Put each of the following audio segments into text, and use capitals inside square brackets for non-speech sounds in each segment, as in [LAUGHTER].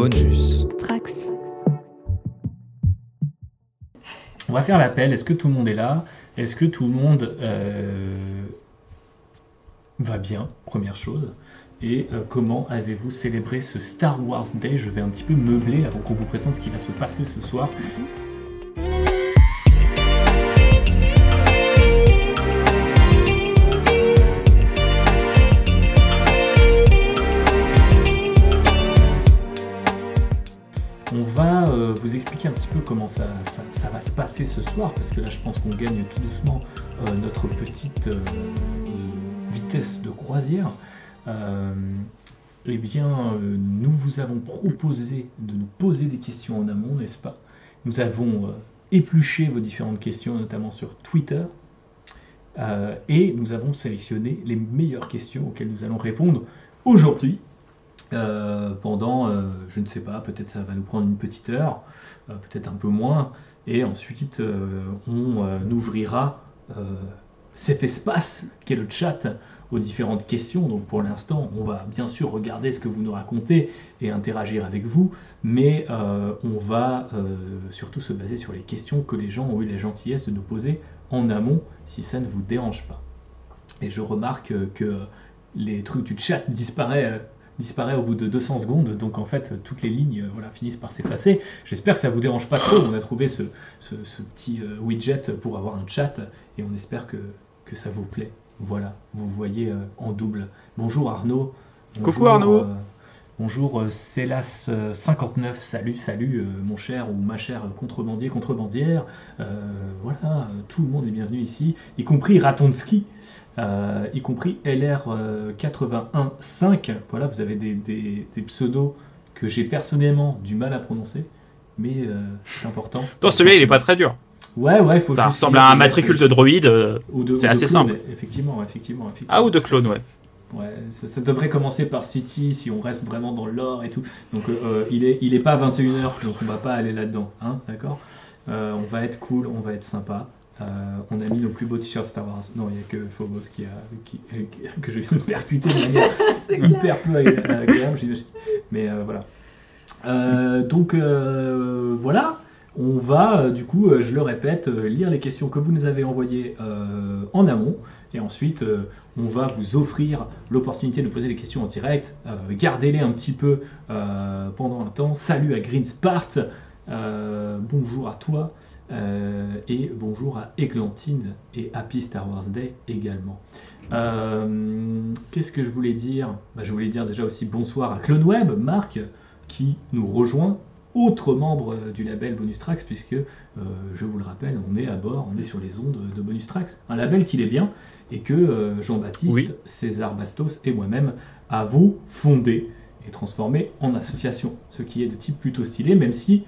Bonus. Trax. On va faire l'appel. Est-ce que tout le monde est là? Est-ce que tout le monde euh, va bien? Première chose. Et euh, comment avez-vous célébré ce Star Wars Day? Je vais un petit peu meubler avant qu'on vous présente ce qui va se passer ce soir. Ce soir, parce que là je pense qu'on gagne tout doucement euh, notre petite euh, vitesse de croisière. Euh, eh bien, nous vous avons proposé de nous poser des questions en amont, n'est-ce pas? Nous avons épluché vos différentes questions, notamment sur Twitter, et nous avons sélectionné les meilleures questions auxquelles nous allons répondre aujourd'hui. pendant, je ne sais pas, peut-être ça va nous prendre une petite heure, peut-être un peu moins, et ensuite euh, on euh, ouvrira euh, cet espace qu'est le chat aux différentes questions. Donc pour l'instant, on va bien sûr regarder ce que vous nous racontez et interagir avec vous, mais on va surtout se baser sur les questions que les gens ont eu la gentillesse de nous poser en amont, si ça ne vous dérange pas. Et je remarque que les trucs du chat disparaissent. Disparaît au bout de 200 secondes, donc en fait toutes les lignes euh, voilà, finissent par s'effacer. J'espère que ça vous dérange pas trop, on a trouvé ce, ce- ce petit euh, widget pour avoir un chat et on espère que, que ça vous plaît. Voilà, vous voyez euh, en double. Bonjour Arnaud. Coucou Arnaud. euh, bonjour euh, Célas59, salut, salut euh, mon cher ou ma chère contrebandier, contrebandière. Euh, voilà, tout le monde est bienvenu ici, y compris Ratonski. Euh, y compris LR815. Voilà, vous avez des, des- des pseudos que j'ai personnellement du mal à prononcer, mais euh, c'est important. [LAUGHS] Attends, celui-là, il est pas très dur. Ouais, ouais, faut Ça ressemble à un matricule de droïde. euh, c'est assez clone, simple. Effectivement, effectivement, effectivement. Ah, ou de clone, ouais. Ouais, ça, ça devrait commencer par City si on reste vraiment dans l'or et tout. Donc euh, euh, il est il est pas 21h donc on va pas aller là-dedans, hein, d'accord? Euh, On va être cool, on va être sympa. Euh, on a mis nos plus beaux t-shirts Star Wars. Non, il y a que Phobos qui a qui, qui- que je viens de percuter de manière hyper peu agré- agréable. Mais euh, voilà. Euh, donc voilà, on va du coup, je le répète, lire les questions que vous nous avez envoyées euh, en amont, et ensuite euh, on va vous offrir l'opportunité de poser des questions en direct. Euh, Gardez-les un petit peu pendant un temps. Salut à Greenspart, bonjour à toi. Euh, et bonjour à Églantine et Happy Star Wars Day également. Euh, Qu'est-ce que je voulais dire? Bah, Je voulais dire déjà aussi bonsoir à CloneWeb, Marc, qui nous rejoint, autre membre euh, du label Bonus Tracks, puisque, euh, je vous le rappelle, on est à bord, on est sur les ondes de Bonus Tracks, un label qu'il est bien, et que Jean-Baptiste, Oui. César Bastos et moi-même avons fondé et transformé en association, ce qui est de type plutôt stylé, même si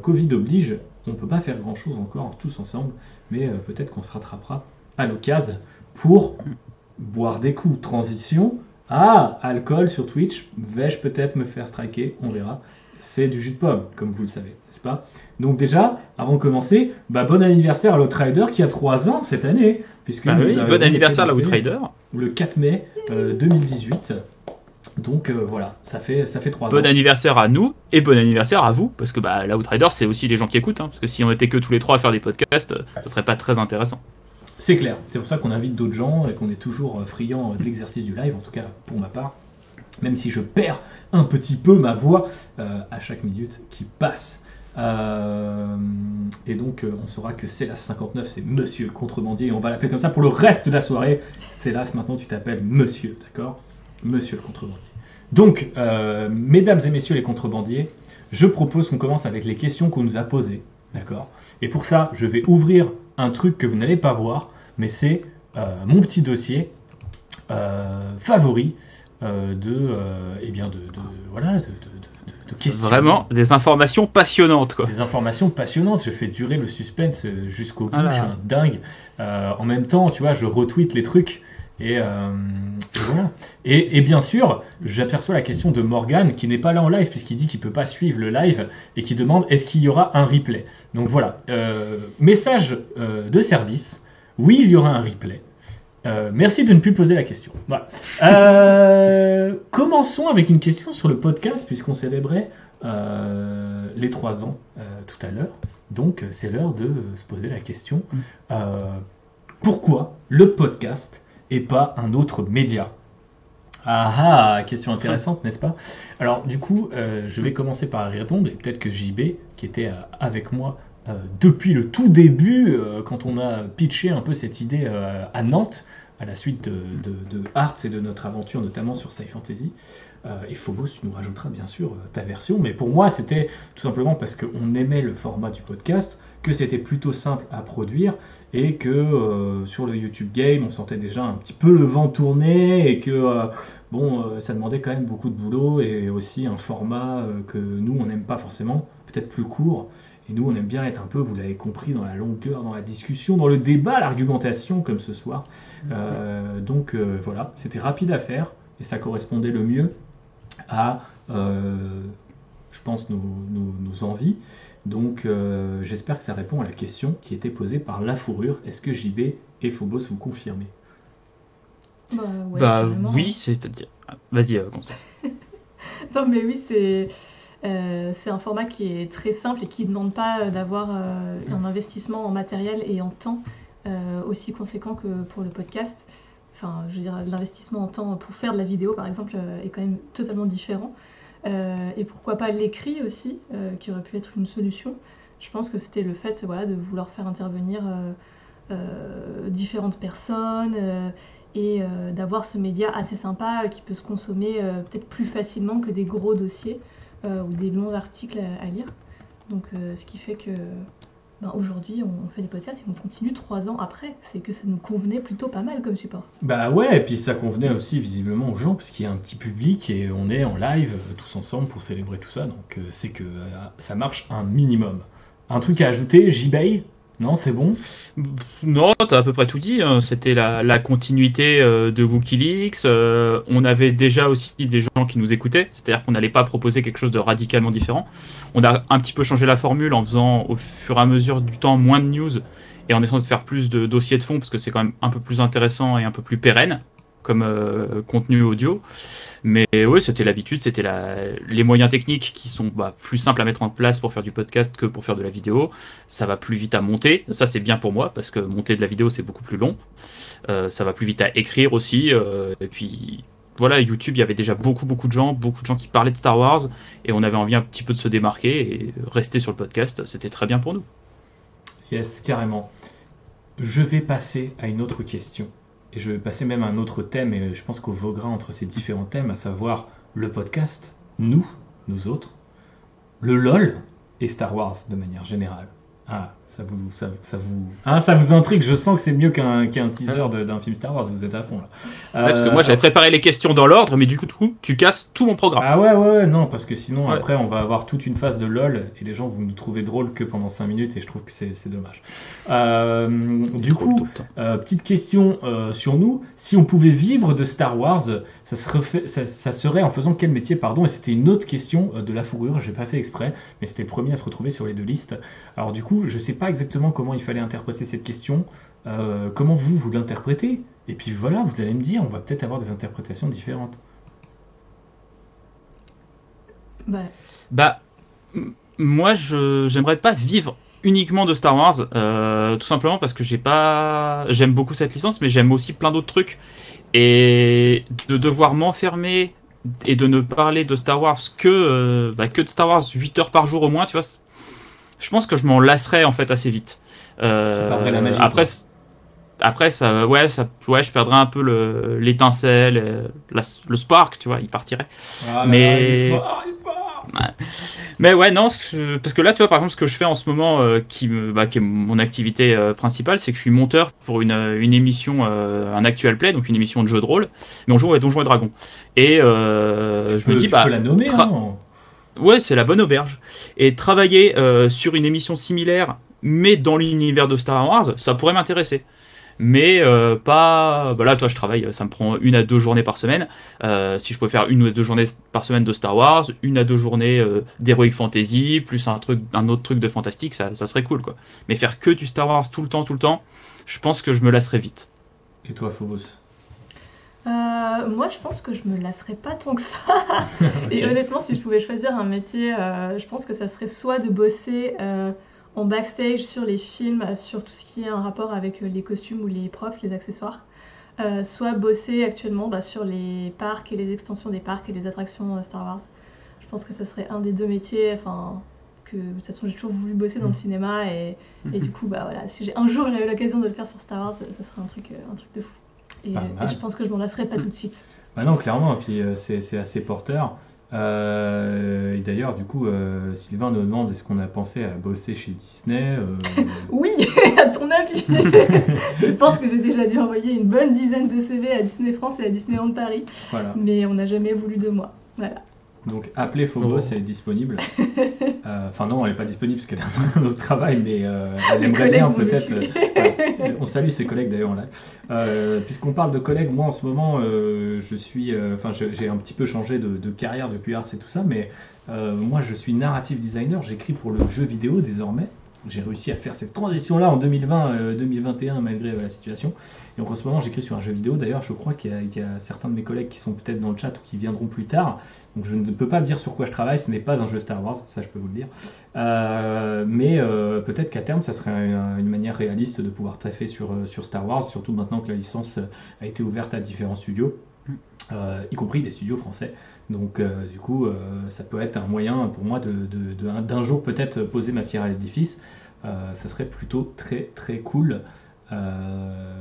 Covid oblige, on ne peut pas faire grand-chose encore tous ensemble, mais euh, peut-être qu'on se rattrapera à l'occasion pour boire des coups. Transition, ah, alcool sur Twitch, vais-je peut-être me faire striker? On verra. C'est du jus de pomme, comme vous le savez, n'est-ce pas? Donc déjà, avant de commencer, bah, bon anniversaire à l'Outrider qui a 3 ans cette année. Puisque Bah oui, bon anniversaire à la lancés Outrider. Le 4 mai euh, 2018. Donc euh, voilà, ça fait, ça fait 3 ans. Bon anniversaire à nous et bon anniversaire à vous. Parce que bah, la Outrider, c'est aussi les gens qui écoutent. hein, parce que si on était que tous les trois à faire des podcasts, euh, ça serait pas très intéressant. C'est clair, c'est pour ça qu'on invite d'autres gens et qu'on est toujours euh, friand de l'exercice du live, en tout cas pour ma part, même si je perds un petit peu ma voix euh, à chaque minute qui passe. Euh, et donc euh, on saura que Célas 59 c'est Monsieur le contrebandier et on va l'appeler comme ça pour le reste de la soirée. Célas maintenant tu t'appelles Monsieur, d'accord? Monsieur le contrebandier. Donc, euh, mesdames et messieurs les contrebandiers, je propose qu'on commence avec les questions qu'on nous a posées, d'accord? Et pour ça, je vais ouvrir un truc que vous n'allez pas voir, mais c'est euh, mon petit dossier euh, favori de, eh bien de, de- voilà, de, de- de- de questions. Vraiment, des informations passionnantes, quoi. Des informations passionnantes. Je fais durer le suspense jusqu'au bout. Ah. Je suis un dingue. En même temps, tu vois, je retweet les trucs. Et, euh, et voilà. Et, bien sûr, j'aperçois la question de Morgan qui n'est pas là en live puisqu'il dit qu'il peut pas suivre le live et qui demande est-ce qu'il y aura un replay? Donc voilà. Euh, message euh, de service. Oui, il y aura un replay. Merci de ne plus poser la question. Voilà. [LAUGHS] Commençons avec une question sur le podcast puisqu'on célébrait les trois ans tout à l'heure. Donc c'est l'heure de se poser la question pourquoi le podcast et pas un autre média ah ah, question intéressante, n'est-ce pas? Alors, du coup, euh, je vais commencer par y répondre, et peut-être que JB, qui était euh, avec moi euh, depuis le tout début, quand on a pitché un peu cette idée à Nantes, à la suite de, de, Arts et de notre aventure, notamment sur Sci Fantasy. et Phobos, tu nous rajouteras bien sûr ta version, mais pour moi, c'était tout simplement parce qu'on aimait le format du podcast, que c'était plutôt simple à produire, et que sur le YouTube Game, on sentait déjà un petit peu le vent tourner, et que bon, euh, ça demandait quand même beaucoup de boulot et aussi un format euh, que nous, on n'aime pas forcément, peut-être plus court. Et nous, on aime bien être un peu, vous l'avez compris, dans la longueur, dans la discussion, dans le débat, l'argumentation, comme ce soir. Euh, donc voilà, c'était rapide à faire et ça correspondait le mieux à, je pense, nos, nos envies. Donc j'espère que ça répond à la question qui était posée par La Fourrure. Est-ce que JB et Phobos vous confirmez? Bah, bah oui, c'est-à-dire. Vas-y, euh, Constance. [LAUGHS] non, mais oui, c'est. Euh, c'est un format qui est très simple et qui ne demande pas euh, d'avoir un investissement en matériel et en temps aussi conséquent que pour le podcast. Enfin, je veux dire, l'investissement en temps pour faire de la vidéo, par exemple, est quand même totalement différent. Et pourquoi pas l'écrit aussi, qui aurait pu être une solution. Je pense que c'était le fait de vouloir faire intervenir différentes personnes et euh, d'avoir ce média assez sympa euh, qui peut se consommer euh, peut-être plus facilement que des gros dossiers ou des longs articles à, lire. Donc ce qui fait que ben, aujourd'hui on fait des podcasts et on continue trois ans après. C'est que ça nous convenait plutôt pas mal comme support. Bah ouais, et puis ça convenait aussi visiblement aux gens parce qu'il y a un petit public et on est en live tous ensemble pour célébrer tout ça. Donc c'est que ça marche un minimum. Un truc à ajouter, J-Bay? Non, c'est bon? Non, t'as à peu près tout dit. Hein. C'était la, continuité euh, de Wikileaks. Euh, on avait déjà aussi des gens qui nous écoutaient, c'est-à-dire qu'on n'allait pas proposer quelque chose de radicalement différent. On a un petit peu changé la formule en faisant au fur et à mesure du temps moins de news et en essayant de faire plus de dossiers de fond parce que c'est quand même un peu plus intéressant et un peu plus pérenne comme euh, contenu audio. Mais oui, c'était l'habitude, c'était les moyens techniques qui sont bah, plus simples à mettre en place pour faire du podcast que pour faire de la vidéo. Ça va plus vite à monter. Ça, c'est bien pour moi parce que monter de la vidéo, c'est beaucoup plus long. Euh, ça va plus vite à écrire aussi. Euh, et puis voilà, YouTube, il y avait déjà beaucoup, beaucoup de gens, beaucoup de gens qui parlaient de Star Wars, et on avait envie un petit peu de se démarquer et rester sur le podcast, c'était très bien pour nous. Yes, carrément. Je vais passer à une autre question. Et je vais passer même à un autre thème, et je pense qu'au vaudra entre ces différents thèmes, à savoir le podcast, nous, nous autres, le LOL et Star Wars de manière générale. Ah, ça vous, ça, vous, ah, ça vous intrigue. Je sens que c'est mieux qu'un teaser d'un film Star Wars. Vous êtes à fond là. parce que moi, j'avais préparé les questions dans l'ordre, mais du coup, tu casses tout mon programme. Ah ouais, ouais, non, parce que sinon, après, on va avoir toute une phase de LOL et les gens vont nous trouver drôle que pendant 5 minutes et je trouve que c'est dommage. Euh, du coup, euh, petite question euh, sur nous. Si on pouvait vivre de Star Wars, ça serait, ça, serait en faisant quel métier, pardon? Et c'était une autre question de la fourrure. J'ai pas fait exprès, mais c'était le premier à se retrouver sur les deux listes. Alors du coup, je sais pas exactement comment il fallait interpréter cette question. Euh, comment vous, vous l'interprétez Et puis voilà, vous allez me dire, on va peut-être avoir des interprétations différentes. Bah, bah moi, je j'aimerais pas vivre uniquement de Star Wars, euh, tout simplement parce que j'ai pas, j'aime beaucoup cette licence, mais j'aime aussi plein d'autres trucs. Et de devoir m'enfermer et de ne parler de Star Wars que, euh, bah, que de Star Wars 8 heures par jour au moins, tu vois, je pense que je m'en lasserais en fait assez vite. Euh, la magie, après, après ça, ouais, ça, ouais, je perdrais un peu l'étincelle, euh, le spark, tu vois, il partirait. Ah mais mais ouais, non, parce que là, tu vois, par exemple, ce que je fais en ce moment, euh, qui, me, bah, qui est mon activité euh, principale, c'est que je suis monteur pour une, une émission, un actual play, donc une émission de jeu de rôle, mais on joue à Donjons et Dragons. Et je me dis, bah, peux la nommer, hein Ouais, c'est la bonne auberge. Et travailler euh, sur une émission similaire, mais dans l'univers de Star Wars, ça pourrait m'intéresser. Mais euh, pas. Bah là, toi, je travaille, ça me prend une à deux journées par semaine. Euh, si je pouvais faire une ou deux journées par semaine de Star Wars, une à deux journées d'Heroic Fantasy, plus un, truc, un autre truc de fantastique, ça, ça serait cool, quoi. Mais faire que du Star Wars tout le temps, tout le temps, je pense que je me lasserais vite. Et toi, Phobos? Euh, moi, je pense que je me lasserais pas tant que ça. [LAUGHS] Et honnêtement, si je pouvais choisir un métier, euh, je pense que ça serait soit de bosser euh, en backstage sur les films, sur tout ce qui est un rapport avec les costumes ou les props, les accessoires, soit bosser actuellement bah, sur les parcs et les extensions des parcs et les attractions Star Wars. Je pense que ça serait un des deux métiers. Enfin, que de toute façon, j'ai toujours voulu bosser dans le Mm. cinéma et, et Mhm. du coup, bah voilà, si j'ai un jour eu l'occasion de le faire sur Star Wars, ça, ça serait un truc, un truc de fou. Et, je pense que je m'en lasserais pas tout de suite. Bah non, clairement, et puis euh, c'est c'est assez porteur. Euh, et d'ailleurs, du coup, euh, Sylvain nous demande est-ce qu'on a pensé à bosser chez Disney euh, [LAUGHS] Oui, [LAUGHS] à ton avis [LAUGHS] Je pense que j'ai déjà dû envoyer une bonne dizaine de CV à Disney France et à Disneyland Paris, Voilà. mais on n'a jamais voulu de moi. Voilà. Donc, appelez Phobos, Oh. elle est disponible. [LAUGHS] Euh, Enfin, non, elle n'est pas disponible parce qu'elle est dans notre travail, mais euh, elle aimerait bien peut-être. euh. On salue ses collègues d'ailleurs en live. Euh, Puisqu'on parle de collègues, moi en ce moment, je suis. Enfin, j'ai un petit peu changé de, de carrière depuis Arts et tout ça, mais moi je suis narrative designer, j'écris pour le jeu vidéo désormais. J'ai réussi à faire cette transition-là en 2020-2021 malgré euh, la situation. Et donc en ce moment, j'écris sur un jeu vidéo. D'ailleurs, je crois qu'il y, a- certains de mes collègues qui sont peut-être dans le chat ou qui viendront plus tard. Donc je ne peux pas dire sur quoi je travaille. Ce n'est pas un jeu Star Wars, ça je peux vous le dire. Euh, mais euh, peut-être qu'à terme, ça serait un- une manière réaliste de pouvoir taffer sur, euh, Star Wars, surtout maintenant que la licence euh, a été ouverte à différents studios, euh, y compris des studios français. Donc euh, du coup, euh, ça peut être un moyen pour moi de- de- de- d'un jour peut-être poser ma pierre à l'édifice. Euh, ça serait plutôt très très cool. Euh,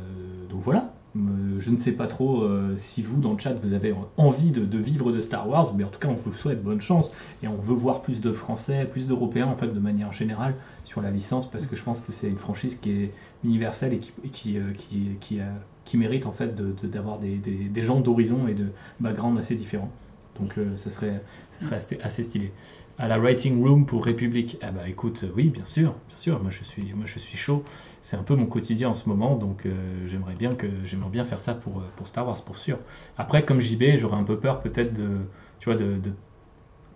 donc voilà. Euh, Je ne sais pas trop si vous, dans le chat, vous avez envie de, vivre de Star Wars, mais en tout cas, on vous souhaite bonne chance et on veut voir plus de Français, plus d'Européens, en fait, de manière générale, sur la licence, parce que je pense que c'est une franchise qui est universelle et qui, qui, qui, qui, qui mérite, en fait, d'avoir des, des, gens d'horizon et de background assez différents. Donc, ça serait, ça serait assez stylé. À la Writing Room pour République, ah bah écoute, euh, oui, bien sûr, bien sûr, moi je suis, moi je suis chaud. C'est un peu mon quotidien en ce moment, donc euh, j'aimerais bien que j'aimerais bien faire ça pour, euh, pour Star Wars, pour sûr. Après, comme JB, j'aurais un peu peur peut-être de, tu vois, de, de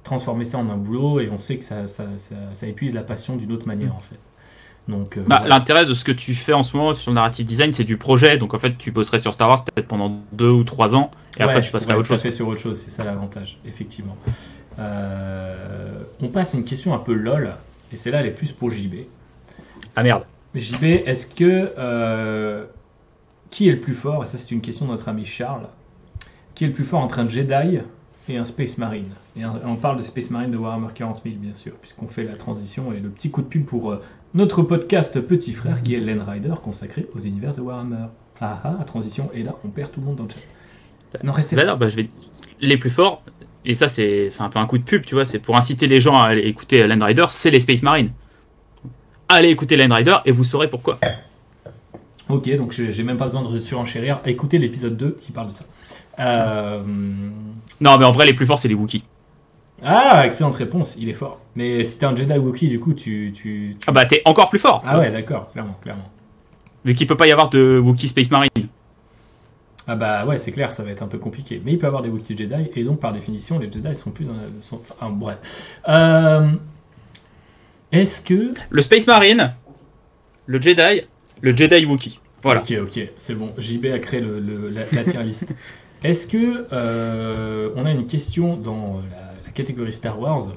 transformer ça en un boulot, et on sait que ça, ça, ça, ça épuise la passion d'une autre manière en fait. Donc, euh, Bah, voilà. L'intérêt de ce que tu fais en ce moment sur le narrative design, c'est du projet. Donc en fait, tu bosserais sur Star Wars peut-être pendant deux ou trois ans, et après tu passerais à autre chose. sur autre chose, c'est ça l'avantage, effectivement. Euh, on passe à une question un peu lol, et celle-là elle est plus pour JB. Ah merde. JB, est-ce que. euh, qui est le plus fort Et ça, c'est une question de notre ami Charles. Qui est le plus fort entre un Jedi et un Space Marine? Et un- on parle de Space Marine de Warhammer 40 000, bien sûr, puisqu'on fait la transition et le petit coup de pub pour euh, notre podcast Petit Frère, qui est Len Rider, consacré aux univers de Warhammer. Ah ah, transition est là, on perd tout le monde dans le chat. Non, restez Bah là. non, bah, je vais les plus forts. Et ça, c'est un peu un coup de pub, tu vois. C'est pour inciter les gens à aller écouter Land Rider, c'est les Space Marines. Allez écouter Land Rider et vous saurez pourquoi. Ok, donc j'ai même pas besoin de surenchérir. Écoutez l'épisode 2 qui parle de ça. Euh, Non, mais en vrai, les plus forts, c'est les Wookiees. Ah, excellente réponse, il est fort. Mais si t'es un Jedi Wookiee, du coup, tu. tu, tu- Ah bah, t'es encore plus fort. Ah ouais, d'accord, clairement, clairement. Vu qu'il peut pas y avoir de Wookiee Space Marine. Ah bah ouais, c'est clair, ça va être un peu compliqué. Mais il peut y avoir des Wookiees Jedi, et donc par définition, les Jedi sont plus. dans- Sont... Enfin, bref. Euh, Est-ce que. Le Space Marine, le Jedi, le Jedi Wookiee. Voilà. Ok, ok, c'est bon. JB a créé le, le- la, la tier list. [LAUGHS] Est-ce que euh, on a une question dans la, la catégorie Star Wars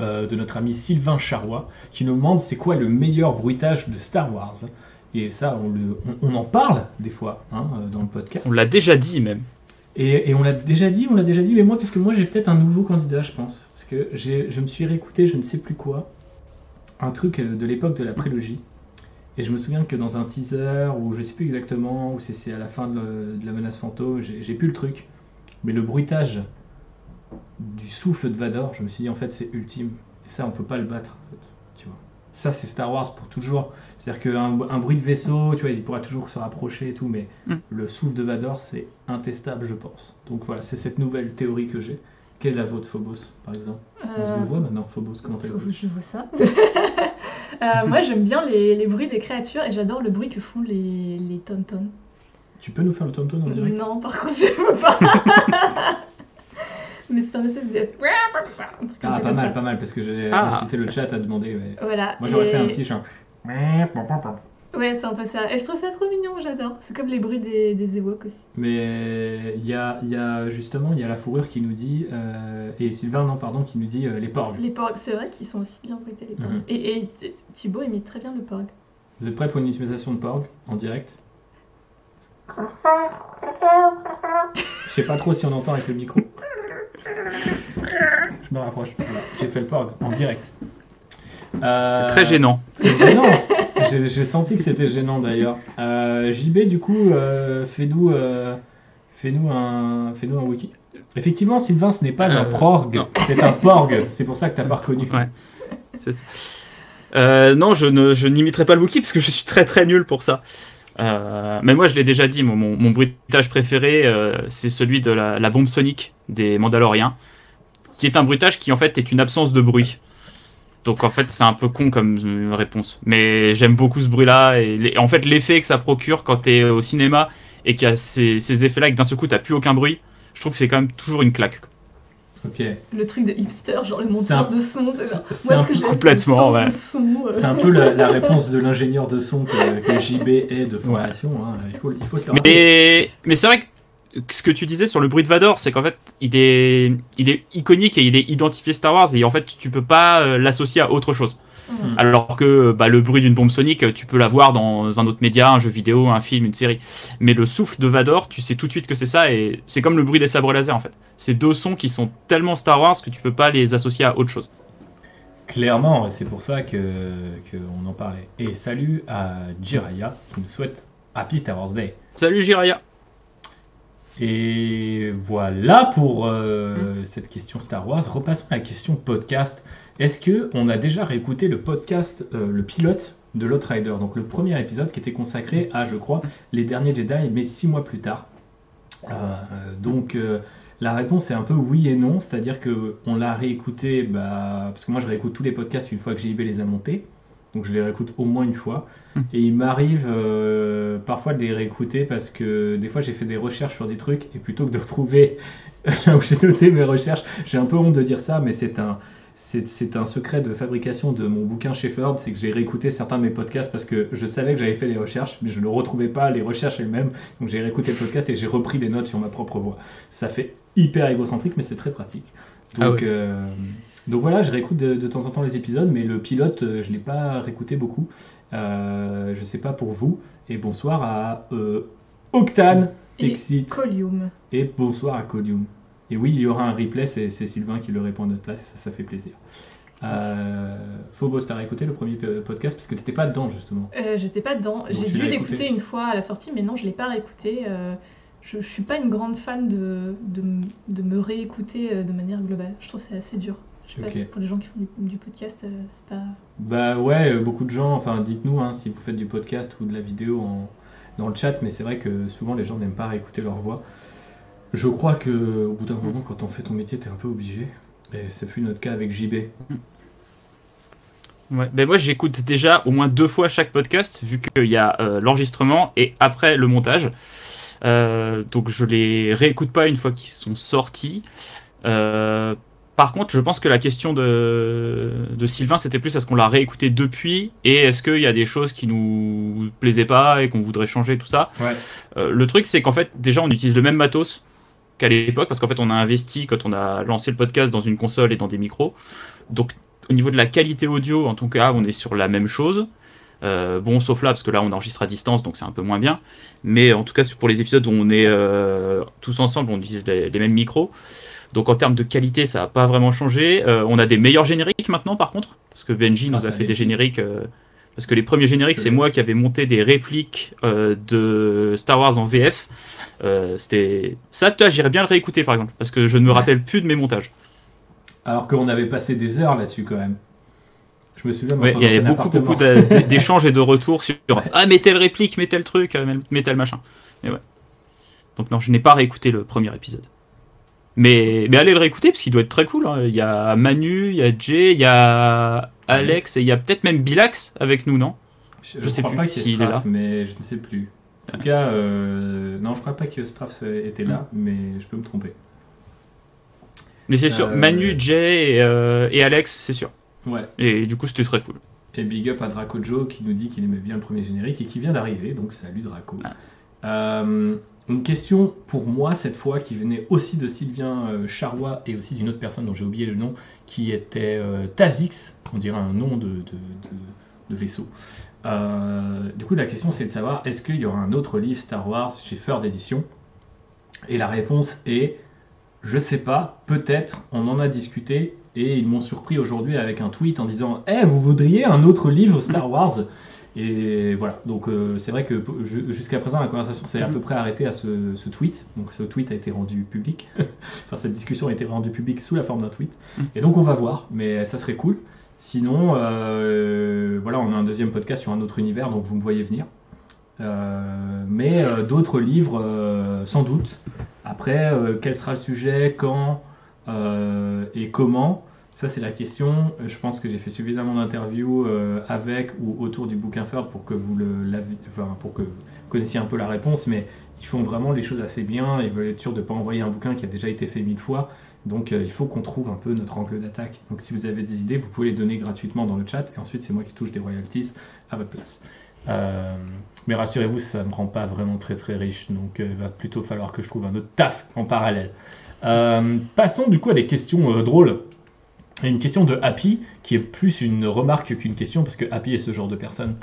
euh, de notre ami Sylvain Charrois qui nous demande c'est quoi le meilleur bruitage de Star Wars? Et ça, on, le, on, on en parle des fois hein, euh, dans le podcast. On l'a déjà dit même. Et, et on l'a déjà dit, on l'a déjà dit, mais moi, parce que moi j'ai peut-être un nouveau candidat, je pense. Parce que je me suis réécouté, je ne sais plus quoi, un truc euh, de l'époque de la prélogie. Et je me souviens que dans un teaser, ou je sais plus exactement, ou c'est- à la fin de, le- de la menace fantôme, j'ai j'ai plus le truc. Mais le bruitage du souffle de Vador, je me suis dit en fait c'est ultime. Et ça, on peut pas le battre, en fait, tu vois. Ça, c'est Star Wars pour toujours. C'est-à-dire qu'un un bruit de vaisseau, tu vois, il pourra toujours se rapprocher et tout, mais Mm. le souffle de Vador, c'est intestable, je pense. Donc voilà, c'est cette nouvelle théorie que j'ai. Quelle est la vôtre, Phobos, par exemple? On se Euh, voit maintenant, Phobos, comment t'as [LAUGHS] Je vois ça. [LAUGHS] Euh, moi, j'aime bien les, les bruits des créatures et j'adore le bruit que font les, les tontons. Tu peux nous faire le tom-tom en direct? Non, par contre, [LAUGHS] je peux pas. Mais c'est un espèce de. Un truc un Ah, pas mal, ça. pas mal, parce que j'ai Ah. incité le chat à demander. Voilà. Moi, j'aurais et- fait un petit genre. Ouais, c'est un peu ça. Et je trouve ça trop mignon, j'adore. C'est comme les bruits des, des Ewoks aussi. Mais il y a, il y a justement il y a la fourrure qui nous dit euh, et Sylvain non pardon qui nous dit euh, les porgs. Les porgs, c'est vrai qu'ils sont aussi bien bruités, les porgs. Mhm. Et, et Thibaut imite très bien le porg. Vous êtes prêts pour une imitation de porg en direct? Je sais pas trop si on entend avec le micro. Je me rapproche. Voilà, J'ai fait le porg en direct. Euh, C'est très gênant. C'est gênant. J'ai senti que c'était gênant d'ailleurs. Euh, JB, du coup, euh, fais-nous euh, un, fais un wiki. Effectivement, Sylvain, ce n'est pas un Euh, prorg, c'est un porg. C'est pour ça que t'as pas reconnu. Ouais. Ça. Euh, non, je ne je n'imiterai pas le Wookiee parce que je suis très très nul pour ça. Euh, mais moi, je l'ai déjà dit, mon, mon, mon bruitage préféré, euh, c'est celui de la, la bombe sonique des Mandaloriens, qui est un bruitage qui en fait est une absence de bruit. Donc en fait, c'est un peu con comme euh, réponse. Mais j'aime beaucoup ce bruit-là et les- en fait l'effet que ça procure quand t'es au cinéma et qu'il y a ces, ces effets-là et que d'un seul coup t'as plus aucun bruit, je trouve que c'est quand même toujours une claque. Ok. Le truc de hipster, genre le un- monteur de son. c'est- un ce que peu j'aime, complètement, ouais. euh. C'est un peu la, la réponse de l'ingénieur de son que, que JB est de formation. hein. Il, faut, il faut se le rappeler. Mais, mais c'est vrai que ce que tu disais sur le bruit de Vador, c'est qu'en fait, il est, il est iconique et il est identifié Star Wars et en fait, tu peux pas euh, l'associer à autre chose. Mhm. Alors que bah, le bruit d'une bombe sonique, tu peux l'avoir dans un autre média, un jeu vidéo, un film, une série. Mais le souffle de Vador, tu sais tout de suite que c'est ça et c'est comme le bruit des sabres laser en fait. C'est deux sons qui sont tellement Star Wars que tu peux pas les associer à autre chose. Clairement, c'est pour ça que qu'on en parlait. Et salut à Jiraya qui nous souhaite Happy Star Wars Day. Salut Jiraya Et voilà pour euh, cette question Star Wars. Repassons à la question podcast. Est-ce que on a déjà réécouté le podcast, euh, le pilote de l'Outrider, donc le premier épisode qui était consacré à, je crois, les derniers Jedi, mais six mois plus tard. Euh, donc la réponse est un peu oui et non, c'est-à-dire que on l'a réécouté, bah, parce que moi je réécoute tous les podcasts une fois que JB les a montés, donc je les réécoute au moins une fois. Hmm. Et il m'arrive euh, parfois de les réécouter parce que des fois j'ai fait des recherches sur des trucs et plutôt que de retrouver [LAUGHS] là où j'ai noté mes recherches, j'ai un peu honte de dire ça, mais c'est un, c'est, c'est un secret de fabrication de mon bouquin Shefford, c'est que j'ai réécouté certains de mes podcasts parce que je savais que j'avais fait les recherches, mais je ne retrouvais pas les recherches elles-mêmes, donc j'ai réécouté le podcast et j'ai repris des notes sur ma propre voix. Ça fait hyper égocentrique, mais c'est très pratique. Ah Donc, oui. euh, donc voilà, je réécoute de, de temps en temps les épisodes, mais le pilote, euh, je ne l'ai pas réécouté beaucoup. Euh, je sais pas pour vous. Et bonsoir à euh, Octane, Et Exit, Colium. et bonsoir à Codium. Et oui, il y aura un replay, c'est Sylvain qui le répond à notre place, et ça, ça fait plaisir. Euh, Phobos, t'as réécouté le premier podcast parce que t'étais pas dedans justement. Euh, J'étais pas dedans. J'ai dû l'écouter une fois à la sortie, mais non, je l'ai pas réécouté. Euh, je, je suis pas une grande fan de, de, me réécouter euh, de manière globale. Je trouve que c'est assez dur. Je sais pas si pour les gens qui font du, du podcast, c'est pas. Bah ouais, euh, beaucoup de gens, enfin dites-nous hein, si vous faites du podcast ou de la vidéo dans le chat, mais c'est vrai que souvent les gens n'aiment pas réécouter leur voix. Je crois que au bout d'un moment, quand on fait ton métier, t'es un peu obligé. Et ça fut notre cas avec JB. Ouais, ben moi j'écoute déjà au moins deux fois chaque podcast, vu qu'il y a euh, l'enregistrement et après le montage. Euh, donc je les réécoute pas une fois qu'ils sont sortis. Euh, par contre, je pense que la question de, de Sylvain, c'était plus est-ce qu'on l'a réécouté depuis et est-ce qu'il y a des choses qui nous plaisaient pas et qu'on voudrait changer, tout ça. Ouais. Euh, le truc, c'est qu'en fait, déjà, on utilise le même matos qu'à l'époque parce qu'en fait, on a investi quand on a lancé le podcast dans une console et dans des micros. Donc, au niveau de la qualité audio, en tout cas, on est sur la même chose. Euh, bon, sauf là, parce que là, on enregistre à distance, donc c'est un peu moins bien. Mais en tout cas, pour les épisodes où on est euh, tous ensemble, on utilise les, les mêmes micros. Donc en termes de qualité, ça n'a pas vraiment changé. Euh, on a des meilleurs génériques maintenant, par contre, parce que Benji Ah, nous a fait des génériques. euh, parce que les premiers génériques, c'est moi qui avais monté des répliques euh, de Star Wars en VF. C'était ça, toi, j'irais bien le réécouter, par exemple, parce que je ne me rappelle plus de mes montages. Alors qu'on avait passé des heures là-dessus quand même. Je me souviens. Ouais, il y avait beaucoup, beaucoup d'échanges et de retours sur [LAUGHS] Ouais. ah mais telle réplique, mais tel truc, mais tel machin. Et ouais. Donc non, je n'ai pas réécouté le premier épisode. Mais, mais allez le réécouter parce qu'il doit être très cool. hein. Il y a Manu, il y a Jay, il y a Alex et il y a peut-être même Bilax avec nous, non? Je, Je sais crois plus pas s'il est là. mais je ne sais plus. En tout cas, euh, non, je crois pas que Straff était là, mais je peux me tromper. Mais c'est sûr, Euh, Manu, Jay et, euh, et Alex, c'est sûr. Ouais. Et du coup, c'était très cool. Et big up à Draco Joe qui nous dit qu'il aimait bien le premier générique et qui vient d'arriver, donc salut Draco. Euh, une question pour moi cette fois qui venait aussi de Sylvain euh, et aussi d'une autre personne dont j'ai oublié le nom, qui était euh, Tazix, on dirait un nom de, vaisseau. Euh, du coup, la question c'est de savoir est-ce qu'il y aura un autre livre Star Wars chez Feur d'édition Et la réponse est je sais pas, peut-être, on en a discuté et ils m'ont surpris aujourd'hui avec un tweet en disant Eh, vous voudriez un autre livre Star Wars? Et voilà, donc euh, c'est vrai que jusqu'à présent la conversation s'est à peu près arrêtée à ce, ce tweet. Donc ce tweet a été rendu public. [LAUGHS] enfin, cette discussion a été rendue publique sous la forme d'un tweet. Et donc on va voir, mais ça serait cool. Sinon, euh, voilà, on a un deuxième podcast sur un autre univers, donc vous me voyez venir. Euh, mais d'autres livres, sans doute. Après, quel sera le sujet, quand et comment Ça, c'est la question. Je pense que j'ai fait suffisamment d'interviews euh, avec ou autour du bouquin Ferd pour que vous le pour que connaissiez un peu la réponse, mais ils font vraiment les choses assez bien. Ils veulent être sûrs de ne pas envoyer un bouquin qui a déjà été fait mille fois. Donc, euh, il faut qu'on trouve un peu notre angle d'attaque. Donc, si vous avez des idées, vous pouvez les donner gratuitement dans le chat, et ensuite, c'est moi qui touche des royalties à votre place. Euh, mais rassurez-vous, ça ne me rend pas vraiment très très riche, donc euh, il va plutôt falloir que je trouve un autre taf en parallèle. Euh, passons du coup à des questions euh, drôles. Et une question de Happy, qui est plus une remarque qu'une question, parce que Happy est ce genre de personne,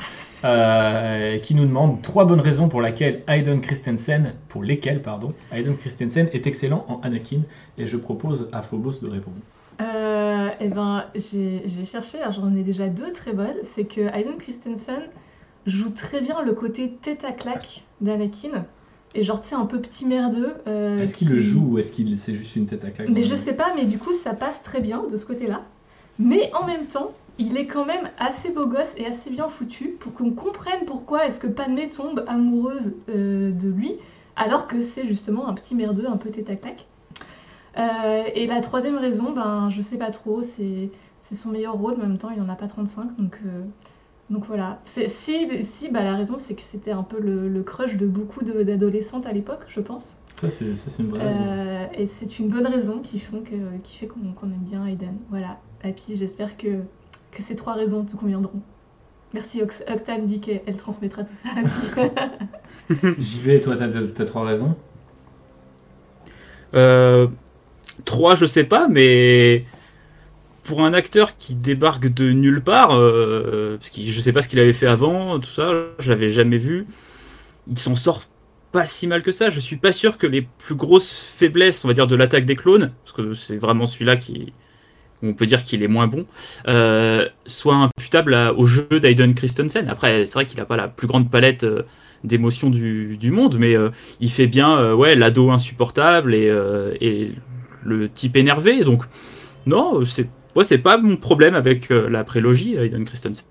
euh, qui nous demande trois bonnes raisons pour Hayden Christensen, pour lesquelles, pardon, Hayden Christensen est excellent en Anakin, et je propose à Phobos de répondre. Euh, eh ben, j'ai cherché, alors j'en ai déjà deux très bonnes. C'est que Hayden Christensen joue très bien le côté tête à claque d'Anakin. Et genre, tu sais, un peu petit merdeux. euh, Est-ce qu'il qui- le joue ou est-ce qu'il c'est juste une tête à claque Mais je sais pas, mais du coup, ça passe très bien de ce côté-là. Mais en même temps, il est quand même assez beau gosse et assez bien foutu pour qu'on comprenne pourquoi est-ce que Padmé tombe amoureuse euh, de lui, alors que c'est justement un petit merdeux, un peu tête à claque. Euh, et la troisième raison, ben, je sais pas trop, c'est c'est son meilleur rôle, mais en même temps, il en a pas 35, donc, donc voilà. C'est- Si, si bah, la raison, c'est que c'était un peu le, le crush de beaucoup d'adolescentes à l'époque, je pense. Ça, c'est une vraie raison. Euh, et c'est une bonne raison qui, font que, qui fait qu'on aime bien Aiden. Voilà. Et puis j'espère que, que ces trois raisons te conviendront. Merci Octane dit qu'elle transmettra tout ça à Happy. [LAUGHS] J'y vais, toi, t'as t'as trois raisons? Euh, trois, je sais pas, mais pour un acteur qui débarque de nulle part, euh, parce que je sais pas ce qu'il avait fait avant, tout ça, je l'avais jamais vu, il s'en sort pas si mal que ça. Je suis pas sûr que les plus grosses faiblesses, on va dire, de l'attaque des clones, parce que c'est vraiment celui-là qui on peut dire qu'il est moins bon, euh, soient imputables à- au jeu d'Aiden Christensen. Après, c'est vrai qu'il a pas la plus grande palette euh, d'émotions du, monde, mais euh, il fait bien euh, ouais, l'ado insupportable et, et le type énervé. Donc, non, c'est ouais, c'est pas mon problème avec euh, la prélogie, Aiden Christensen.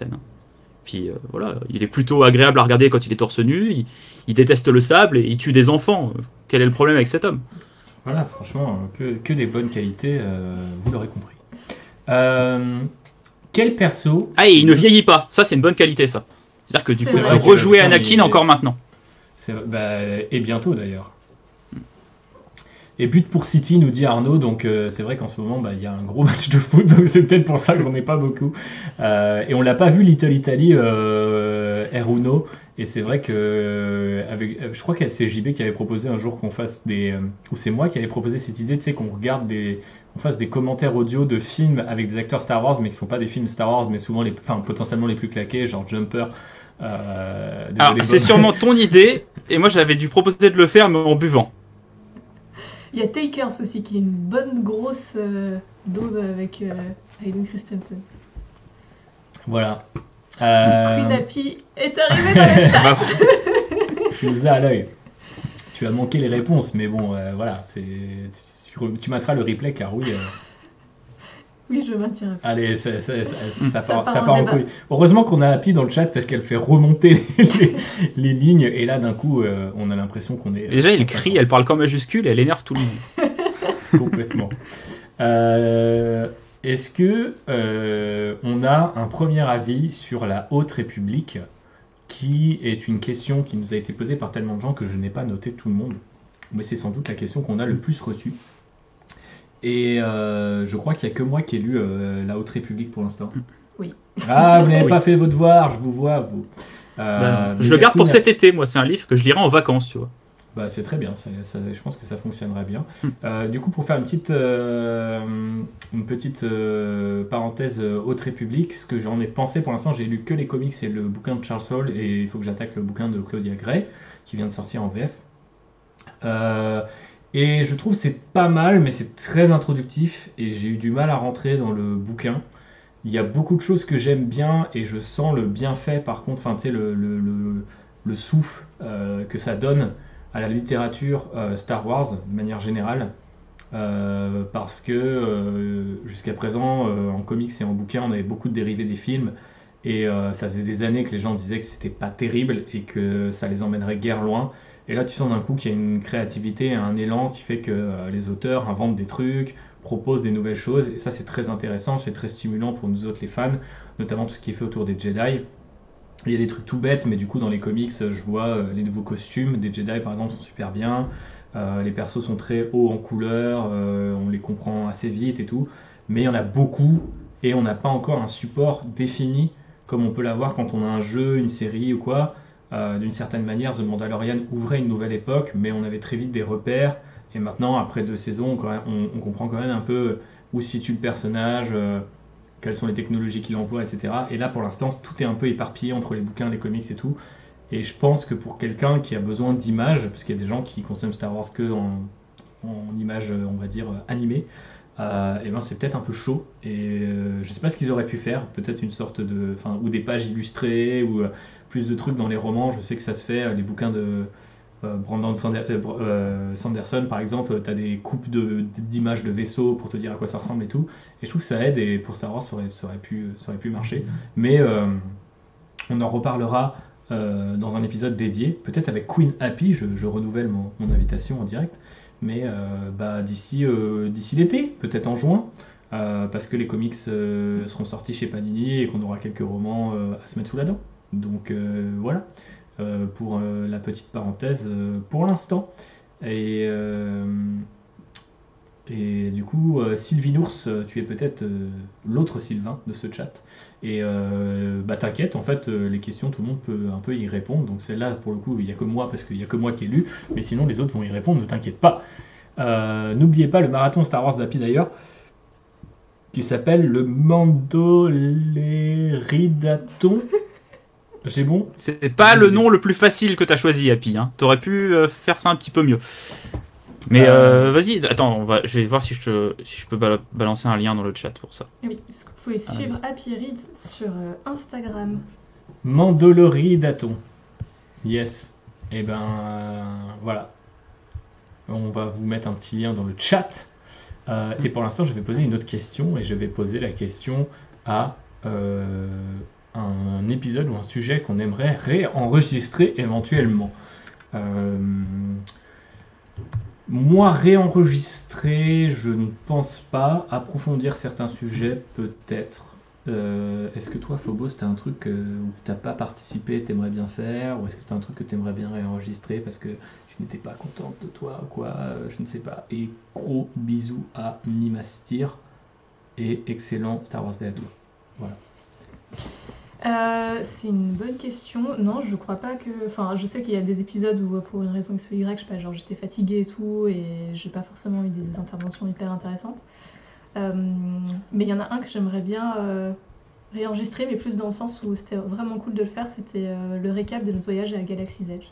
Puis euh, voilà, il est plutôt agréable à regarder quand il est torse nu, il, il déteste le sable et il tue des enfants. Quel est le problème avec cet homme? Voilà, franchement, euh, que, que des bonnes qualités, euh, vous l'aurez compris. Euh, quel perso Ah, et il ne vieillit pas, ça c'est une bonne qualité ça. C'est-à-dire que du coup, vrai. rejouer Putain, Anakin encore maintenant. Bah, Et bientôt d'ailleurs. Et but pour City, nous dit Arnaud, donc euh, c'est vrai qu'en ce moment, bah, il y a un gros [LAUGHS] match de foot, donc c'est peut-être pour ça que j'en ai pas beaucoup. Euh, et on l'a pas vu, Little Italy, euh, et c'est vrai que, euh, avec, euh, je crois que c'est JB qui avait proposé un jour qu'on fasse des... euh, ou c'est moi qui avait proposé cette idée, tu sais, qu'on regarde des... On fasse des commentaires audio de films avec des acteurs Star Wars, mais qui sont pas des films Star Wars, mais souvent les, enfin potentiellement les plus claqués, genre Jumper. Euh, c'est sûrement ton [LAUGHS] idée, et moi j'avais dû proposer de le faire, mais en buvant. Il y a Takers aussi qui est une bonne grosse euh, daube avec euh, Hayden Christensen. Voilà. Euh, Queen Happy est arrivée dans le [LAUGHS] chat. Bah, tu nous as à l'œil. Tu as manqué les réponses, mais bon, euh, voilà, c'est. Tu, tu mettras le replay car oui. Euh, Oui, je maintiens. allez, ça, ça, ça, ça, Ça part, ça en part en débat. couille. Heureusement qu'on a Happy dans le chat parce qu'elle fait remonter [LAUGHS] les, les lignes et là d'un coup, euh, on a l'impression qu'on est. déjà, il crie, elle parle qu'en majuscule et elle énerve tout le monde. [LAUGHS] complètement. Euh, Est-ce que euh, on a un premier avis sur la Haute République, qui est une question qui nous a été posée par tellement de gens que je n'ai pas noté tout le monde, mais c'est sans doute la question qu'on a le plus reçue. Et euh, je crois qu'il n'y a que moi qui ai lu euh, la Haute République pour l'instant. Oui. Ah, vous n'avez Oui. pas fait vos devoirs, je vous vois, vous. Euh, Ben, je le garde pour cet été, moi. C'est un livre que je lirai en vacances, tu vois. Bah, c'est très bien, ça, ça- je pense que ça fonctionnerait bien. Euh, du coup, pour faire une petite, euh, une petite euh, parenthèse Haute République, ce que j'en ai pensé pour l'instant, j'ai lu que les comics et le bouquin de Charles Hall, et il faut que j'attaque le bouquin de Claudia Gray, qui vient de sortir en VF. Euh, et je trouve c'est pas mal, mais c'est très introductif, et j'ai eu du mal à rentrer dans le bouquin. Il y a beaucoup de choses que j'aime bien, et je sens le bienfait, par contre, enfin, tu le, le, le, le souffle euh, que ça donne à la littérature euh, Star Wars de manière générale. Euh, parce que jusqu'à présent, en comics et en bouquins, on avait beaucoup de dérivés des films. Et ça faisait des années que les gens disaient que c'était pas terrible et que ça les emmènerait guère loin. Et là, tu sens d'un coup qu'il y a une créativité, un élan qui fait que euh, les auteurs inventent des trucs, proposent des nouvelles choses. Et ça, c'est très intéressant, c'est très stimulant pour nous autres, les fans, notamment tout ce qui est fait autour des Jedi. Il y a des trucs tout bêtes, mais du coup, dans les comics, je vois euh, les nouveaux costumes des Jedi, par exemple, sont super bien. Euh, les persos sont très hauts en couleur, euh, on les comprend assez vite et tout. Mais il y en a beaucoup, et on n'a pas encore un support défini, comme on peut l'avoir quand on a un jeu, une série ou quoi. Euh, D'une certaine manière, The Mandalorian ouvrait une nouvelle époque, mais on avait très vite des repères. Et maintenant, après deux saisons, on, comprend quand même un peu où se situe le personnage, euh, quelles sont les technologies qu'il emploie, etc. Et là, pour l'instant, tout est un peu éparpillé entre les bouquins, les comics et tout. Et je pense que pour quelqu'un qui a besoin d'images, parce qu'il y a des gens qui consomment Star Wars que en, images, euh, on va dire, animées, euh, et ben c'est peut-être un peu chaud. Et euh, je sais pas ce qu'ils auraient pu faire, peut-être une sorte de, enfin, ou des pages illustrées, ou plus de trucs dans les romans. Je sais que ça se fait, euh, les bouquins de euh, Brandon euh, euh, Sanderson, par exemple, tu as des coupes d'images de, vaisseaux pour te dire à quoi ça ressemble et tout. Et je trouve que ça aide, et pour Wars, ça aurait, ça aurait pu, marcher. Mais euh, on en reparlera euh, dans un épisode dédié, peut-être avec Queen Happy, je, renouvelle mon, invitation en direct, mais euh, bah, d'ici euh, l'été, peut-être en juin, euh, parce que les comics euh, seront sortis chez Panini et qu'on aura quelques romans euh, à se mettre sous la dent. Donc euh, voilà, euh, pour euh, la petite parenthèse pour l'instant. Et, et du coup, Sylvie Nours, tu es peut-être l'autre Sylvain de ce chat. Et bah t'inquiète, en fait, les questions, tout le monde peut un peu y répondre. Donc celle-là, pour le coup, il n'y a que moi, parce qu'il n'y a que moi qui ai lu. Mais sinon, les autres vont y répondre, ne t'inquiète pas. N'oubliez pas le marathon Star Wars d'Happy d'ailleurs, qui s'appelle le Mandoleridaton. J'ai bon C'est pas le nom le plus facile que t'as choisi, Happy. Hein. T'aurais pu euh, faire ça un petit peu mieux. Mais Euh, euh, vas-y, attends, on va, je vais voir si je, te- si je peux bala- balancer un lien dans le chat pour ça. Oui, est-ce que vous pouvez suivre Happy Reads sur euh, Instagram? Mandoleridaton. Yes. Et ben euh, voilà. On va vous mettre un petit lien dans le chat. Euh, et pour l'instant, je vais poser une autre question et je vais poser la question à euh, un épisode ou un sujet qu'on aimerait réenregistrer éventuellement. Euh, moi, réenregistrer, je ne pense pas. Approfondir certains sujets, peut-être. Euh, est-ce que toi, Phobos, t'as un truc euh, où t'as pas participé, t'aimerais bien faire Ou est-ce que t'as un truc que t'aimerais bien réenregistrer parce que tu n'étais pas contente de toi quoi Je ne sais pas. Et gros bisous à Nimastir et excellent Star Wars Day à toi. Euh, c'est une bonne question. Non, je crois pas que. Enfin, je sais qu'il y a des épisodes où, pour une raison X ou Y, je sais pas, genre j'étais fatiguée et tout, et j'ai pas forcément eu des interventions hyper intéressantes. Euh, mais il y en a un que j'aimerais bien euh, réenregistrer, mais plus dans le sens où c'était vraiment cool de le faire. C'était euh, le récap de notre voyage à Galaxy's Edge.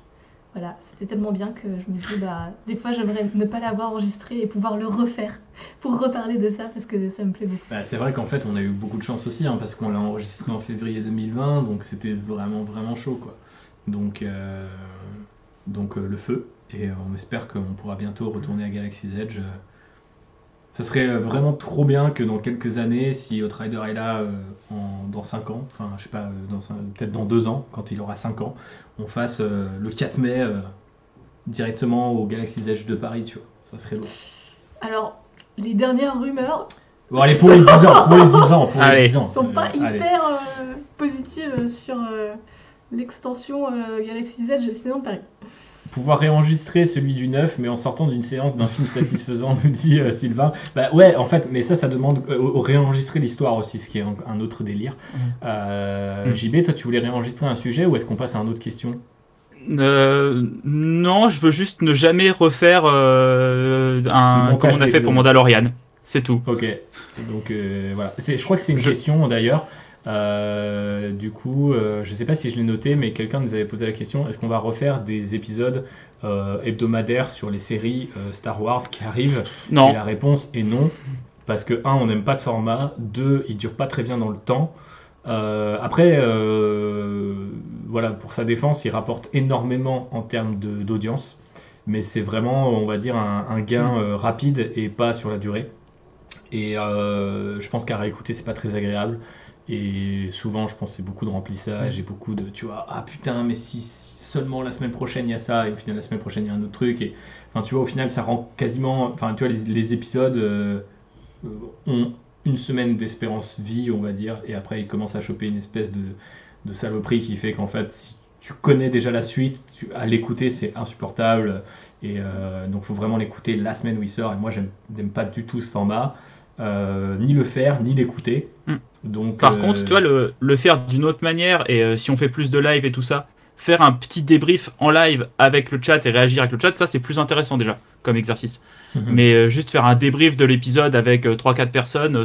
Voilà, c'était tellement bien que je me dis, bah, des fois j'aimerais ne pas l'avoir enregistré et pouvoir le refaire pour reparler de ça parce que ça me plaît beaucoup. Bah, c'est vrai qu'en fait, on a eu beaucoup de chance aussi, hein, parce qu'on l'a enregistré en février 2020, donc c'était vraiment, vraiment chaud, quoi. Donc, euh, euh, le feu, et euh, on espère qu'on pourra bientôt retourner à Galaxy's Edge. Ça serait euh, vraiment trop bien que dans quelques années, si Outrider est là euh, en- dans 5 ans, enfin, je sais pas, euh, peut-être dans 2 ans, quand il aura 5 ans, on fasse euh, le 4 mai euh, directement au Galaxy's Edge de Paris, tu vois. Ça serait beau. Alors, les dernières rumeurs Bon, allez, pour les 10 ans, pour les 10 ans, pour Allez. les 10 ans. sont pas hyper euh, positives sur euh, l'extension euh, Galaxy Z Destination Paris. Pouvoir réenregistrer celui du 9, mais en sortant d'une séance d'un film satisfaisant, [LAUGHS] nous dit euh, Sylvain. Bah ouais, en fait, mais ça, ça demande euh, au réenregistrer l'histoire aussi, ce qui est un, autre délire. Euh, JB, toi, tu voulais réenregistrer un sujet ou est-ce qu'on passe à une autre question? Non, je veux juste ne jamais refaire un comme on a fait pour Mandalorian. C'est tout. Ok. Donc voilà. Je crois que c'est une question d'ailleurs. Euh, du coup, euh, je ne sais pas si je l'ai noté, mais quelqu'un nous avait posé la question est-ce qu'on va refaire des épisodes euh, hebdomadaires sur les séries Star Wars qui arrivent? Non. Et la réponse est non. Parce que, un, on n'aime pas ce format. Deux, il dure pas très bien dans le temps. après, voilà, pour sa défense, il rapporte énormément en termes d'audience. Mais c'est vraiment, on va dire, un, gain rapide et pas sur la durée. Et je pense qu'à réécouter, c'est pas très agréable. Et souvent, je pense c'est beaucoup de remplissage et beaucoup de, tu vois, ah putain, mais si, seulement la semaine prochaine il y a ça, et au final la semaine prochaine il y a un autre truc. Et enfin, tu vois, au final, ça rend quasiment, enfin, tu vois, les, épisodes euh, euh, ont une semaine d'espérance vie, on va dire, et après ils commencent à choper une espèce de, saloperie qui fait qu'en fait, si tu connais déjà la suite, à l'écouter c'est insupportable. Et euh, donc, faut vraiment l'écouter la semaine où il sort. Et moi, j'aime pas du tout ce format. Euh, ni le faire, ni l'écouter. Hmm. Donc, Par euh, contre, tu vois, le, le faire d'une autre manière, et euh, si on fait plus de live et tout ça, faire un petit débrief en live avec le chat et réagir avec le chat, ça c'est plus intéressant déjà comme exercice. Mhm. Mais juste faire un débrief de l'épisode avec 3-4 personnes,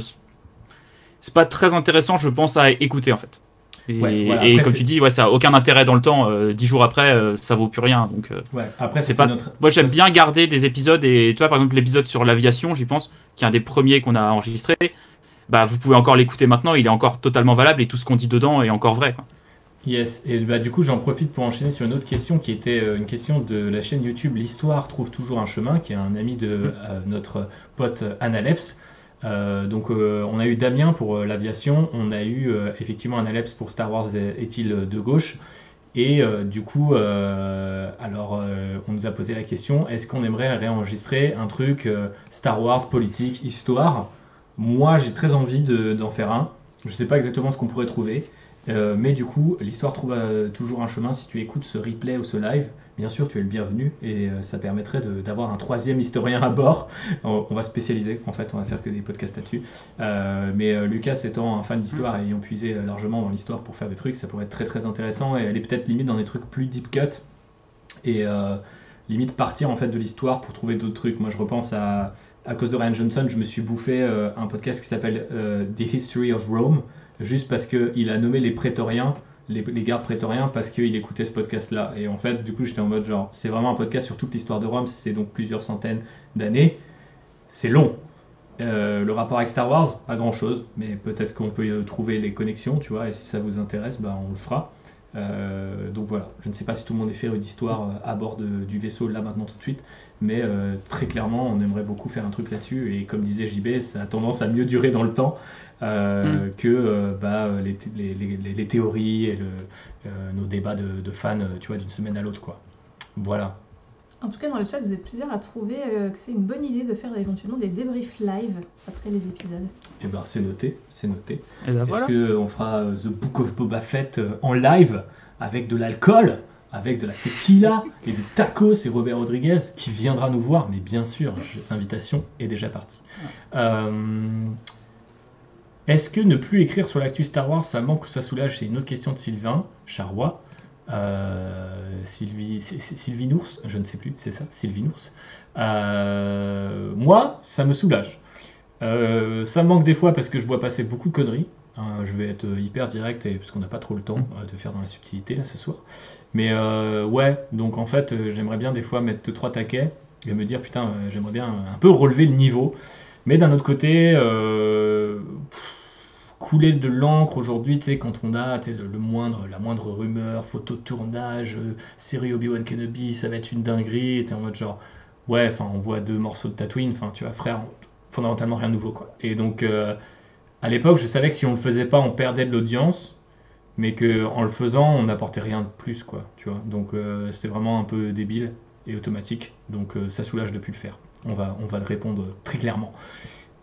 c'est pas très intéressant, je pense, à écouter en fait. Et, comme tu dis, ouais, ça a aucun intérêt dans le temps. Euh, dix jours après, euh, ça vaut plus rien. Donc, euh, ouais, après, c'est pas. Moi, j'aime bien garder des épisodes. Et tu vois, par exemple, l'épisode sur l'aviation, j'y pense, qui est un des premiers qu'on a enregistré. Bah, vous pouvez encore l'écouter maintenant. Il est encore totalement valable et tout ce qu'on dit dedans est encore vrai. Quoi. Yes, et bah, du coup j'en profite pour enchaîner sur une autre question qui était une question de la chaîne YouTube L'Histoire trouve toujours un chemin, qui est un ami de mm. notre pote Annaleps. Euh, donc euh, on a eu Damien pour euh, l'aviation, on a eu effectivement un Aleps pour Star Wars est-il de gauche. Et du coup, alors on nous a posé la question est-ce qu'on aimerait réenregistrer un truc Star Wars politique histoire? Moi j'ai très envie d'en faire un. Je ne sais pas exactement ce qu'on pourrait trouver, mais du coup l'histoire trouve toujours un chemin. Si tu écoutes ce replay ou ce live bien sûr, tu es le bienvenu et euh, ça permettrait d'avoir un troisième historien à bord. On, va spécialiser, en fait, on va faire que des podcasts là-dessus. Euh, mais euh, Lucas étant un fan d'histoire et ayant puisé largement dans l'histoire pour faire des trucs, ça pourrait être très très intéressant et aller peut-être limite dans des trucs plus deep cut et limite partir en fait de l'histoire pour trouver d'autres trucs. Moi, je repense à à cause de Ryan Johnson, je me suis bouffé un podcast qui s'appelle The History of Rome, juste parce qu'il a nommé les prétoriens les, gardes prétoriens parce qu'il écoutait ce podcast-là. Et en fait, du coup, j'étais en mode genre, c'est vraiment un podcast sur toute l'histoire de Rome, c'est donc plusieurs centaines d'années. C'est long. Euh, le rapport avec Star Wars, pas grand chose, mais peut-être qu'on peut trouver les connexions, tu vois, et si ça vous intéresse, bah, on le fera. Euh, donc voilà, je ne sais pas si tout le monde est féru d'histoire euh, à bord du vaisseau là maintenant tout de suite, mais très clairement on aimerait beaucoup faire un truc là-dessus et comme disait JB, ça a tendance à mieux durer dans le temps euh, que euh, bah, les, les, les, théories et le, euh, nos débats de, de, fans, tu vois, d'une semaine à l'autre, quoi. Voilà. En tout cas, dans le chat, vous êtes plusieurs à trouver que c'est une bonne idée de faire éventuellement des débriefs live après les épisodes. Et eh ben, c'est noté, c'est noté. Et ben, Est-ce qu'on fera The Book of Boba Fett en live avec de l'alcool avec de la tequila et du tacos et Robert Rodriguez qui viendra nous voir, mais bien sûr, l'invitation est déjà partie. Euh, est-ce que ne plus écrire sur l'actu Star Wars, ça manque ou ça soulage? C'est une autre question de Sylvain Charrois. Euh, Sylvie, Sylvie Nours, je ne sais plus, c'est ça, Sylvie Nours. Euh, moi, ça me soulage. Euh, ça me manque des fois parce que je vois passer beaucoup de conneries. Hein, je vais être hyper direct et, parce qu'on n'a pas trop le temps de faire dans la subtilité là ce soir. Mais ouais, donc en fait, j'aimerais bien des fois mettre 2-3 taquets et me dire putain, j'aimerais bien un peu relever le niveau. Mais d'un autre côté, couler de l'encre aujourd'hui, tu quand on a le, moindre, la moindre rumeur, photo de tournage, euh, série Obi-Wan Kenobi, ça va être une dinguerie, t'es en mode genre, ouais, enfin, on voit deux morceaux de Tatooine, enfin, tu vois, frère, fondamentalement rien de nouveau, quoi. Et donc, euh, à l'époque, je savais que si on le faisait pas, on perdait de l'audience, mais que en le faisant, on n'apportait rien de plus, quoi, tu vois. Donc, euh, c'était vraiment un peu débile et automatique, donc ça soulage de plus le faire. On va, on va le répondre très clairement.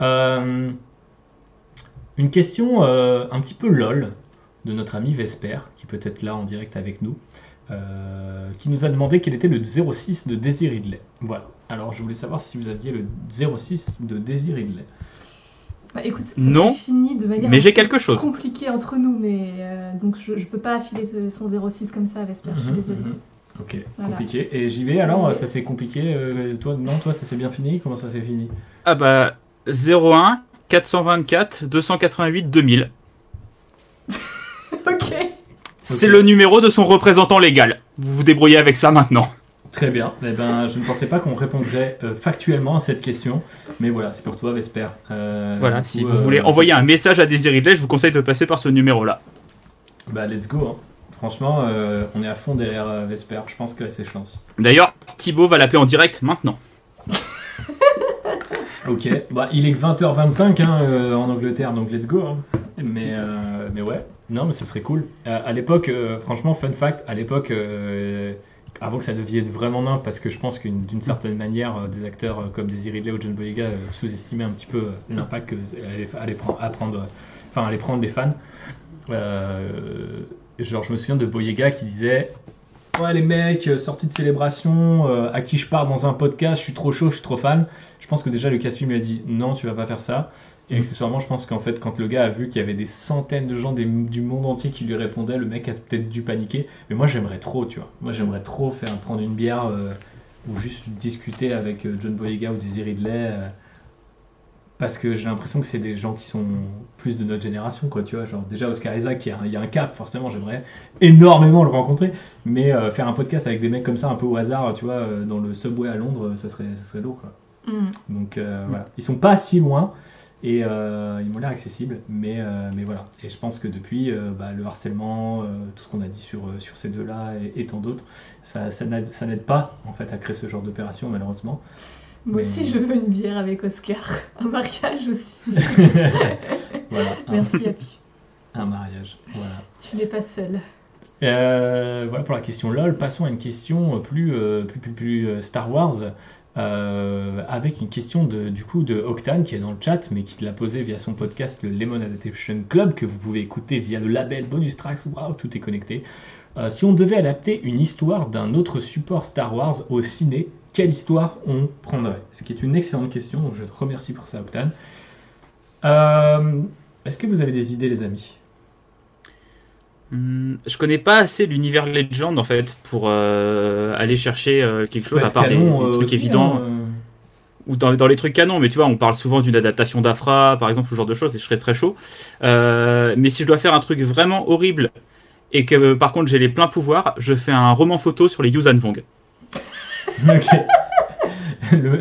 Euh, une question euh, un petit peu lol de notre ami Vesper, qui peut être là en direct avec nous. euh, qui nous a demandé quel était le 06 de Daisy Ridley. Voilà. Alors, je voulais savoir si vous aviez le 06 de Daisy Ridley. Bah, écoute, ça Non, fini de manière mais j'ai quelque chose. compliquée entre nous, mais euh, donc je, je peux pas affiler ce- son 06 comme ça, Vesper, je suis Mhm, désolée. mhm. Ok, Voilà. compliqué. Et j'y vais alors, JV. ça s'est compliqué. euh, toi, non, toi, ça s'est bien fini? Comment ça s'est fini? Ah bah 01 424 288 2000. ok. C'est le numéro de son représentant légal. Vous vous débrouillez avec ça maintenant. Très bien. Eh ben, je ne pensais pas qu'on répondrait euh, factuellement à cette question, mais voilà, c'est pour toi, Vesper. Euh, Voilà, si coup, vous euh, voulez envoyer un message à Désiré Ridley, je vous conseille de passer par ce numéro-là. Bah, let's go. hein. Franchement, euh, on est à fond derrière euh, Vesper. Je pense que c'est chance. D'ailleurs, Thibaut va l'appeler en direct maintenant. Ok. Bah, il est que 20h25 hein, euh, en Angleterre, donc let's go. hein. Mais, euh, mais ouais. Non, mais ça serait cool. Euh, à l'époque, euh, franchement, fun fact, à l'époque, avant que ça devienne vraiment nimp, parce que je pense qu'une d'une certaine manière, des acteurs comme Daisy Ridley ou John Boyega sous-estimaient un petit peu l'impact allait prendre, prendre, les fans. Genre, je me souviens de Boyega qui disait Ouais, les mecs, euh, sortie de célébration, euh, à qui je parle dans un podcast, je suis trop chaud, je suis trop fan. Je pense que déjà Lucasfilm lui a dit non, tu vas pas faire ça. Et accessoirement, je pense qu'en fait, quand le gars a vu qu'il y avait des centaines de gens du monde entier qui lui répondaient, le mec a peut-être dû paniquer. Mais moi, j'aimerais trop, tu vois. Moi, j'aimerais trop faire prendre une bière euh, ou juste discuter avec John Boyega ou Dizzy Ridley. Parce que j'ai l'impression que c'est des gens qui sont plus de notre génération, quoi, tu vois. Genre, déjà, Oscar Isaac, il y a un, il y a un cap, forcément, j'aimerais énormément le rencontrer. Mais euh, faire un podcast avec des mecs comme ça, un peu au hasard, tu vois, euh, dans le subway à Londres, ça serait, ça serait lourd, quoi. Mm. Donc euh, voilà, ils sont pas si loin et euh, ils m'ont l'air accessibles, mais, euh, mais voilà. Et je pense que depuis, euh, bah, le harcèlement, euh, tout ce qu'on a dit sur, euh, sur ces deux-là et, et tant d'autres, ça, ça n'aide pas en fait à créer ce genre d'opération malheureusement. Moi Mais- aussi, je veux une bière avec Oscar. [LAUGHS] Un mariage aussi. [LAUGHS] voilà, un, Merci, [LAUGHS] Happy. un mariage. Voilà. Tu n'es pas seul. Euh, voilà pour la question LOL. Passons à une question plus, euh, plus, plus, plus, euh, Star Wars. euh, avec une question de, du coup de Octane qui est dans le chat mais qui l'a posée via son podcast le Lemon Adaptation Club que vous pouvez écouter via le label Bonus Tracks waouh tout est connecté Euh, si on devait adapter une histoire d'un autre support Star Wars au ciné quelle histoire on prendrait? Ce qui est une excellente question donc je te remercie pour ça Octane Euh, est-ce que vous avez des idées les amis? Hmm, je connais pas assez l'univers Legend en fait pour euh, aller chercher euh, quelque chose à part canon, euh, trucs aussi, évidents hein, ou dans, dans les trucs canons. Mais tu vois, on parle souvent d'une adaptation d'Afra par exemple, ce genre de choses et je serais très chaud. Mais si je dois faire un truc vraiment horrible et que par contre j'ai les pleins pouvoirs, je fais un roman photo sur les Yuuzhan Vong. [LAUGHS] Ok. Le- le-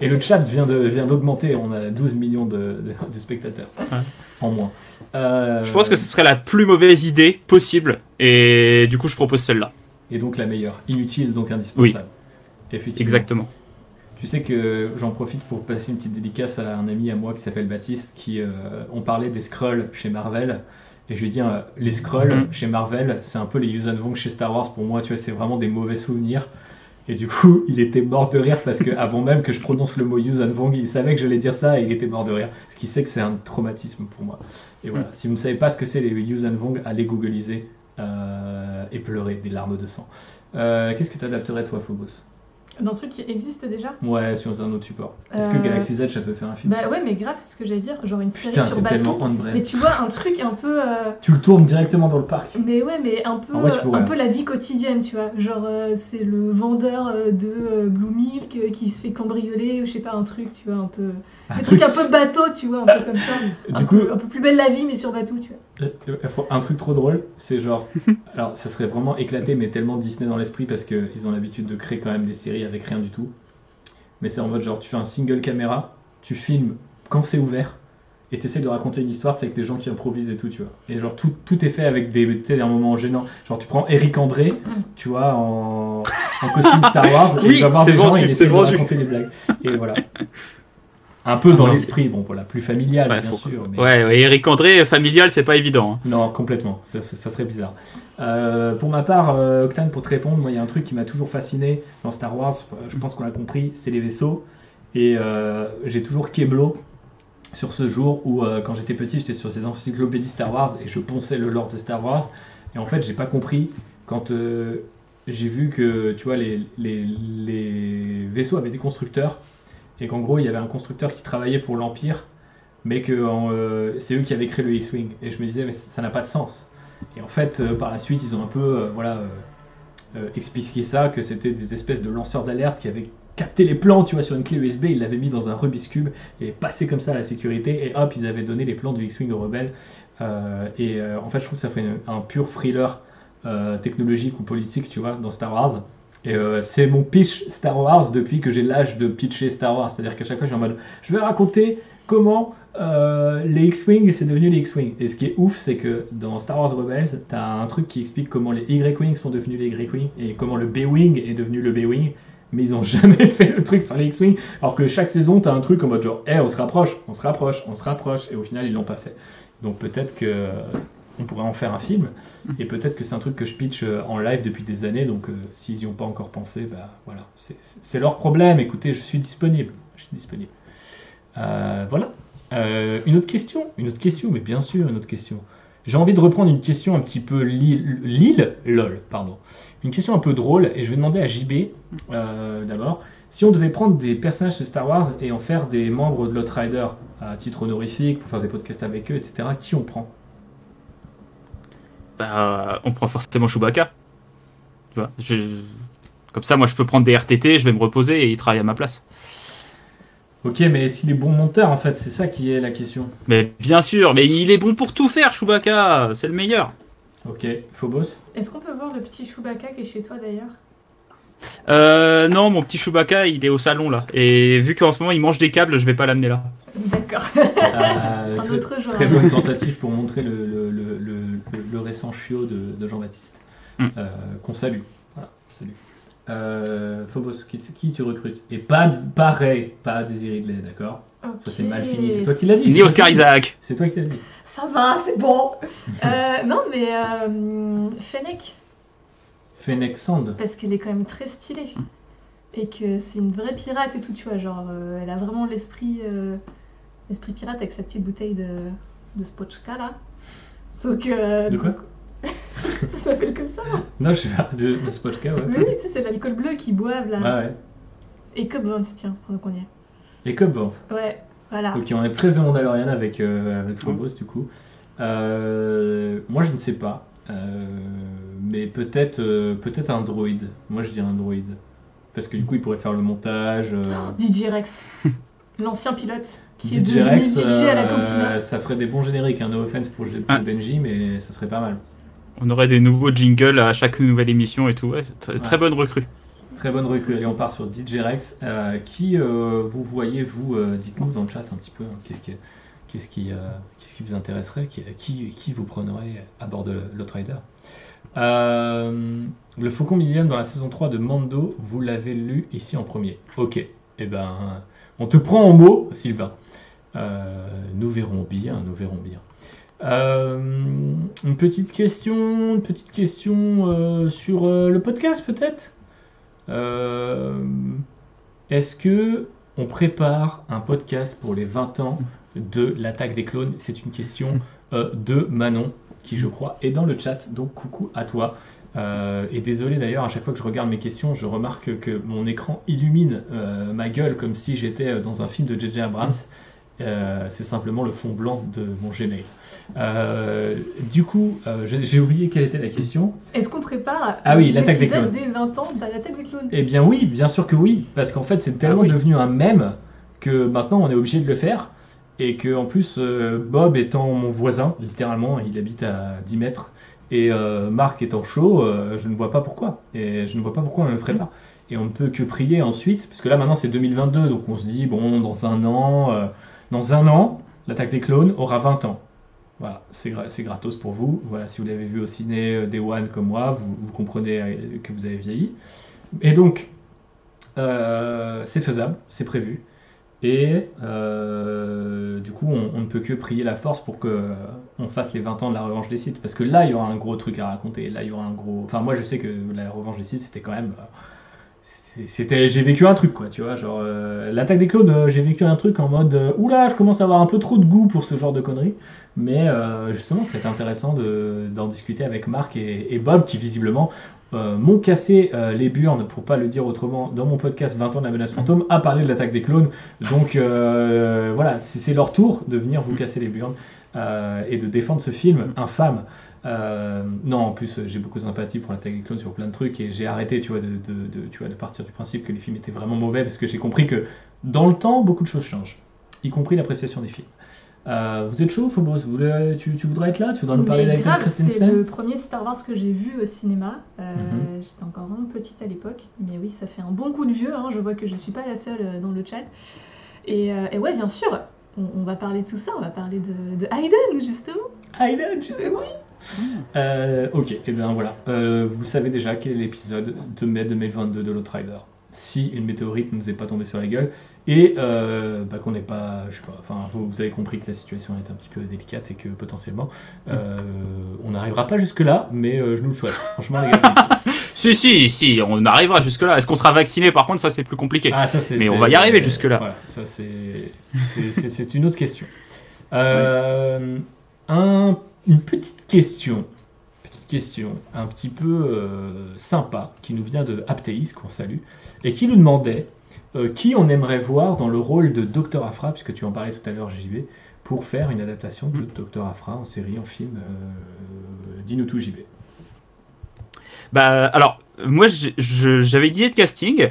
et le chat vient d'augmenter. On a 12 millions de, de- de spectateurs Ouais. en moins. Euh, Je pense que ce serait la plus mauvaise idée possible et du coup je propose celle-là. Et donc la meilleure. Inutile, donc indispensable. Effectivement. Exactement. Tu sais que j'en profite pour passer une petite dédicace à un ami à moi qui s'appelle Baptiste, qui euh, on parlait des Skrulls chez Marvel. Et je lui dis, euh, les Skrulls Mhm. chez Marvel, c'est un peu les Yuuzhan Vong chez Star Wars pour moi, tu vois, c'est vraiment des mauvais souvenirs. Et du coup, [LAUGHS] il était mort de rire parce que avant même que je prononce le mot Yuuzhan Vong, il savait que j'allais dire ça et il était mort de rire. Ce qui sait que c'est un traumatisme pour moi. Et voilà, si vous ne savez pas ce que c'est les Yuuzhan Vong, allez googliser euh, et pleurer des larmes de sang. Euh, Qu'est-ce que tu adapterais toi, Phobos? D'un truc qui existe déjà Ouais, sur un autre support. Est-ce que Euh, Galaxy Z, ça peut faire un film Bah ouais, mais grave, c'est ce que j'allais dire. Genre une série Putain, sur tellement on-brand. Mais tu vois, un truc un peu. euh, Tu le tournes directement dans le parc. Mais ouais, mais un peu, vrai, un peu la vie quotidienne, tu vois. Genre, euh, c'est le vendeur de Blue Milk qui se fait cambrioler, ou je sais pas, un truc, tu vois, un peu. Un Des truc- trucs un peu bateau, tu vois, un peu comme ça. [LAUGHS] Un, coup, peu, un peu plus belle la vie, mais sur bateau, tu vois. Un truc trop drôle, c'est genre. [LAUGHS] Alors, ça serait vraiment éclaté, mais tellement Disney dans l'esprit parce qu'ils ont l'habitude de créer quand même des séries avec rien du tout. Mais c'est en mode genre, tu fais un single caméra, tu filmes quand c'est ouvert. Et t'essaies de raconter une histoire, c'est avec des gens qui improvisent et tout, tu vois. Et genre, tout, tout est fait avec des, tu sais, un moment gênant. Genre, tu prends Eric André, tu vois, en, en costume Star Wars, et Oui, il va voir des gens et il essaie c'est de vendu. raconter des blagues. Et voilà. [LAUGHS] Un peu dans l'esprit, bon voilà, plus familial, Ouais, bien faut- sûr. mais- Ouais, ouais, Eric André, familial, c'est pas évident. hein. non, complètement. Ça, ça- ça serait bizarre. Euh, pour ma part, euh, Octane, pour te répondre, moi, il y a un truc qui m'a toujours fasciné dans Star Wars. euh, Je pense qu'on l'a compris, c'est les vaisseaux. Et euh, j'ai toujours Keblo sur ce jour où, euh, quand j'étais petit, j'étais sur ces encyclopédies Star Wars et je ponçais le lore de Star Wars. Et en fait, j'ai pas compris quand euh, j'ai vu que tu vois les, les, les vaisseaux avaient des constructeurs et qu'en gros il y avait un constructeur qui travaillait pour l'Empire, mais que euh, c'est eux qui avaient créé le X-wing. Et je me disais mais ça n'a pas de sens. Et en fait euh, par la suite ils ont un peu euh, voilà expliqué ça que c'était des espèces de lanceurs d'alerte qui avaient capté les plans tu vois sur une clé USB, ils l'avaient mis dans un Rubik's cube et passé comme ça à la sécurité et hop ils avaient donné les plans du X-wing aux rebelles. Et en fait je trouve que ça fait un pur thriller technologique ou politique, tu vois, dans Star Wars. Et euh, c'est mon pitch Star Wars depuis que j'ai l'âge de pitcher Star Wars. C'est-à-dire qu'à chaque fois, je suis en mode, je vais raconter comment euh, les X-Wing, c'est devenu les X-Wing. Et ce qui est ouf, c'est que dans Star Wars Rebels, t'as un truc qui explique comment les Y-Wing sont devenus les Y-Wing et comment le B-Wing est devenu le B-Wing. Mais ils ont [LAUGHS] jamais fait le truc sur les X-Wing. Alors que chaque saison, t'as un truc en mode genre, hey, on se rapproche, on se rapproche, on se rapproche. Et au final, ils l'ont pas fait. Donc peut-être que on pourrait en faire un film. Et peut-être que c'est un truc que je pitch euh, en live depuis des années, donc euh, s'ils y ont pas encore pensé, bah voilà, c'est- leur problème. Écoutez, je suis disponible. Je suis disponible. Euh, voilà. Une autre question, une autre question, mais bien sûr, une autre question. J'ai envie de reprendre une question un petit peu Lille, lol, pardon. Une question un peu drôle, et je vais demander à JB d'abord. Si on devait prendre des personnages de Star Wars et en faire des membres de l'Outrider à titre honorifique, pour faire des podcasts avec eux, etc., qui on prend? Bah, on prend forcément Chewbacca. Tu vois, je- Comme ça, moi, je peux prendre des RTT, je vais me reposer et il travaille à ma place. Ok, mais est-ce qu'il est bon monteur en fait C'est ça qui est la question. Mais bien sûr, mais il est bon pour tout faire, Chewbacca. C'est le meilleur. Ok, Phobos Est-ce qu'on peut voir le petit Chewbacca qui est chez toi d'ailleurs? Euh, non, mon petit Chewbacca, il est au salon là. Et vu qu'en ce moment il mange des câbles, je vais pas l'amener là. D'accord. Euh, [LAUGHS] Un très, autre genre. très bonne tentative pour montrer le, le, le, le- le récent chiot de, de Jean-Baptiste. Mm. Euh, Qu'on salue. Voilà, salut. Euh, Phobos, qui, qui tu recrutes? Et pas, pas Ray, pas Désiré Ridley, d'accord? Ça c'est mal fini, c'est toi qui l'as dit. Ni c'est toi Oscar qui- Isaac. C'est toi qui l'as dit. Ça va, c'est bon. [LAUGHS] Euh, non, mais euh, Fennec, Fennec Sand. parce qu'elle est quand même très stylée. Et que c'est une vraie pirate et tout, tu vois. Genre, euh, elle a vraiment l'esprit euh, l'esprit pirate avec sa petite bouteille de, de Spotchka là. Donc, euh, De quoi [LAUGHS] Ça s'appelle comme ça. hein. Non, je sais pas, de, de ce podcast, ouais. Mais oui, tu sais, c'est l'alcool bleu qu'ils boivent là. Ah ouais. Et Cobb Vance, tiens, pendant qu'on y est. Et Cobb Vanth. Ouais, voilà. Ok, on est très The Mandalorian avec, euh, avec Phobos du coup. Euh, moi je ne sais pas. Euh, mais peut-être euh, peut-être un droïde. Moi je dirais un droïde. Parce que du coup il pourrait faire le montage. euh, [GASPS] Oh, DJ Rex, [LAUGHS] l'ancien pilote qui est DJ devenu Rex, DJ à la euh, cantine. ça ferait des bons génériques. Hein. No offense pour, pour Ah. Benji, mais ça serait pas mal. On aurait des nouveaux jingles à chaque nouvelle émission et tout. Ouais, très, bonne recrue. Très bonne recrue. Allez, on part sur DJ Rex. Euh, qui euh, vous voyez, vous, euh, dites-nous dans le chat un petit peu, hein, qu'est-ce qui, qu'est-ce qui, euh, qu'est-ce qui vous intéresserait, qui, qui, qui vous prendrait à bord de l'Outrider euh, Le Faucon Millium dans la saison 3 de Mando, vous l'avez lu ici en premier. Ok. Eh ben, on te prend en mot, Sylvain. Euh, nous verrons bien, nous verrons bien. Euh, une petite question, une petite question euh, sur le podcast peut-être? Est-ce que on prépare un podcast pour les 20 ans de l'attaque des clones? C'est une question de Manon qui je crois est dans le chat. Donc coucou à toi. Euh, et désolé d'ailleurs, à chaque fois que je regarde mes questions, je remarque que mon écran illumine euh, ma gueule comme si j'étais euh, dans un film de J.J. Abrams. Euh, c'est simplement le fond blanc de mon Gmail. Du coup, j'ai oublié quelle était la question. Est-ce qu'on prépare Ah oui, l'attaque des clones. des 20 ans l'attaque des clones? Eh bien oui, bien sûr que oui, parce qu'en fait c'est tellement Ah oui. devenu un mème que maintenant on est obligé de le faire et que en plus Bob étant mon voisin, littéralement, il habite à 10 mètres et euh, Marc étant chaud, euh, je ne vois pas pourquoi et je ne vois pas pourquoi on ne le ferait pas. Et on ne peut que prier ensuite, parce que là maintenant c'est 2022, donc on se dit bon dans un an, euh, dans un an, l'attaque des clones aura 20 ans. Voilà, c'est gra- c'est gratos pour vous. Voilà, si vous l'avez vu au ciné euh, Day One comme moi, vous, vous comprenez que vous avez vieilli. Et donc, c'est faisable, c'est prévu. Et euh, du coup, on, ne peut que prier la force pour que euh, fasse les 20 ans de la revanche des sites. Parce que là, il y aura un gros truc à raconter. Là, il y aura un gros. Enfin, moi, je sais que la revanche des sites, c'était quand même. euh, C'était, j'ai vécu un truc, quoi, tu vois. Genre, euh, l'attaque des clones, euh, j'ai vécu un truc en mode euh, oula, je commence à avoir un peu trop de goût pour ce genre de conneries. Mais justement, c'est intéressant de, d'en discuter avec Marc et, Bob, qui visiblement m'ont cassé les burnes, pour pas le dire autrement, dans mon podcast 20 ans de la menace fantôme, à parler de l'attaque des clones. Donc voilà, c'est leur tour de venir vous casser les burnes et de défendre ce film infâme. Non, en plus, j'ai beaucoup de sympathie pour l'attaque des clones sur plein de trucs et j'ai arrêté, tu vois, de, de- de- tu vois, de partir du principe que les films étaient vraiment mauvais parce que j'ai compris que dans le temps, beaucoup de choses changent, y compris l'appréciation des films. Euh, vous êtes chaud, Phobos? Vous voulez- tu, tu voudrais être là? Tu voudrais nous parler d'Ayrton grave, c'est Christensen? le premier Star Wars que j'ai vu au cinéma. Euh, Mhm. J'étais encore vraiment petite à l'époque, mais oui, ça fait un bon coup de vieux. hein, Je vois que je suis pas la seule euh, dans le chat. Et, euh, et ouais, bien sûr, on, on va parler de tout ça. On va parler de, de Hayden justement. Hayden, justement. Euh, ok, et bien voilà. Euh, vous savez déjà quel est l'épisode de mai 2022 de l'Outrider. Si une météorite ne nous est pas tombée sur la gueule et euh, bah, qu'on n'est pas, je sais pas, enfin vous, vous avez compris que la situation est un petit peu délicate et que potentiellement euh, on n'arrivera pas jusque là, mais euh, je nous le souhaite. Franchement les gars. [LAUGHS] Si, si, si, on arrivera jusque-là. Est-ce qu'on sera vacciné? Par contre, ça c'est plus compliqué. Ah, ça, c'est- Mais on va y arriver jusque-là. Voilà, ça c'est c'est- c'est- c'est une autre question. Euh, un- une petite question, petite question, un petit peu euh, sympa, qui nous vient de Aptéis, qu'on salue, et qui nous demandait euh, qui on aimerait voir dans le rôle de Dr Afra, puisque tu en parlais tout à l'heure, JB, pour faire une adaptation de Dr Afra en série, en film. Euh, Dis-nous tout, JB. Bah, alors, moi, j'avais une idée de casting.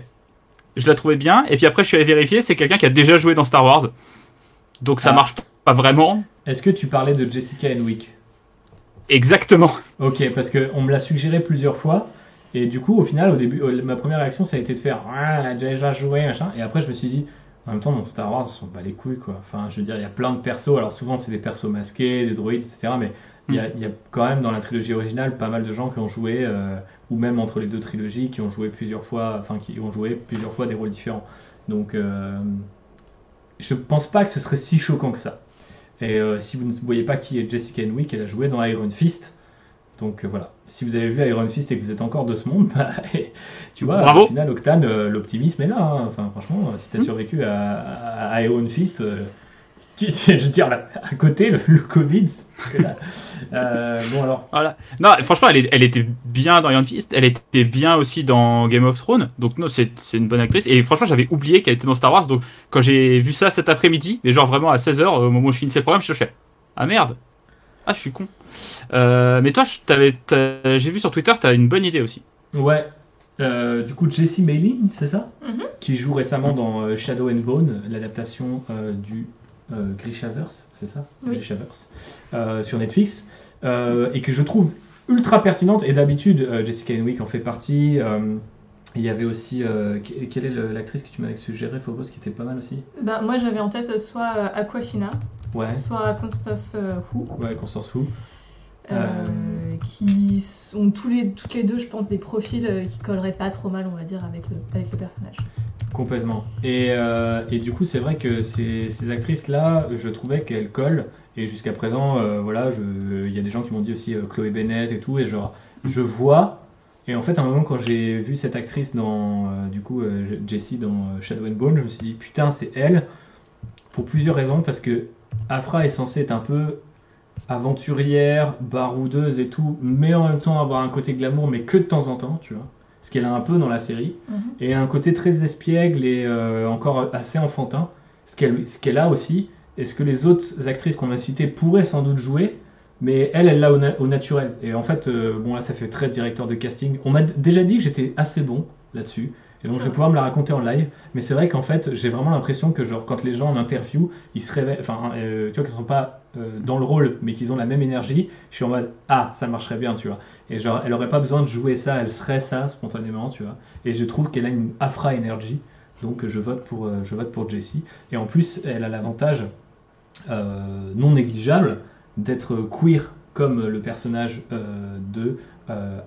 Je la trouvais bien. Et puis après, je suis allé vérifier. C'est quelqu'un qui a déjà joué dans Star Wars. Donc ça Ah. marche pas vraiment. Est-ce que tu parlais de Jessica Henwick? Exactement. Ok, parce qu'on me l'a suggéré plusieurs fois. Et du coup, au final, au début, au- ma première réaction, ça a été de faire Ah, déjà joué, machin. Et après, je me suis dit, en même temps, dans Star Wars, ils sont pas les couilles, quoi. Enfin, je veux dire, il y a plein de persos. Alors, souvent, c'est des persos masqués, des droïdes, etc. Mais il y, a, il y a quand même, dans la trilogie originale, pas mal de gens qui ont joué, euh, ou même entre les deux trilogies, qui ont joué plusieurs fois, enfin, qui ont joué plusieurs fois des rôles différents. Donc, euh, je pense pas que ce serait si choquant que ça. Et euh, si vous ne voyez pas qui est Jessica Henwick, elle a joué dans Iron Fist. Donc euh, voilà, si vous avez vu Iron Fist et que vous êtes encore de ce monde, [LAUGHS] bah, tu vois, Bravo. au final, Octane, euh, l'optimisme est là. hein. Enfin, franchement, si t'as Mm. survécu à, à Iron Fist, [LAUGHS] qui- je veux dire, là, à côté, le, le Covid, là. Euh, bon alors, Voilà. Non, franchement, elle, est- elle était bien dans Iron Fist. Elle était bien aussi dans Game of Thrones. Donc, non, c'est une bonne actrice. Et franchement, j'avais oublié qu'elle était dans Star Wars. Donc, quand j'ai vu ça cet après-midi, mais genre vraiment à 16h, au moment où je finissais le programme, je fais Ah merde Ah, je suis con. Euh, mais toi, j'ai vu sur Twitter, t'as une bonne idée aussi. ouais. Euh, du coup, Jessie Mayling, c'est ça? Mhm. Qui joue récemment dans euh, Shadow and Bone, l'adaptation euh, du Grishaverse, c'est ça Oui. Grishaverse, euh, sur Netflix, euh, et que je trouve ultra pertinente. Et d'habitude, euh, Jessica Henwick en fait partie. euh, il y avait aussi. euh, que- quelle est l'actrice que tu m'avais suggéré, Phobos, qui était pas mal aussi Bah, moi, j'avais en tête euh, soit euh, Aquafina, Ouais, soit Constance euh, Wu, ouais, Constance Wu. Euh, qui sont toutes les deux, je pense, des profils euh, qui colleraient pas trop mal, on va dire, avec le, personnage. Complètement. Et, euh, et du coup, c'est vrai que ces, ces actrices-là, je trouvais qu'elles collent. Et jusqu'à présent, voilà, il y a des gens qui m'ont dit aussi Chloé Bennett et tout. Et genre, je vois. Et en fait, à un moment, quand j'ai vu cette actrice dans, du coup, Jessie dans Shadow and Bone, je me suis dit, putain, c'est elle. Pour plusieurs raisons. Parce que Afra est censée être un peu aventurière, baroudeuse et tout, mais en même temps avoir un côté glamour, mais que de temps en temps, tu vois. Ce qu'elle a un peu dans la série et un côté très espiègle et euh, encore assez enfantin, ce qu'elle a aussi, et ce que les autres actrices qu'on a citées pourraient sans doute jouer, mais elle, elle l'a au, na- au naturel. Et en fait, euh, bon là, ça fait très directeur de casting. On m'a déjà dit que j'étais assez bon là-dessus, et donc je vais pouvoir me la raconter en live. Mais c'est vrai qu'en fait, j'ai vraiment l'impression que genre quand les gens en interview, ils se réveillent, enfin, euh, tu vois, qu'ils sont pas euh, dans le rôle, mais qu'ils ont la même énergie. Je suis en mode ah, ça marcherait bien, tu vois. Et genre, elle aurait pas besoin de jouer ça, elle serait ça spontanément, tu vois. Et je trouve qu'elle a une Afra énergie. Donc je vote pour, euh, je vote pour Jessie. Et en plus, elle a l'avantage euh, non négligeable d'être queer comme le personnage de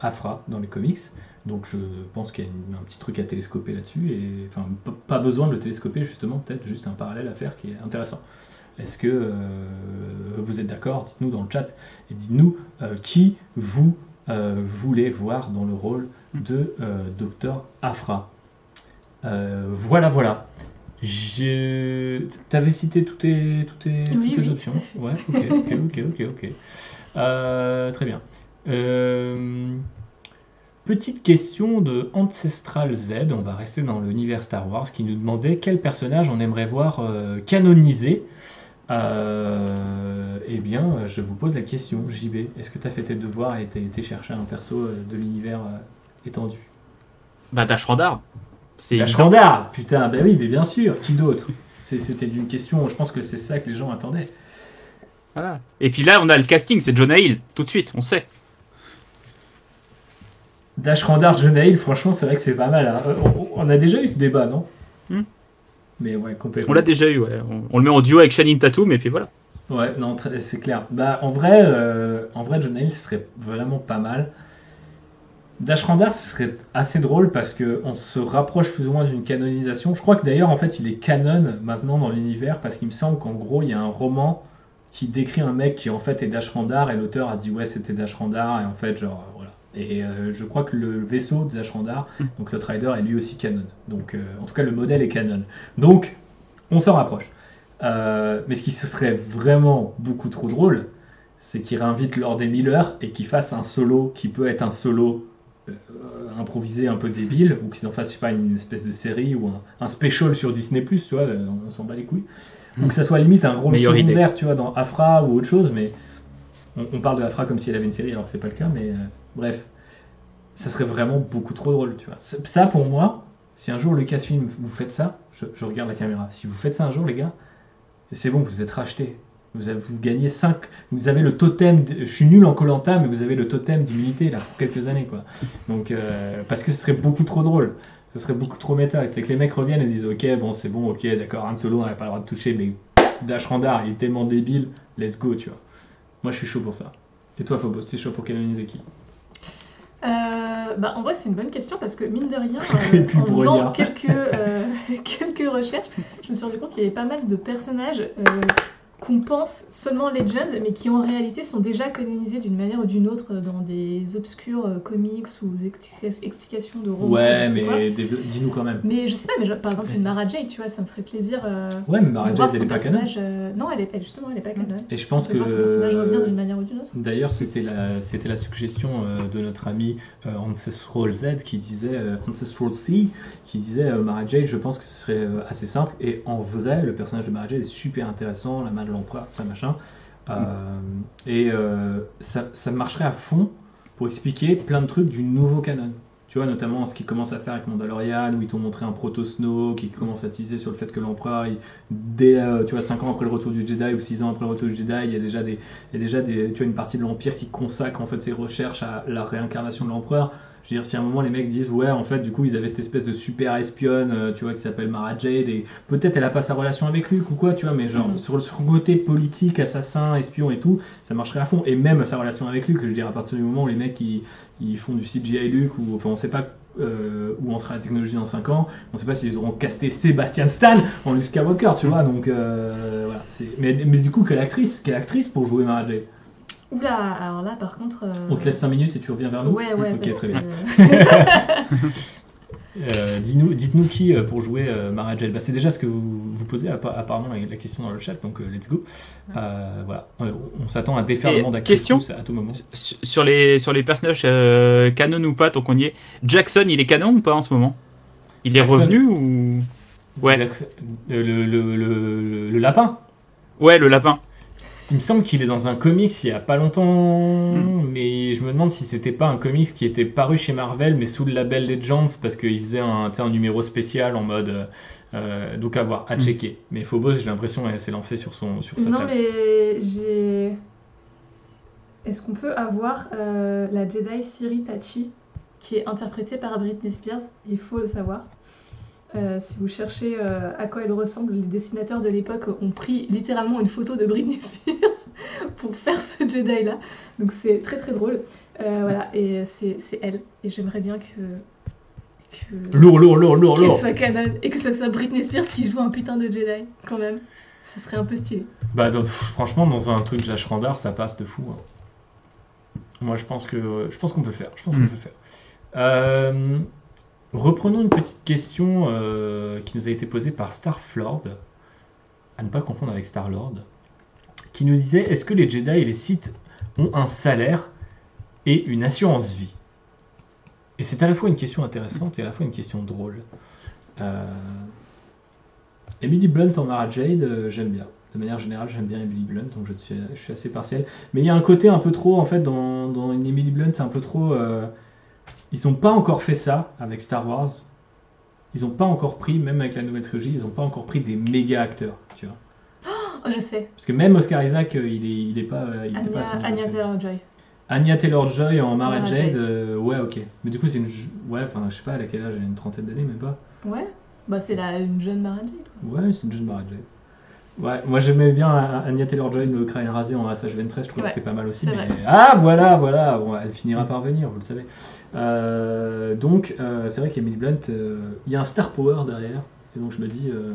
Afra dans les comics. Donc je pense qu'il y a un petit truc à télescoper là-dessus. Et enfin, pas besoin de le télescoper justement, peut-être juste un parallèle à faire qui est intéressant. Est-ce que euh, vous êtes d'accord? Dites-nous dans le chat et dites-nous euh, qui vous euh, voulez voir dans le rôle de Dr Afra. Voilà, voilà. Je... T'avais cité toutes tes, toutes tes, toutes Oui, tes oui, options? tout. Ouais, ok, ok, ok, ok. Euh, très bien. Euh, petite question de Ancestral Z, on va rester dans l'univers Star Wars, qui nous demandait quel personnage on aimerait voir euh, canonisé. Euh, eh bien, je vous pose la question, JB. Est-ce que tu as fait tes devoirs et t'as été chercher un perso euh, de l'univers euh, étendu? Bah, Dash Randar. Évident. Chandar Putain, bah oui, mais bien sûr, qui d'autre? C'était une question, je pense que c'est ça que les gens attendaient. Voilà. Et puis là, on a le casting, c'est Jonah Hill, tout de suite, on sait. Dash Randar, Jonah Hill, franchement, c'est vrai que c'est pas mal. hein. On, on a déjà eu ce débat, non? Hmm. Mais ouais, complètement. On l'a déjà eu, ouais. On, on le met en duo avec Channing Tatum, et puis voilà. Ouais, non, c'est clair. Bah, en vrai, euh, en vrai, Jonah Hill, ce serait vraiment pas mal. Dash Randar, ce serait assez drôle parce que on se rapproche plus ou moins d'une canonisation. Je crois que d'ailleurs, en fait, il est canon maintenant dans l'univers parce qu'il me semble qu'en gros, il y a un roman qui décrit un mec qui en fait est Dash Randar et l'auteur a dit ouais, c'était Dash Randar et en fait, genre. Et euh, je crois que le vaisseau de Dash Randar, donc le Rider, est lui aussi canon. Donc, euh, en tout cas, le modèle est canon. Donc, on s'en rapproche. Euh, mais ce qui serait vraiment beaucoup trop drôle, c'est qu'il réinvite Lord et Miller et qu'il fasse un solo qui peut être un solo improvisé un peu débile, ou qu'ils en je sais pas, une espèce de série ou un, un special sur Disney, tu vois, on s'en bat les couilles. Ou que ça soit limite un rôle Meilleure idée. secondaire, tu vois, dans Afra ou autre chose, mais on, on parle de Afra comme si elle avait une série, alors que c'est pas le cas, mais bref, ça serait vraiment beaucoup trop drôle, tu vois. Ça, pour moi, si un jour Lucasfilm vous faites ça, je, regarde la caméra, si vous faites ça un jour, les gars, c'est bon, vous êtes rachetés. Vous, gagnez 5. Vous avez le totem. de- je suis nul en Colanta, mais vous avez le totem d'immunité là pour quelques années quoi. Donc euh, parce que ce serait beaucoup trop drôle. Ce serait beaucoup trop méta. C'est que les mecs reviennent et disent ok bon c'est bon ok d'accord Han Solo on n'avait pas le droit de toucher mais Dash Randar il est tellement débile let's go tu vois. Moi je suis chaud pour ça. Et toi Phobos tu es chaud pour canoniser qui? Euh, bah, en vrai, c'est une bonne question parce que mine de rien, [LAUGHS] euh, en faisant quelques, euh, [LAUGHS] quelques recherches, je me suis rendu compte qu'il y avait pas mal de personnages euh, qu'on pense seulement Legends, mais qui en réalité sont déjà canonisés d'une manière ou d'une autre dans des obscurs euh, comics ou expli- explications de romans. Ouais mais dis-nous quand même. Mais je sais pas, mais par exemple, une Mara Jade, tu vois, ça me ferait plaisir euh, Ouais mais Mara Jade elle est pas canon. euh, Non, elle est, justement, elle est pas canon. Et je On pense peut voir son personnage revenir d'une que manière ou d'une autre. D'ailleurs, c'était la, c'était la suggestion euh, de notre ami euh, Ancestral Z qui disait, euh, Ancestral C, qui disait euh, Mara Jade, je pense que ce serait euh, assez simple. Et en vrai, le personnage de Mara Jade est super intéressant, la main de l'empereur, ça machin. Euh, et euh, ça, ça marcherait à fond pour expliquer plein de trucs du nouveau canon. Tu vois, notamment ce qu'ils commencent à faire avec Mandalorian, où ils t'ont montré un proto-Snow, qui commence à teaser sur le fait que l'empereur, dès, euh, tu vois, 5 ans après le retour du Jedi ou 6 ans après le retour du Jedi, il y a déjà des, il y a déjà des, tu vois, une partie de l'Empire qui consacre en fait ses recherches à la réincarnation de l'empereur. Je veux dire, si à un moment les mecs disent, ouais, en fait, du coup, ils avaient cette espèce de super espionne, euh, tu vois, qui s'appelle Mara Jade, et peut-être elle a pas sa relation avec Luke ou quoi, tu vois, mais genre, Mhm. sur le sur côté politique, assassin, espion et tout, ça marcherait à fond. Et même sa relation avec Luke, je veux dire, à partir du moment où les mecs, ils, ils font du CGI Luke, ou, enfin, on sait pas euh, où en sera la technologie dans 5 ans, on sait pas s'ils auront casté Sébastien Stan [LAUGHS] en Luke Skywalker, tu vois, donc, euh, voilà. c'est- Mais, mais du coup, quelle actrice, quelle actrice pour jouer Mara Jade? Oula, alors là, par contre. euh, On te laisse 5 minutes et tu reviens vers nous Ouais, ouais, Ok, parce très que- bien. [LAUGHS] Euh, Dites-nous qui euh, pour jouer euh. Bah, c'est déjà ce que vous, vous posez appa- apparemment la, la question dans le chat, donc euh, let's go. Euh, voilà, on, on s'attend à un déferlement tous à tout moment. Sur sur les, sur les personnages euh, canon ou pas, tant qu'on y est, Jackson, il est canon ou pas en ce moment? Il est Jackson. revenu ou? Ouais, Le, le, le- le- le lapin? ouais, le lapin. Il me semble qu'il est dans un comics il y a pas longtemps, Hmm. mais je me demande si c'était pas un comics qui était paru chez Marvel, mais sous le label Legends, parce qu'il faisait un, numéro spécial en mode. euh, euh, donc à voir, à Hmm. checker. Mais Phobos, j'ai l'impression, elle s'est lancée sur, son, sur sa Non, table. mais j'ai. Est-ce qu'on peut avoir euh, la Jedi Siri Tachi qui est interprétée par Britney Spears? Il faut le savoir. Euh, si vous cherchez euh, à quoi elle ressemble, les dessinateurs de l'époque ont pris littéralement une photo de Britney [LAUGHS] Spears pour faire ce Jedi là. Donc c'est très très drôle. Euh, voilà, et c'est c'est elle. Et j'aimerais bien que. que... Lourd, lourd, lourd, lourd, lourd. soit canon et que ça soit Britney Spears qui joue un putain de Jedi quand même. Ça serait un peu stylé. Bah, donc, franchement, dans un truc Jash Randar, ça passe de fou. hein. Moi, je pense que je pense qu'on peut faire. Je pense qu'on Mm. peut faire. Euh, reprenons une petite question euh, qui nous a été posée par Starflord, à ne pas confondre avec Starlord, qui nous disait est-ce que les Jedi et les Sith ont un salaire et une assurance vie? Et c'est à la fois une question intéressante et à la fois une question drôle. Euh... Emily Blunt en Mara Jade, euh, j'aime bien. De manière générale, j'aime bien Emily Blunt, donc je suis, assez partiel. Mais il y a un côté un peu trop, en fait, dans, une Emily Blunt, c'est un peu trop. Ils n'ont pas encore fait ça avec Star Wars. Ils n'ont pas encore pris, même avec la nouvelle trilogie, ils n'ont pas encore pris des méga acteurs, tu vois. Oh, je sais. Parce que même Oscar Isaac, euh, il est, il est pas. Il Anya, pas Anya. Taylor-Joy. Anya Taylor-Joy en Mara Jade, Jade. euh, ouais, ok. Mais du coup, c'est une. Ouais, enfin, je sais pas, à quel âge? Elle a une trentaine d'années, même pas? Ouais. Bah, c'est la, une jeune Mara Jade. quoi. Ouais, c'est une jeune Mara Jade. Ouais, moi j'aimais bien A- Anya Taylor-Joy, le crâne rasé en Assage 23, je trouvais Ouais, que c'était pas mal aussi. Mais... Ah, voilà, voilà, bon, elle finira par venir, vous le savez. Euh, donc, euh, c'est vrai qu'Emily Blunt, euh, il y a un star power derrière, et donc je me dis, euh,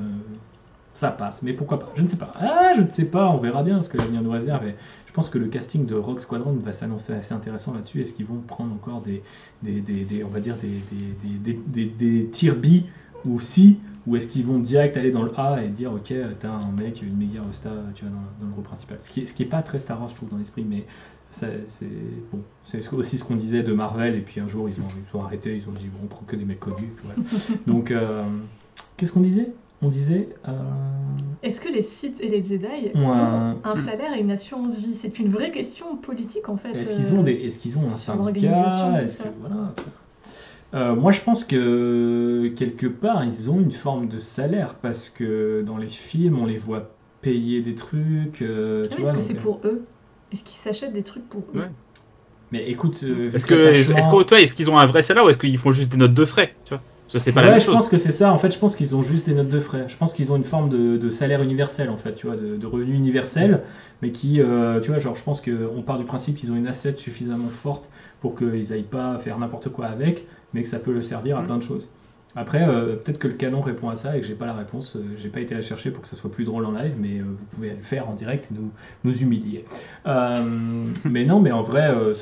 ça passe, mais pourquoi pas? Je ne sais pas. Ah, je ne sais pas, on verra bien ce que l'avenir nous réserve. Et je pense que le casting de Rock Squadron va s'annoncer assez intéressant là-dessus. Est-ce qu'ils vont prendre encore des, on va dire, des, des, tier B ou C? Ou est-ce qu'ils vont direct aller dans le A et dire ok t'as un mec une méga star tu vois dans, le rôle principal? Ce qui est, pas très Star Wars je trouve dans l'esprit mais c'est bon c'est aussi ce qu'on disait de Marvel et puis un jour ils ont, ils ont arrêté ils ont dit bon on prend que des mecs connus voilà. [LAUGHS] donc euh, qu'est-ce qu'on disait? On disait euh, Est-ce que les Sith et les Jedi ont un salaire et une assurance vie? C'est une vraie question politique en fait. Est-ce euh, qu'ils ont, des, est-ce qu'ils ont un syndicat? tout Est-ce ça. que, voilà. Euh, moi, je pense que quelque part, ils ont une forme de salaire parce que dans les films, on les voit payer des trucs. euh, tu Ah, mais vois, Est-ce que c'est euh, pour eux Est-ce qu'ils s'achètent des trucs pour eux Ouais. Mais écoute, euh, Est-ce que est-ce toi, est-ce qu'ils ont un vrai salaire ou est-ce qu'ils font juste des notes de frais Tu vois? Ça, c'est pas ouais, la même je chose. pense que c'est ça. En fait, je pense qu'ils ont juste des notes de frais. Je pense qu'ils ont une forme de, de salaire universel, en fait, tu vois, de, de revenu universel, mais qui, euh, tu vois, genre, je pense qu'on part du principe qu'ils ont une asset suffisamment forte pour qu'ils aillent pas faire n'importe quoi avec, mais que ça peut le servir à Mm. plein de choses. Après, euh, peut-être que le canon répond à ça et que j'ai pas la réponse. Euh, j'ai pas été la chercher pour que ça soit plus drôle en live, mais euh, vous pouvez le faire en direct et nous, nous humilier. Euh, mais non, mais en vrai, euh,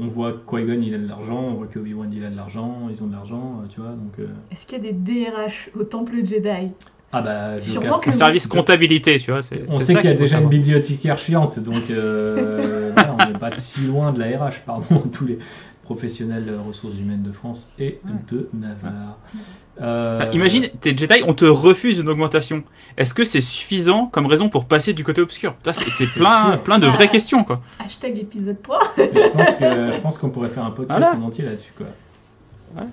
on voit que Qui-Gon il a de l'argent, on voit que Obi-Wan il a de l'argent, ils ont de l'argent, euh, tu vois, donc. euh, Est-ce qu'il y a des DRH au temple Jedi? Ah bah, je Sûrement que- Un service comptabilité, tu vois. c'est- On c'est sait ça qu'il y a déjà une bibliothécaire chiante, donc euh, [LAUGHS] on n'est pas si loin de la RH, pardon, [LAUGHS] tous les professionnels euh, ressources humaines de France et de Navarre. Euh, Imagine, t'es Jedi, on te refuse une augmentation. Est-ce que c'est suffisant comme raison pour passer du côté obscur C'est plein, plein de vraies Ah. questions, quoi. Hashtag épisode 3 [LAUGHS] mais je pense que je pense qu'on pourrait faire un podcast Voilà. en entier là-dessus, quoi. Voilà.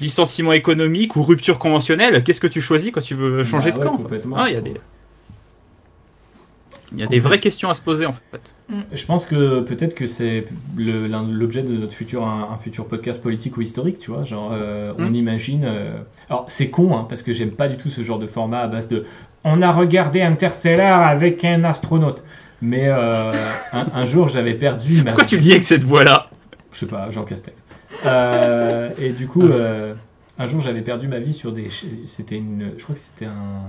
Licenciement économique ou rupture conventionnelle, qu'est-ce que tu choisis quand tu veux changer Bah de camp complètement. Ah, il y a des, il y a des vraies questions à se poser, en fait. Je pense que peut-être que c'est l'objet de notre futur un, un futur podcast politique ou historique, tu vois. Genre, euh, on Mm. imagine. euh, Alors, c'est con, hein, parce que j'aime pas du tout ce genre de format à base de. On a regardé Interstellar avec un astronaute. Mais euh, un, un jour, j'avais perdu ma. Pourquoi tu le dis avec cette voix-là? Je sais pas, Jean Castex. Et du coup, un jour, j'avais perdu ma vie sur des. C'était une. Je crois que c'était un.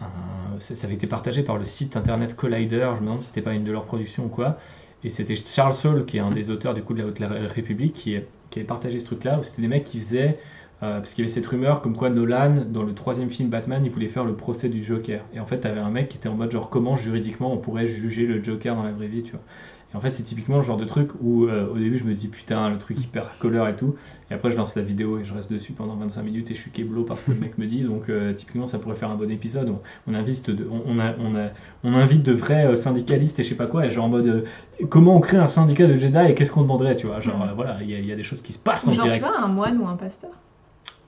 Un- ça avait été partagé par le site internet Collider. Je me demande si c'était pas une de leurs productions ou quoi. Et c'était Charles Saul, qui est un des auteurs du coup de la Haute République, qui, qui avait partagé ce truc-là. Où c'était des mecs qui faisaient. euh, parce qu'il y avait cette rumeur comme quoi Nolan, dans le troisième film Batman, il voulait faire le procès du Joker. Et en fait, t'avais un mec qui était en mode genre comment juridiquement on pourrait juger le Joker dans la vraie vie, tu vois. Et en fait, c'est typiquement le genre de truc où euh, au début je me dis putain, le truc hyper colère et tout. Et après, je lance la vidéo et je reste dessus pendant 25 minutes et je suis kéblo parce que le mec me dit. Donc, euh, typiquement, ça pourrait faire un bon épisode. On, on invite, de, on, on a, on, a, on invite de vrais euh, syndicalistes et je sais pas quoi. Et genre en mode euh, comment on crée un syndicat de Jedi et qu'est-ce qu'on demanderait, tu vois? Genre euh, voilà, il y, a- il y a des choses qui se passent en Genre, direct. tu vois, un moine ou un pasteur?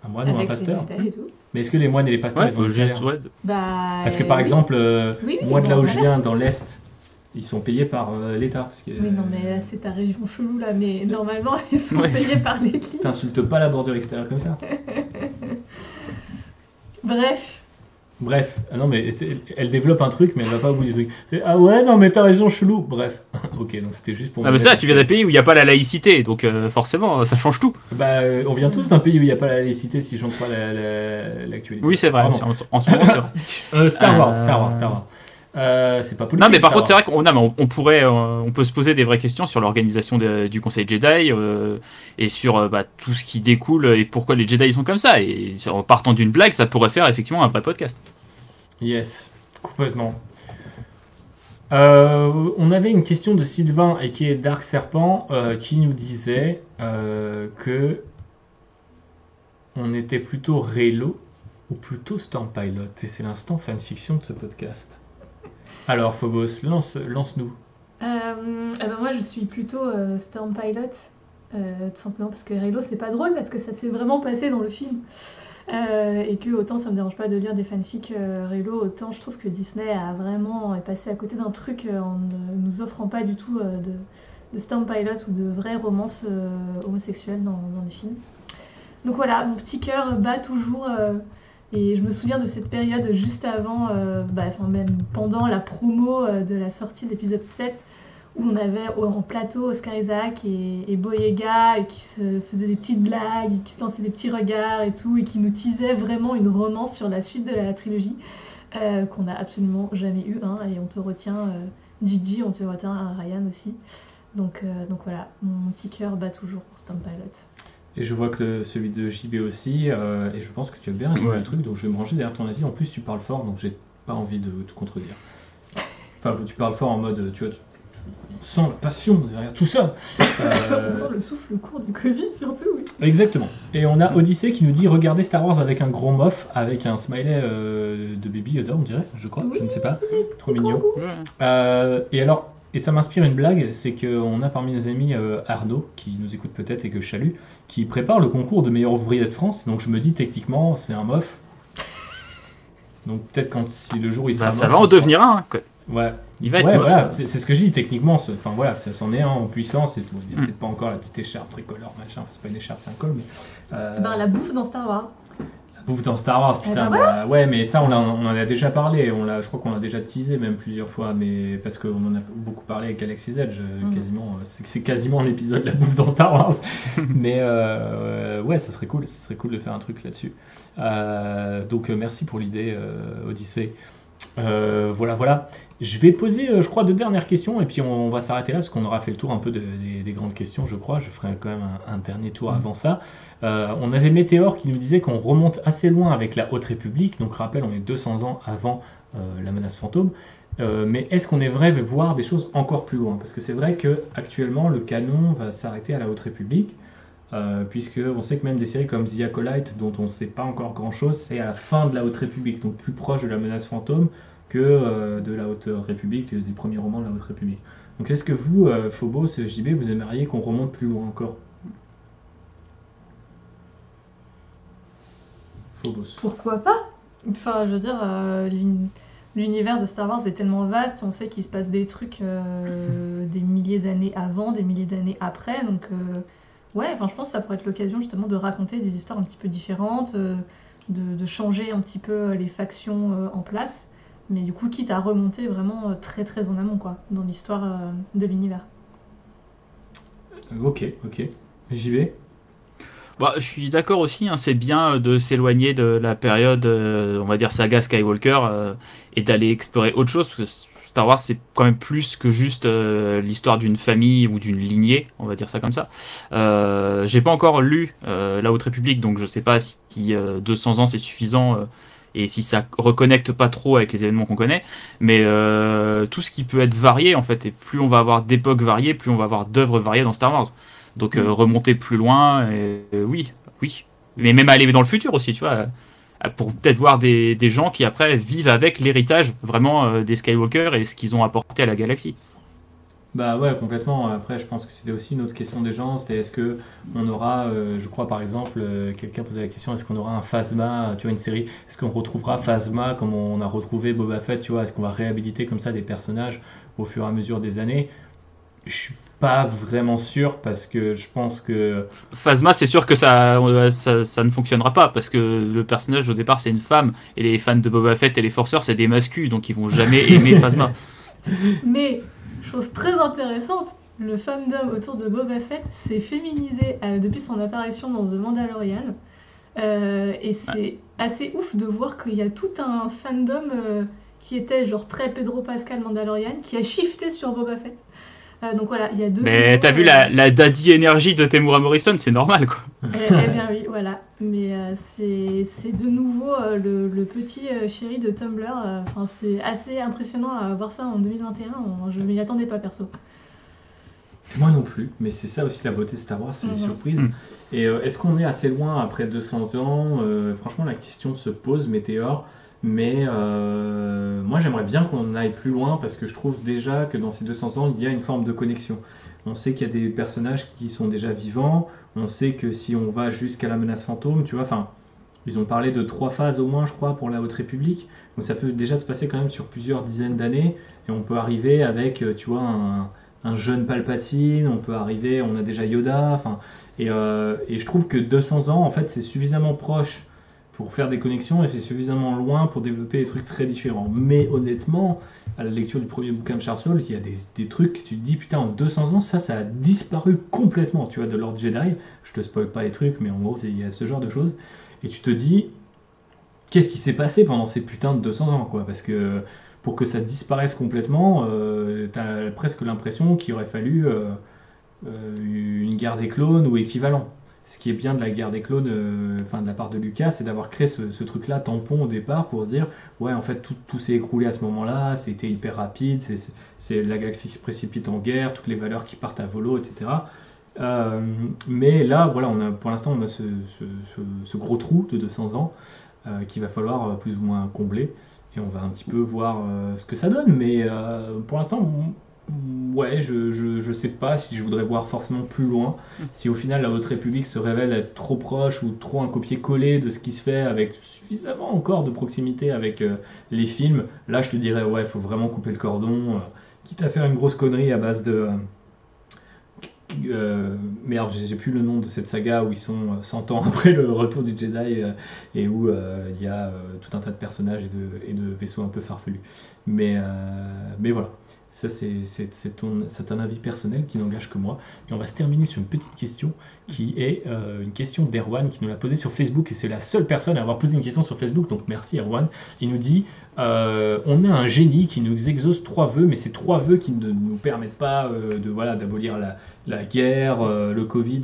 Un moine ou un pasteur? et tout. Mais est-ce que les moines et les pasteurs Ouais, ils ont juste. ouais. Bah. Parce que par oui. exemple, euh, Oui, oui, moi de là où je viens, dans l'Est, ils sont payés par euh, l'État. parce que, Oui, non, mais là, c'est ta région chelou là, mais normalement, ils sont Ouais. payés par l'église. T'insultes pas la bordure extérieure comme ça. [LAUGHS] Bref, Bref, ah non mais elle développe un truc mais elle va pas au bout du truc. Ah ouais non mais t'as raison chelou. Bref, [LAUGHS] ok donc c'était juste pour. Ah, me mais ça, tu viens d'un pays où il n'y a pas la laïcité, donc euh, forcément, ça change tout. Bah euh, on vient tous d'un pays où il n'y a pas la laïcité si j'en crois la- la- l'actualité. Oui, c'est vrai. En, en ce moment, c'est vrai. Euh, Star Wars, [LAUGHS] Euh, Star Wars, Star Wars. Euh, c'est pas politique. Non, mais par contre, c'est Wars. vrai qu'on on, on pourrait, euh, on peut se poser des vraies questions sur l'organisation du Conseil Jedi euh, et sur bah, tout ce qui découle et pourquoi les Jedi sont comme ça. Et en partant d'une blague, ça pourrait faire effectivement un vrai podcast. Yes, complètement. Euh, on avait une question de Sylvain et qui est Dark Serpent qui nous disait que on était plutôt Raylo ou plutôt Storm Pilot et c'est l'instant fanfiction de ce podcast. Alors Phobos, lance, lance-nous. Euh, eh ben moi, je suis plutôt euh, Storm Pilot, euh, tout simplement parce que Raylo, c'est pas drôle parce que ça s'est vraiment passé dans le film. Et que autant ça me dérange pas de lire des fanfics Raylo, autant je trouve que Disney a vraiment passé à côté d'un truc en ne nous offrant pas du tout de, Storm Pilot ou de vraies romances homosexuelles dans, dans les films. Donc voilà, mon petit cœur bat toujours. Et je me souviens de cette période juste avant, euh, bah, enfin même pendant la promo euh, de la sortie de l'épisode 7, où on avait en plateau Oscar Isaac et, Boyega et qui se faisaient des petites blagues, qui se lançaient des petits regards et tout, et qui nous teasaient vraiment une romance sur la suite de la trilogie, euh, qu'on n'a absolument jamais eu. Hein, et on te retient euh, Gigi, on te retient Ryan aussi. Donc, voilà, mon petit cœur bat toujours pour Storm Pilot. Et je vois que celui de JB aussi, euh, et je pense que tu as bien résumé Ouais. le truc, donc je vais me ranger derrière ton avis. En plus, tu parles fort, donc j'ai pas envie de te contredire. Enfin, tu parles fort en mode, tu vois, tu- on sent la passion derrière tout ça. [LAUGHS] Euh, On sent le souffle court du Covid surtout. oui. Exactement. Et on a Odyssée qui nous dit regardez Star Wars avec un gros mof, avec un smiley euh, de Baby Yoda, on dirait, je crois, je ne sais pas. Trop mignon. Euh, et alors, et ça m'inspire une blague, c'est qu'on a parmi nos amis euh, Arnaud, qui nous écoute peut-être et que je salue, qui prépare le concours de meilleur ouvrier de France. Donc je me dis techniquement, c'est un mof. Donc peut-être quand si le jour il sera Bah, ça mof, va en devenir un. quoi. Ouais, Il va être ouais, voilà, c'est ce que je dis techniquement. Enfin voilà, ça c'en est un en puissance et tout. Il n'y a Mm. peut-être pas encore la petite écharpe tricolore, machin. Enfin, c'est pas une écharpe, c'est un col, mais. euh, Ben, la bouffe dans Star Wars. La bouffe dans Star Wars, Eh putain. ben bah, ouais, mais ça, on, a- on en a déjà parlé. On l'a, je crois qu'on a déjà teasé même plusieurs fois, mais parce qu'on en a beaucoup parlé avec Galaxy's Edge, euh, Mm. quasiment. euh, C'est, c'est quasiment l'épisode la bouffe dans Star Wars. [LAUGHS] mais euh, ouais, ça serait cool. Ça serait cool de faire un truc là-dessus. Euh, donc euh, merci pour l'idée, euh, Odyssée. Euh, voilà, voilà. Je vais poser, euh, je crois, deux dernières questions et puis on, on va s'arrêter là parce qu'on aura fait le tour un peu de- des, des grandes questions, je crois. Je ferai quand même un, un dernier tour avant ça. Euh, on avait Météor qui nous disait qu'on remonte assez loin avec la Haute République. Donc, rappel, on est 200 ans avant euh, la menace fantôme. Mais est-ce qu'on est vrai de voir des choses encore plus loin? Parce que c'est vrai que actuellement le canon va s'arrêter à la Haute République, euh, puisque on sait que même des séries comme The Acolyte, dont on ne sait pas encore grand-chose, c'est à la fin de la Haute République, donc plus proche de la menace fantôme que euh, de la Haute République, des premiers romans de la Haute République. Donc est-ce que vous, euh, Phobos, JB, vous aimeriez qu'on remonte plus loin encore? Phobos. Pourquoi pas? Enfin, je veux dire, euh, l'uni- l'univers de Star Wars est tellement vaste, on sait qu'il se passe des trucs des milliers d'années avant, des milliers d'années après, donc ouais, enfin, je pense que ça pourrait être l'occasion justement de raconter des histoires un petit peu différentes, euh, de, de changer un petit peu les factions euh, en place, mais du coup, quitte à remonter vraiment euh, très très en amont, quoi, dans l'histoire euh, de l'univers. Euh, Ok, ok. JB Bah, je suis d'accord aussi, hein, c'est bien de s'éloigner de la période, euh, on va dire, saga Skywalker euh, et d'aller explorer autre chose, parce que Star Wars, c'est quand même plus que juste euh, l'histoire d'une famille ou d'une lignée, on va dire ça comme ça. Euh, J'ai pas encore lu euh, La Haute République, donc je sais pas si euh, 200 ans c'est suffisant et si ça reconnecte pas trop avec les événements qu'on connaît, mais tout ce qui peut être varié en fait, et plus on va avoir d'époques variées, plus on va avoir d'œuvres variées dans Star Wars. Donc Mm. remonter plus loin, et, oui, oui. Mais même aller dans le futur aussi, tu vois, pour peut-être voir des, des gens qui après vivent avec l'héritage vraiment euh, des Skywalker et ce qu'ils ont apporté à la galaxie. Bah ouais, complètement. Après, je pense que c'était aussi une autre question des gens. C'était est-ce que on aura, euh, je crois par exemple, euh, quelqu'un posait la question, est-ce qu'on aura un Phasma, tu vois, une série, est-ce qu'on retrouvera Phasma comme on a retrouvé Boba Fett, tu vois, est-ce qu'on va réhabiliter comme ça des personnages au fur et à mesure des années? Je suis pas vraiment sûr parce que je pense que Phasma, c'est sûr que ça, euh, ça, ça ne fonctionnera pas parce que le personnage au départ c'est une femme et les fans de Boba Fett et les forceurs c'est des mascus donc ils vont jamais [LAUGHS] aimer Phasma. Mais, chose très intéressante, le fandom autour de Boba Fett s'est féminisé euh, depuis son apparition dans The Mandalorian. Euh, et c'est assez ouf de voir qu'il y a tout un fandom euh, qui était genre très Pedro Pascal Mandalorian qui a shifté sur Boba Fett. Euh, donc voilà, il y a deux. Mais t'as vu la, la daddy énergie de Temura Morrison, c'est normal quoi. Eh, eh bien [LAUGHS] oui, voilà. Mais euh, c'est c'est de nouveau euh, le, le petit euh, chéri de Tumblr. euh, Enfin, c'est assez impressionnant à voir ça en 2021. On- je m'y attendais pas perso. Moi non plus, mais c'est ça aussi la beauté de Star Wars, c'est les Mhm. surprises. Mhm. Et euh, est-ce qu'on est assez loin après 200 ans? Euh, Franchement, la question se pose, Météor. Mais euh, moi, j'aimerais bien qu'on aille plus loin parce que je trouve déjà que dans ces 200 ans, il y a une forme de connexion. On sait qu'il y a des personnages qui sont déjà vivants. On sait que si on va jusqu'à la menace fantôme, tu vois, enfin, ils ont parlé de trois phases au moins, je crois, pour la Haute République. Donc ça peut déjà se passer quand même sur plusieurs dizaines d'années. Et on peut arriver avec, euh, tu vois, un, un jeune Palpatine, on peut arriver, on a déjà Yoda, enfin, et, euh, et je trouve que 200 ans, en fait, c'est suffisamment proche pour faire des connexions et c'est suffisamment loin pour développer des trucs très différents. Mais honnêtement, à la lecture du premier bouquin de Charles Soule, il y a des, des trucs que tu te dis, putain, en 200 ans, ça, ça a disparu complètement, tu vois, de l'ordre Jedi. Je te spoil pas les trucs, mais en gros, il y a ce genre de choses. Et tu te dis, qu'est-ce qui s'est passé pendant ces putains de 200 ans, quoi? Parce que pour que ça disparaisse complètement, euh, t'as presque l'impression qu'il aurait fallu euh, euh, une guerre des clones ou équivalent. Ce qui est bien de la guerre des clones, euh, enfin de la part de Lucas, c'est d'avoir créé ce, truc-là tampon au départ pour dire ouais en fait tout, s'est écroulé à ce moment-là, c'était hyper rapide, c'est, la galaxie qui se précipite en guerre, toutes les valeurs qui partent à volo, etc. Euh, mais là voilà, pour l'instant on a ce, gros trou de 200 ans euh, qu'il va falloir plus ou moins combler et on va un petit peu voir ce que ça donne. Mais pour l'instant, ouais, je, je, je sais pas si je voudrais voir forcément plus loin. Si au final la Haute République se révèle être trop proche ou trop un copier-coller de ce qui se fait avec suffisamment encore de proximité avec euh, les films, là je te dirais ouais, faut vraiment couper le cordon. euh, quitte à faire une grosse connerie à base de. euh, euh, merde, j'ai plus le nom de cette saga où ils sont euh, 100 ans [LAUGHS] après le retour du Jedi euh, et où euh, il y a tout un tas de personnages et de, et de vaisseaux un peu farfelus. Mais, mais voilà, ça c'est un avis personnel qui n'engage que moi. Et on va se terminer sur une petite question qui est euh, une question d'Erwan qui nous l'a posée sur Facebook et c'est la seule personne à avoir posé une question sur Facebook, donc merci Erwan. Il nous dit euh, on a un génie qui nous exauce trois vœux, mais ces trois vœux qui ne nous permettent pas euh, de voilà d'abolir la, la guerre, le Covid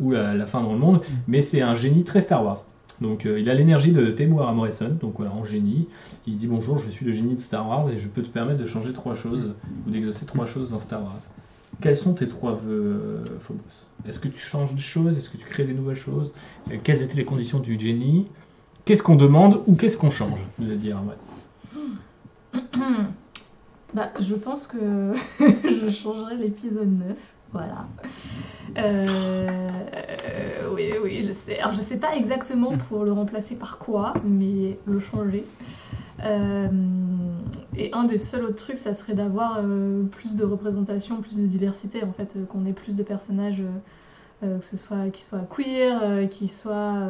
ou la, la fin dans le monde, mais c'est un génie très Star Wars. Donc euh, il a l'énergie de Temuera Morrison, donc voilà, en génie. Il dit bonjour, je suis le génie de Star Wars et je peux te permettre de changer trois choses ou d'exaucer trois choses dans Star Wars. Quels sont tes trois vœux, euh, Phobos? Est-ce que tu changes des choses? Est-ce que tu crées des nouvelles choses? Euh, Quelles étaient les conditions du génie? Qu'est-ce qu'on demande ou qu'est-ce qu'on change? Nous a dit Erwan. [COUGHS] Bah, je pense que [LAUGHS] je changerai l'épisode 9. Voilà. Euh, oui, oui, je sais. Alors, je sais pas exactement pour le remplacer par quoi, mais le changer. Euh, et un des seuls autres trucs, ça serait d'avoir euh, plus de représentation, plus de diversité, en fait, qu'on ait plus de personnages, que ce soit qui soient queer, qui soient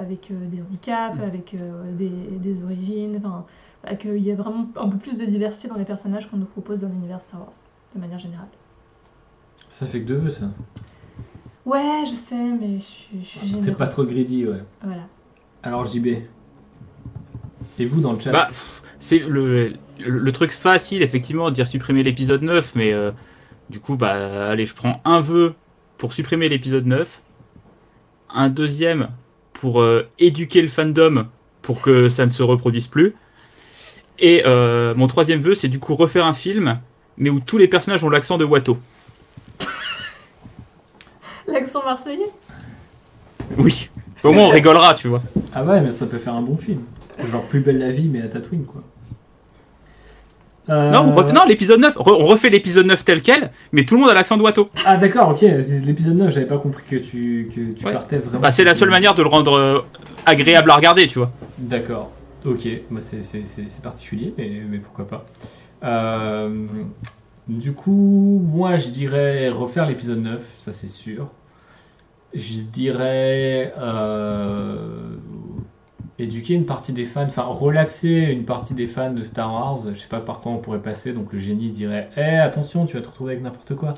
avec des handicaps, avec euh, des, des origines, enfin, voilà, qu'il y ait vraiment un peu plus de diversité dans les personnages qu'on nous propose dans l'univers Star Wars, de manière générale. Ça fait que deux vœux, ça. Ouais, je sais, mais je suis, je suis T'es généreuse. pas trop greedy, ouais. Voilà. Alors JB. Et vous dans le chat Bah, pff, c'est le, le, le truc facile, effectivement, de dire supprimer l'épisode 9, mais euh, du coup, bah, allez, je prends un vœu pour supprimer l'épisode 9, un deuxième pour euh, éduquer le fandom pour que ça ne se reproduise plus, et euh, mon troisième vœu, c'est du coup refaire un film, mais où tous les personnages ont l'accent de Watteau. L'accent marseillais Oui, au moins on rigolera, tu vois. Ah ouais, mais ça peut faire un bon film. Genre Plus belle la vie, mais à Tatooine, quoi. Euh, Non, on refait, non, l'épisode 9, re- on refait l'épisode 9 tel quel, mais tout le monde a l'accent de Watteau. Ah d'accord, ok, l'épisode 9, j'avais pas compris que tu, que tu Ouais. partais vraiment... Bah, c'est la seule manière de le rendre euh, agréable à regarder, tu vois. D'accord, ok, moi c'est- c'est c'est- c'est particulier, mais, mais pourquoi pas. Euh, du coup, moi je dirais refaire l'épisode 9, ça c'est sûr. Je dirais euh, éduquer une partie des fans, enfin relaxer une partie des fans de Star Wars. Je sais pas par quoi on pourrait passer, donc le génie dirait Eh attention, tu vas te retrouver avec n'importe quoi.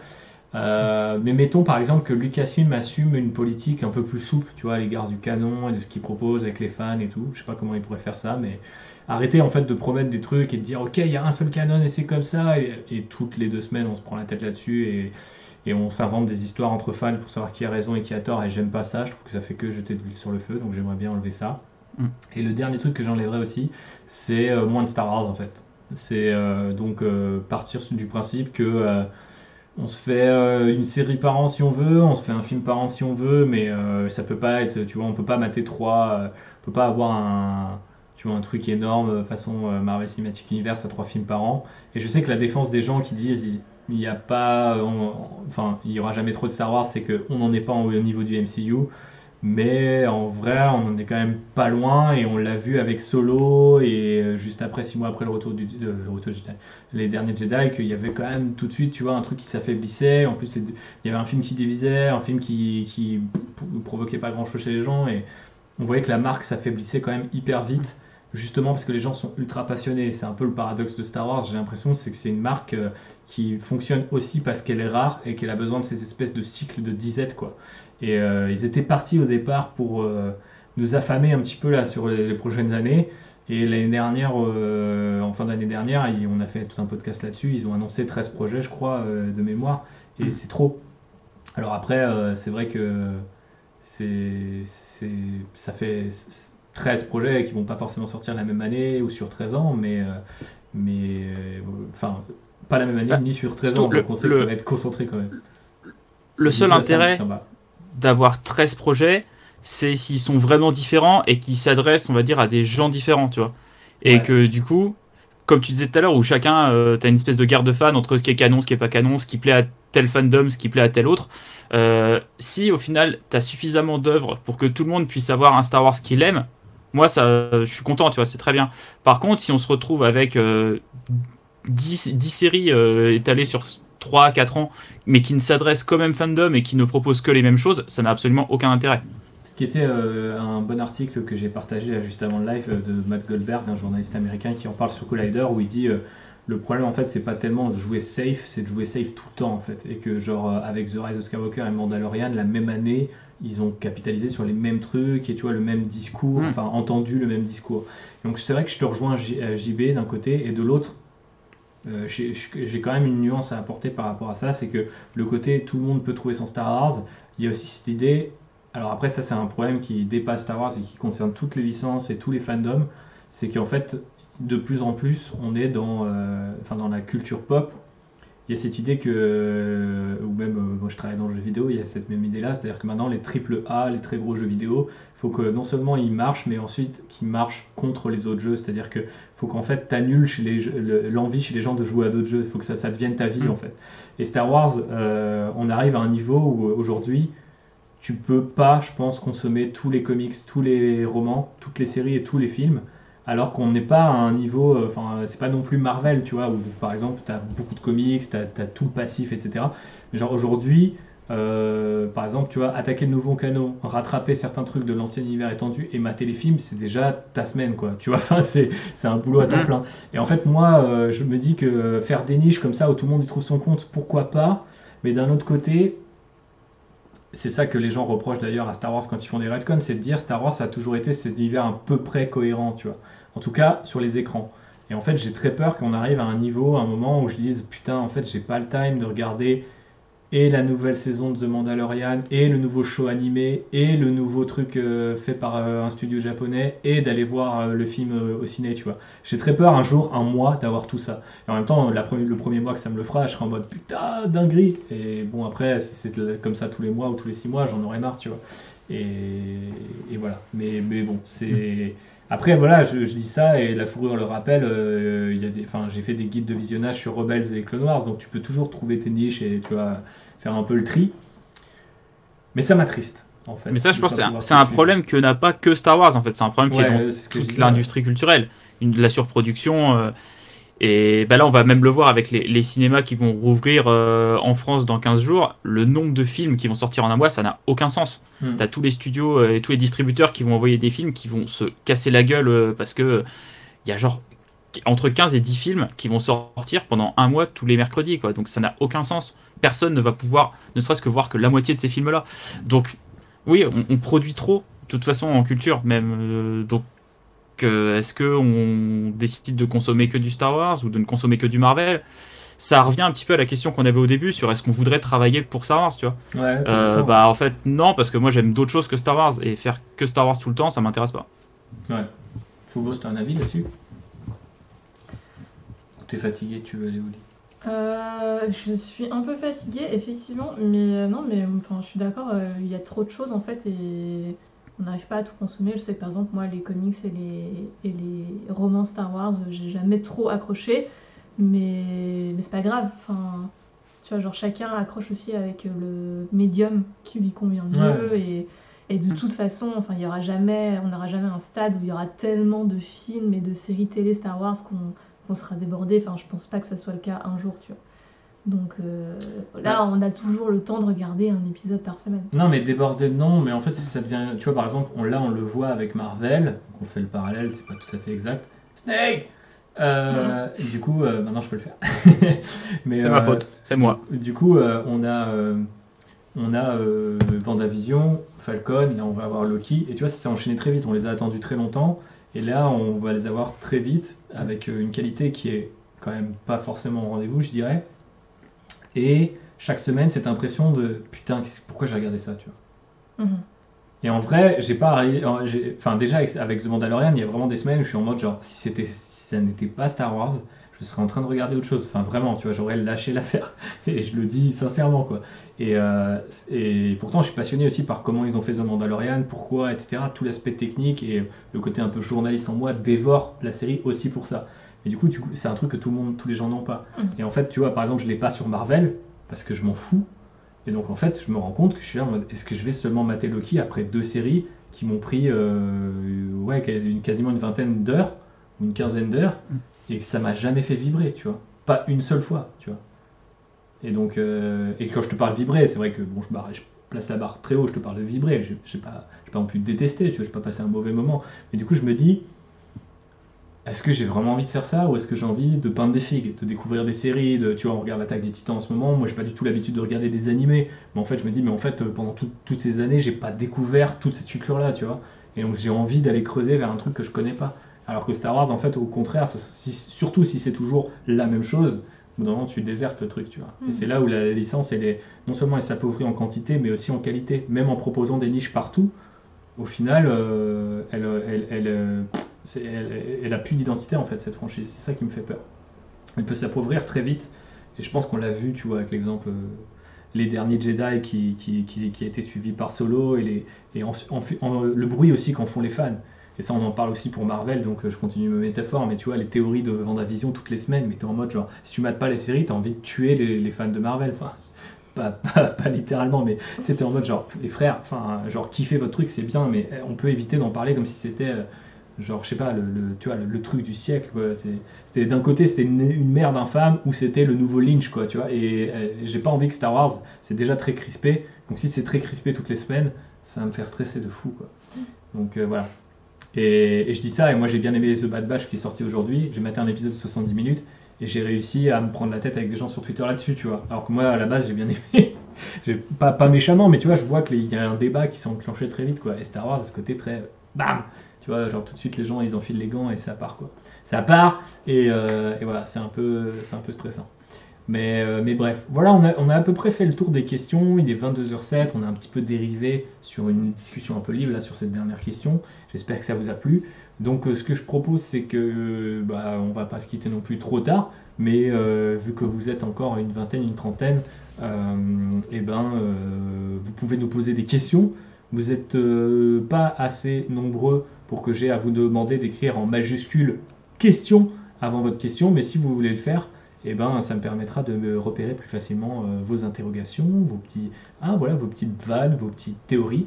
Euh, mais mettons par exemple que Lucasfilm assume une politique un peu plus souple, tu vois, à l'égard du canon et de ce qu'il propose avec les fans et tout. Je sais pas comment il pourrait faire ça, mais arrêter en fait de promettre des trucs et de dire ok, il y a un seul canon et c'est comme ça, et, toutes les deux semaines on se prend la tête là-dessus et, et on s'invente des histoires entre fans pour savoir qui a raison et qui a tort, et j'aime pas ça, je trouve que ça fait que jeter de l'huile sur le feu, donc j'aimerais bien enlever ça. Mm. Et le dernier truc que j'enlèverais aussi, c'est euh, moins de Star Wars en fait. C'est euh, donc partir du principe que on se fait euh, une série par an si on veut, on se fait un film par an si on veut, mais euh, ça peut pas être, tu vois, on peut pas mater trois, euh, on peut pas avoir un, tu vois, un truc énorme façon Marvel Cinematic Universe à trois films par an. Et je sais que la défense des gens qui disent il n'y a pas, enfin, il y aura jamais trop de Star Wars, c'est qu'on n'en est pas au niveau du MCU. Mais en vrai, on en est quand même pas loin et on l'a vu avec Solo et euh, juste après, six mois après le retour du retour Jedi, les derniers Jedi, qu'il y avait quand même tout de suite, tu vois, un truc qui s'affaiblissait. En plus, il y avait un film qui divisait, un film qui, qui provoquait pas grand chose chez les gens et on voyait que la marque s'affaiblissait quand même hyper vite justement parce que les gens sont ultra passionnés. C'est un peu le paradoxe de Star Wars, j'ai l'impression, c'est que c'est une marque euh, qui fonctionne aussi parce qu'elle est rare et qu'elle a besoin de ces espèces de cycles de disette, quoi. Et euh, ils étaient partis au départ pour euh, nous affamer un petit peu là sur les, prochaines années. Et l'année dernière, en fin d'année dernière, on a fait tout un podcast là-dessus. Ils ont annoncé 13 projets, je crois, de mémoire. Et c'est trop. Alors après, c'est vrai que c'est, ça fait 13 projets qui vont pas forcément sortir la même année ou sur 13 ans, mais, mais enfin, pas la même année bah, ni sur 13 ans. donc on sait que ça va être concentré quand même. Le seul intérêt d'avoir 13 projets, c'est s'ils sont vraiment différents et qui s'adressent, on va dire, à des gens différents, tu vois. Et que du coup, comme tu disais tout à l'heure, où chacun, euh, t'as une espèce de garde de fans entre ce qui est canon, ce qui est pas canon, ce qui plaît à tel fandom, ce qui plaît à tel autre. Euh, si au final, t'as suffisamment d'œuvres pour que tout le monde puisse avoir un Star Wars qu'il aime, moi, ça, je suis content, tu vois, c'est très bien. Par contre, si on se retrouve avec 10, euh, 10 séries étalées sur 3 4 ans, mais qui ne s'adresse qu'au même fandom et qui ne propose que les mêmes choses, ça n'a absolument aucun intérêt. Ce qui était euh, un bon article que j'ai partagé juste avant le live euh, de Matt Goldberg, un journaliste américain qui en parle sur Collider, où il dit euh, le problème en fait c'est pas tellement de jouer safe, c'est de jouer safe tout le temps en fait, et que genre avec The Rise of Skywalker et Mandalorian la même année ils ont capitalisé sur les mêmes trucs et tu vois le même discours, hmm. enfin entendu le même discours. Donc c'est vrai que je te rejoins JB d'un côté et de l'autre euh, j'ai quand même une nuance à apporter par rapport à ça, c'est que le côté tout le monde peut trouver son Star Wars, il y a aussi cette idée, alors après ça c'est un problème qui dépasse Star Wars et qui concerne toutes les licences et tous les fandoms, c'est qu'en fait de plus en plus on est dans, euh, enfin, dans la culture pop, il y a cette idée que, ou même euh, moi je travaille dans le jeu vidéo, il y a cette même idée là, c'est-à-dire que maintenant les triple A, les très gros jeux vidéo, il faut que non seulement ils marchent, mais ensuite qu'ils marchent contre les autres jeux, c'est-à-dire que faut qu'en fait tu annules l'envie chez les gens de jouer à d'autres jeux, il faut que ça, ça devienne ta vie mm. en fait. Et Star Wars, euh, on arrive à un niveau où euh, aujourd'hui tu peux pas, je pense, consommer tous les comics, tous les romans, toutes les séries et tous les films alors qu'on n'est pas à un niveau, euh, enfin, c'est pas non plus Marvel, tu vois, où par exemple, tu as beaucoup de comics, tu as, tout le passif, etc. Mais genre aujourd'hui, euh, par exemple, tu vois, attaquer le nouveau canon, rattraper certains trucs de l'ancien univers étendu et mater les films, c'est déjà ta semaine, quoi. Tu vois, [LAUGHS] enfin, c'est, un boulot à temps mm. plein. Et en fait, moi, euh, je me dis que faire des niches comme ça où tout le monde y trouve son compte, pourquoi pas? Mais d'un autre côté, c'est ça que les gens reprochent d'ailleurs à Star Wars quand ils font des retcons, c'est de dire Star Wars ça a toujours été cet univers un peu près cohérent, tu vois. En tout cas, sur les écrans. Et en fait, j'ai très peur qu'on arrive à un niveau, à un moment où je dise putain, en fait, j'ai pas le time de regarder et la nouvelle saison de The Mandalorian, et le nouveau show animé, et le nouveau truc euh, fait par euh, un studio japonais, et d'aller voir euh, le film au ciné, tu vois. J'ai très peur un jour, un mois, d'avoir tout ça. Et en même temps, le premier mois que ça me le fera, je serai en mode putain, dinguerie. Et bon, après, si c'est comme ça tous les mois ou tous les six mois, j'en aurais marre, tu vois. Et, voilà. Mais bon, c'est. Après, voilà, je, dis ça et la fourrure le rappelle. il y a des, j'ai fait des guides de visionnage sur Rebels et Clone Wars, donc tu peux toujours trouver tes niches et tu faire un peu le tri. Mais ça m'attriste. En fait, mais ça, je pense, c'est un, problème que n'a pas que Star Wars. En fait, c'est un problème qui est dans toute l'industrie culturelle, une, la surproduction. Euh, et ben là, on va même le voir avec les, cinémas qui vont rouvrir euh, en France dans 15 jours. Le nombre de films qui vont sortir en un mois, ça n'a aucun sens. Hmm. T'as tous les studios euh, et tous les distributeurs qui vont envoyer des films qui vont se casser la gueule parce que il y a genre entre 15 et 10 films qui vont sortir pendant un mois tous les mercredis, quoi. Donc ça n'a aucun sens. Personne ne va pouvoir, ne serait-ce que voir que la moitié de ces films-là. Donc, oui, on, produit trop, de toute façon, en culture, même. Euh, donc, est-ce qu'on décide de consommer que du Star Wars ou de ne consommer que du Marvel? Ça revient un petit peu à la question qu'on avait au début sur est-ce qu'on voudrait travailler pour Star Wars, tu vois? Euh, bah en fait non parce que moi j'aime d'autres choses que Star Wars et faire que Star Wars tout le temps ça m'intéresse pas. Ouais. Foubo, t'as un avis là-dessus? T'es fatigué, tu veux aller au lit euh, je suis un peu fatiguée, effectivement, mais euh, non, mais enfin, je suis d'accord, il y a trop de choses en fait et on n'arrive pas à tout consommer. Je sais que par exemple, moi, les comics et les, et les romans Star Wars, j'ai jamais trop accroché. Mais, mais c'est pas grave. Enfin, tu vois, genre chacun accroche aussi avec le médium qui lui convient mieux. Et, et, de toute façon, enfin, il y aura jamais, on n'aura jamais un stade où il y aura tellement de films et de séries télé Star Wars qu'on sera débordé. Enfin, je pense pas que ça soit le cas un jour, tu vois. Donc euh, là, on a toujours le temps de regarder un épisode par semaine. Non, mais débordé, non. Mais en fait, ça devient. Tu vois, par exemple, on, là, on le voit avec Marvel. on fait le parallèle, c'est pas tout à fait exact. Snake euh, Du coup, euh, maintenant je peux le faire. [LAUGHS] c'est ma faute, c'est moi. Du coup, on a, on a Vendavision, Falcon, là on va avoir Loki. Et tu vois, ça s'est enchaîné très vite. On les a attendus très longtemps. Et là, on va les avoir très vite avec une qualité qui est quand même pas forcément au rendez-vous, je dirais. Et chaque semaine, cette impression de putain, pourquoi j'ai regardé ça, tu vois. Mhm. Et en vrai, j'ai pas. Enfin, déjà, avec The Mandalorian, il y a vraiment des semaines où je suis en mode genre, si c'était ça n'était pas Star Wars, je serais en train de regarder autre chose. Enfin, vraiment, tu vois, j'aurais lâché [LAUGHS] l'affaire. Et je le dis sincèrement, quoi. Et, euh, et, pourtant, je suis passionné aussi par comment ils ont fait The Mandalorian, pourquoi, etc. Tout l'aspect technique et le côté un peu journaliste en moi dévore la série aussi pour ça. Et du coup, c'est un truc que tout le monde, tous les gens n'ont pas. Mm. Et en fait, tu vois, par exemple, je l'ai pas sur Marvel parce que je m'en fous. Et donc, en fait, je me rends compte que je suis là en mode est-ce que je vais seulement mater Loki après deux séries qui m'ont pris euh, ouais, quasiment une vingtaine d'heures une quinzaine d'heures et que ça m'a jamais fait vibrer, tu vois. Pas une seule fois, tu vois. Et donc, euh, et quand je te parle vibrer, c'est vrai que bon, je, je, place la barre très haut, je te parle de vibrer, j'ai pas, pas non plus détester, tu vois, je pas passer un mauvais moment. Mais du coup, je me dis, est-ce que j'ai vraiment envie de faire ça ou est-ce que j'ai envie de peindre des figues, de découvrir des séries, de, tu vois, on regarde l'attaque des titans en ce moment, moi j'ai pas du tout l'habitude de regarder des animés, mais en fait je me dis, mais en fait pendant toutes ces années, j'ai pas découvert toute cette culture-là, tu vois, et donc j'ai envie d'aller creuser vers un truc que je connais pas. Alors que Star Wars, en fait, au contraire, surtout si c'est toujours la même chose, au bout d'un moment, tu désertes le truc, tu vois. Et mm. c'est là où la licence, elle est, non seulement elle s'appauvrit en quantité, mais aussi en qualité. Même en proposant des niches partout, au final, euh, elle, elle, euh, elle, elle, a plus d'identité, en fait, cette franchise. C'est ça qui me fait peur. Elle peut s'appauvrir très vite. Et je pense qu'on l'a vu, tu vois, avec l'exemple. Euh, les derniers Jedi qui, qui, qui, a été suivi par Solo et, les, et le bruit aussi qu'en font les fans. Et ça, on en parle aussi pour Marvel, donc euh, je continue ma métaphore, mais tu vois, les théories de Vendavision toutes les semaines, mais t'es en mode genre, si tu mates pas les séries, t'as envie de tuer les, fans de Marvel. Enfin, [LAUGHS] pas, pas, littéralement, mais tu es en mode genre, les frères, enfin, genre, kiffer votre truc, c'est bien, mais eh, on peut éviter d'en parler comme si c'était, euh, genre, je sais pas, le, tu vois, le, truc du siècle, C'était d'un côté, c'était une, une, merde infâme, ou c'était le nouveau Lynch, quoi, tu vois. Et, j'ai pas envie que Star Wars, c'est déjà très crispé, donc si c'est très crispé toutes les semaines, ça va me faire stresser de fou, quoi. Donc euh, voilà, et, je dis ça, et moi j'ai bien aimé The Bad Batch qui est sorti aujourd'hui. J'ai maté un épisode de 70 minutes et j'ai réussi à me prendre la tête avec des gens sur Twitter là-dessus, tu vois. Alors que moi à la base j'ai bien aimé, [LAUGHS] pas, pas méchamment, mais tu vois, je vois qu'il y a un débat qui s'est enclenché très vite, quoi. Et Star Wars, à ce côté très bam, tu vois, genre tout de suite les gens ils enfilent les gants et ça part, quoi. Ça part, et, euh, voilà, c'est un, peu, un peu stressant. Mais, euh, mais bref, voilà, on a, on a, à peu près fait le tour des questions. Il est 22h07, on a un petit peu dérivé sur une discussion un peu libre là sur cette dernière question. J'espère que ça vous a plu. Donc euh, ce que je propose, c'est que bah, on va pas se quitter non plus trop tard, mais vu que vous êtes encore une vingtaine, une trentaine, et eh ben vous pouvez nous poser des questions. Vous n'êtes pas assez nombreux pour que j'ai à vous demander d'écrire en majuscule question avant votre question, mais si vous voulez le faire, eh ben, ça me permettra de me repérer plus facilement euh, vos interrogations, vos, petits, ah, voilà, vos petites vannes, vos petites théories.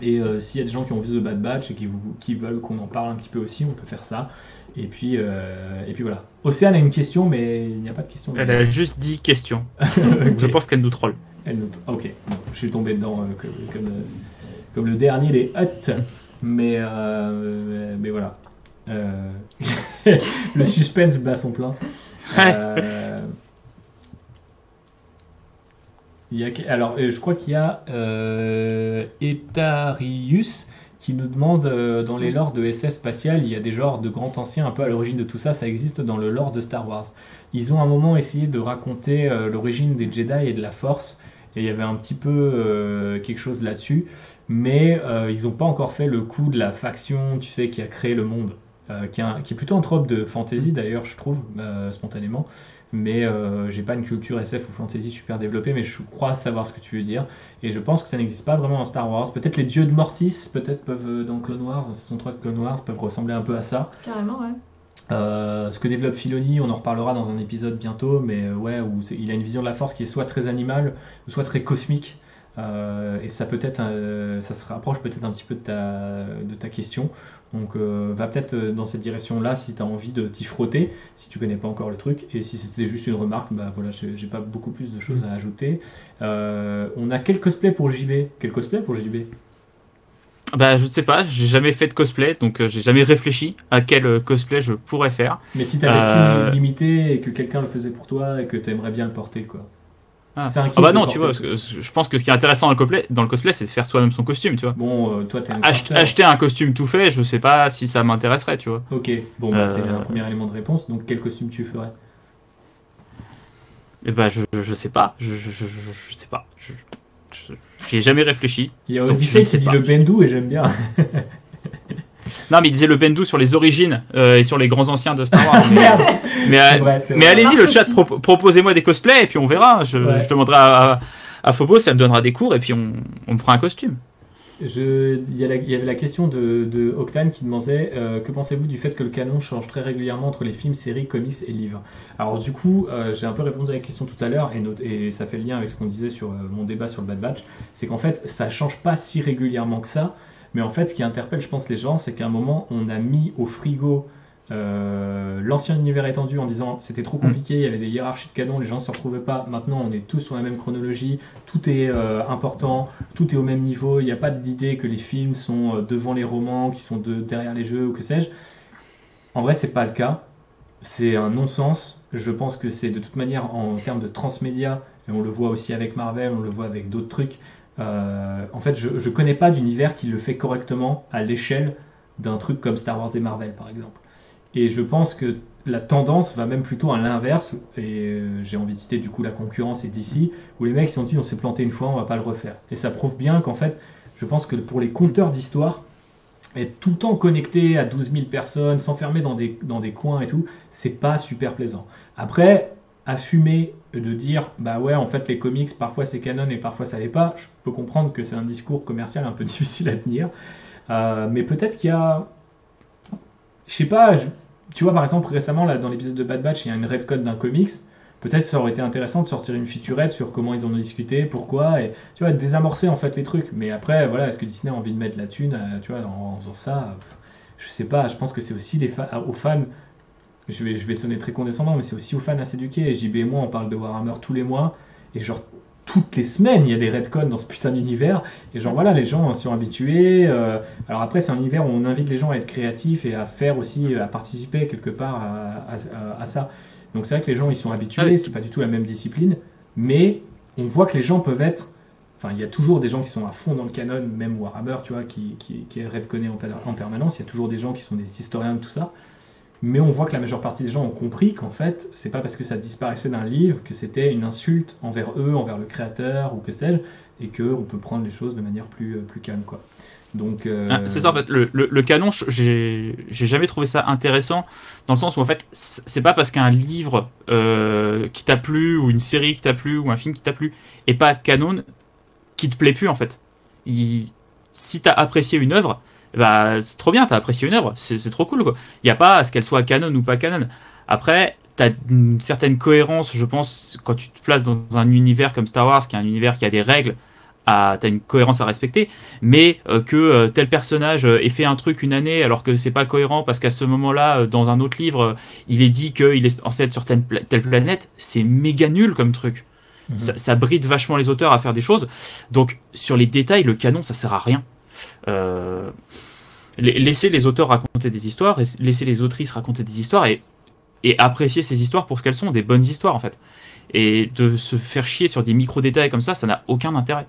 Et euh, s'il y a des gens qui ont vu The Bad Batch et qui, qui veulent qu'on en parle un petit peu aussi, on peut faire ça. Et puis, euh, et puis voilà. Océane a une question, mais il n'y a pas de question. Elle a juste dit question. [LAUGHS] [LAUGHS] Je pense qu'elle nous troll. Elle nous... Ok, je suis tombé dedans comme, comme, le dernier des huts. Mais, mais voilà. Euh, [LAUGHS] le suspense bat son plein. Euh, il y a, alors, euh, je crois qu'il y a euh, Etarius qui nous demande euh, dans les lores de SS spatial, il y a des genres de grands anciens un peu à l'origine de tout ça, ça existe dans le lore de Star Wars. Ils ont un moment essayé de raconter euh, l'origine des Jedi et de la Force, et il y avait un petit peu euh, quelque chose là-dessus, mais euh, ils n'ont pas encore fait le coup de la faction, tu sais, qui a créé le monde, euh, qui, est un- qui est plutôt un trope de fantasy d'ailleurs, je trouve, euh, spontanément. Mais j'ai pas une culture SF ou fantasy super développée, mais je crois savoir ce que tu veux dire. Et je pense que ça n'existe pas vraiment en Star Wars. Peut-être les dieux de Mortis, peut-être peuvent dans Clone Wars, dans saison 3 de Clone Wars, peuvent ressembler un peu à ça. Carrément, ouais. Euh, ce que développe Filoni, on en reparlera dans un épisode bientôt, mais euh, ouais, où il a une vision de la force qui est soit très animale, ou soit très cosmique. Euh, et ça peut-être, euh, ça se rapproche peut-être un petit peu de ta, de ta question. Donc euh, va peut-être dans cette direction-là si tu as envie de t'y frotter, si tu connais pas encore le truc. Et si c'était juste une remarque, bah voilà, j'ai pas beaucoup plus de choses à ajouter. On a quel cosplay pour JB Quel cosplay pour JB Bah, je ne sais pas, j'ai jamais fait de cosplay, donc euh, j'ai jamais réfléchi à quel euh, cosplay je pourrais faire. Mais si t'avais Euh, tout limité et que quelqu'un le faisait pour toi et que t'aimerais bien le porter, quoi. Ah, Ah bah non, tu vois, parce que je pense que ce qui est intéressant dans le cosplay, dans le cosplay c'est de faire soi-même son costume, tu vois. Bon, euh, toi, t'es un Ach- acheter un costume tout fait, je sais pas si ça m'intéresserait, tu vois. Ok, bon, bah, c'est Euh, un premier élément de réponse. Donc, quel costume tu ferais? Et bah, je, je, je sais pas, je, je, je, je- je sais pas. Je, je- j'y ai jamais réfléchi. Il y a Odyssey qui dit pas. le Bendu et j'aime bien. [LAUGHS] Non, mais il disait le Bendu sur les origines euh, et sur les grands anciens de Star Wars. [LAUGHS] mais mais, euh, vrai, mais allez-y, le chat, [LAUGHS] proposez-moi des cosplays et puis on verra. Je, Ouais. je demanderai à, à, à Phobos, elle me donnera des cours et puis on, on me fera un costume. Je, il, y avait la question de, de Octane qui demandait euh, que pensez-vous du fait que le canon change très régulièrement entre les films, séries, comics et livres? Alors du coup, euh, j'ai un peu répondu à la question tout à l'heure et, ça fait le lien avec ce qu'on disait sur euh, mon débat sur le Bad Batch, c'est qu'en fait ça change pas si régulièrement que ça, mais en fait ce qui interpelle je pense les gens c'est qu'à un moment on a mis au frigo euh, l'ancien univers étendu en disant c'était trop compliqué, il y avait des hiérarchies de canons, les gens ne se retrouvaient pas, maintenant on est tous sur la même chronologie, tout est euh, important, tout est au même niveau, il n'y a pas d'idée que les films sont euh, devant les romans, qui sont de, derrière les jeux ou que sais-je. En vrai, c'est pas le cas. C'est un non-sens. Je pense que c'est de toute manière en termes de transmédia, et on le voit aussi avec Marvel, on le voit avec d'autres trucs. Euh, en fait, je, je connais pas d'univers qui le fait correctement à l'échelle d'un truc comme Star Wars et Marvel, par exemple. Et je pense que la tendance va même plutôt à l'inverse, et euh, j'ai envie de citer du coup la concurrence et d'ici, où les mecs se sont dit on s'est planté une fois, on va pas le refaire. Et ça prouve bien qu'en fait, je pense que pour les compteurs d'histoire, être tout le temps connecté à 12 000 personnes, s'enfermer dans des, dans des coins et tout, c'est pas super plaisant. Après, assumer de dire bah ouais, en fait, les comics, parfois c'est canon et parfois ça l'est pas, je peux comprendre que c'est un discours commercial un peu [LAUGHS] difficile à tenir. Euh, mais peut-être qu'il y a. Je sais pas, tu vois, par exemple, récemment, là, dans l'épisode de Bad Batch, il y a une redcode d'un comics. Peut-être ça aurait été intéressant de sortir une featurette sur comment ils en ont discuté, pourquoi, et tu vois, désamorcer en fait les trucs. Mais après, voilà, est-ce que Disney a envie de mettre la thune, euh, tu vois, en, faisant ça? Je sais pas, je pense que c'est aussi les aux fans, je vais, je vais sonner très condescendant, mais c'est aussi aux fans à s'éduquer. JB et moi, on parle de Warhammer tous les mois, et genre, toutes les semaines, il y a des redcodes dans ce putain d'univers, et genre, voilà, les gens s'y sont habitués. euh, alors après, c'est un univers où on invite les gens à être créatifs et à faire aussi, à participer quelque part à, à- à- à ça. Donc c'est vrai que les gens ils sont habitués, Ah c'est pas du tout la même discipline, mais on voit que les gens peuvent être. Enfin, il y a toujours des gens qui sont à fond dans le canon, même Warhammer, tu vois, qui, qui, qui est redconné en, en permanence. Il y a toujours des gens qui sont des historiens de tout ça. Mais on voit que la majeure partie des gens ont compris qu'en fait, c'est pas parce que ça disparaissait d'un livre que c'était une insulte envers eux, envers le créateur ou que sais-je, et que on peut prendre les choses de manière plus, euh, plus calme, quoi. Donc, euh, Ah, c'est ça en fait, le, le, canon, j'ai jamais trouvé ça intéressant dans le sens où en fait, c'est pas parce qu'un livre euh, qui t'a plu ou une série qui t'a plu ou un film qui t'a plu est pas canon qui te plaît plus en fait. Si t'as apprécié une œuvre, bah c'est trop bien, t'as apprécié une œuvre, c'est trop cool quoi. Il y a pas à ce qu'elle soit canon ou pas canon. Après, t'as une certaine cohérence, je pense, quand tu te places dans un univers comme Star Wars, qui est un univers qui a des règles, t'as une cohérence à respecter mais euh, que euh, tel personnage euh, ait fait un truc une année alors que c'est pas cohérent parce qu'à ce moment-là, dans un autre livre, il est dit qu'il est censé être sur telle, pla- telle planète, c'est méga nul comme truc. Mhm. Ça, ça bride vachement les auteurs à faire des choses. Donc sur les détails, le canon, ça sert à rien. Euh, laisser les auteurs raconter des histoires, et laisser les autrices raconter des histoires et, et apprécier ces histoires pour ce qu'elles sont, des bonnes histoires en fait. Et de se faire chier sur des micro-détails comme ça, ça n'a aucun intérêt.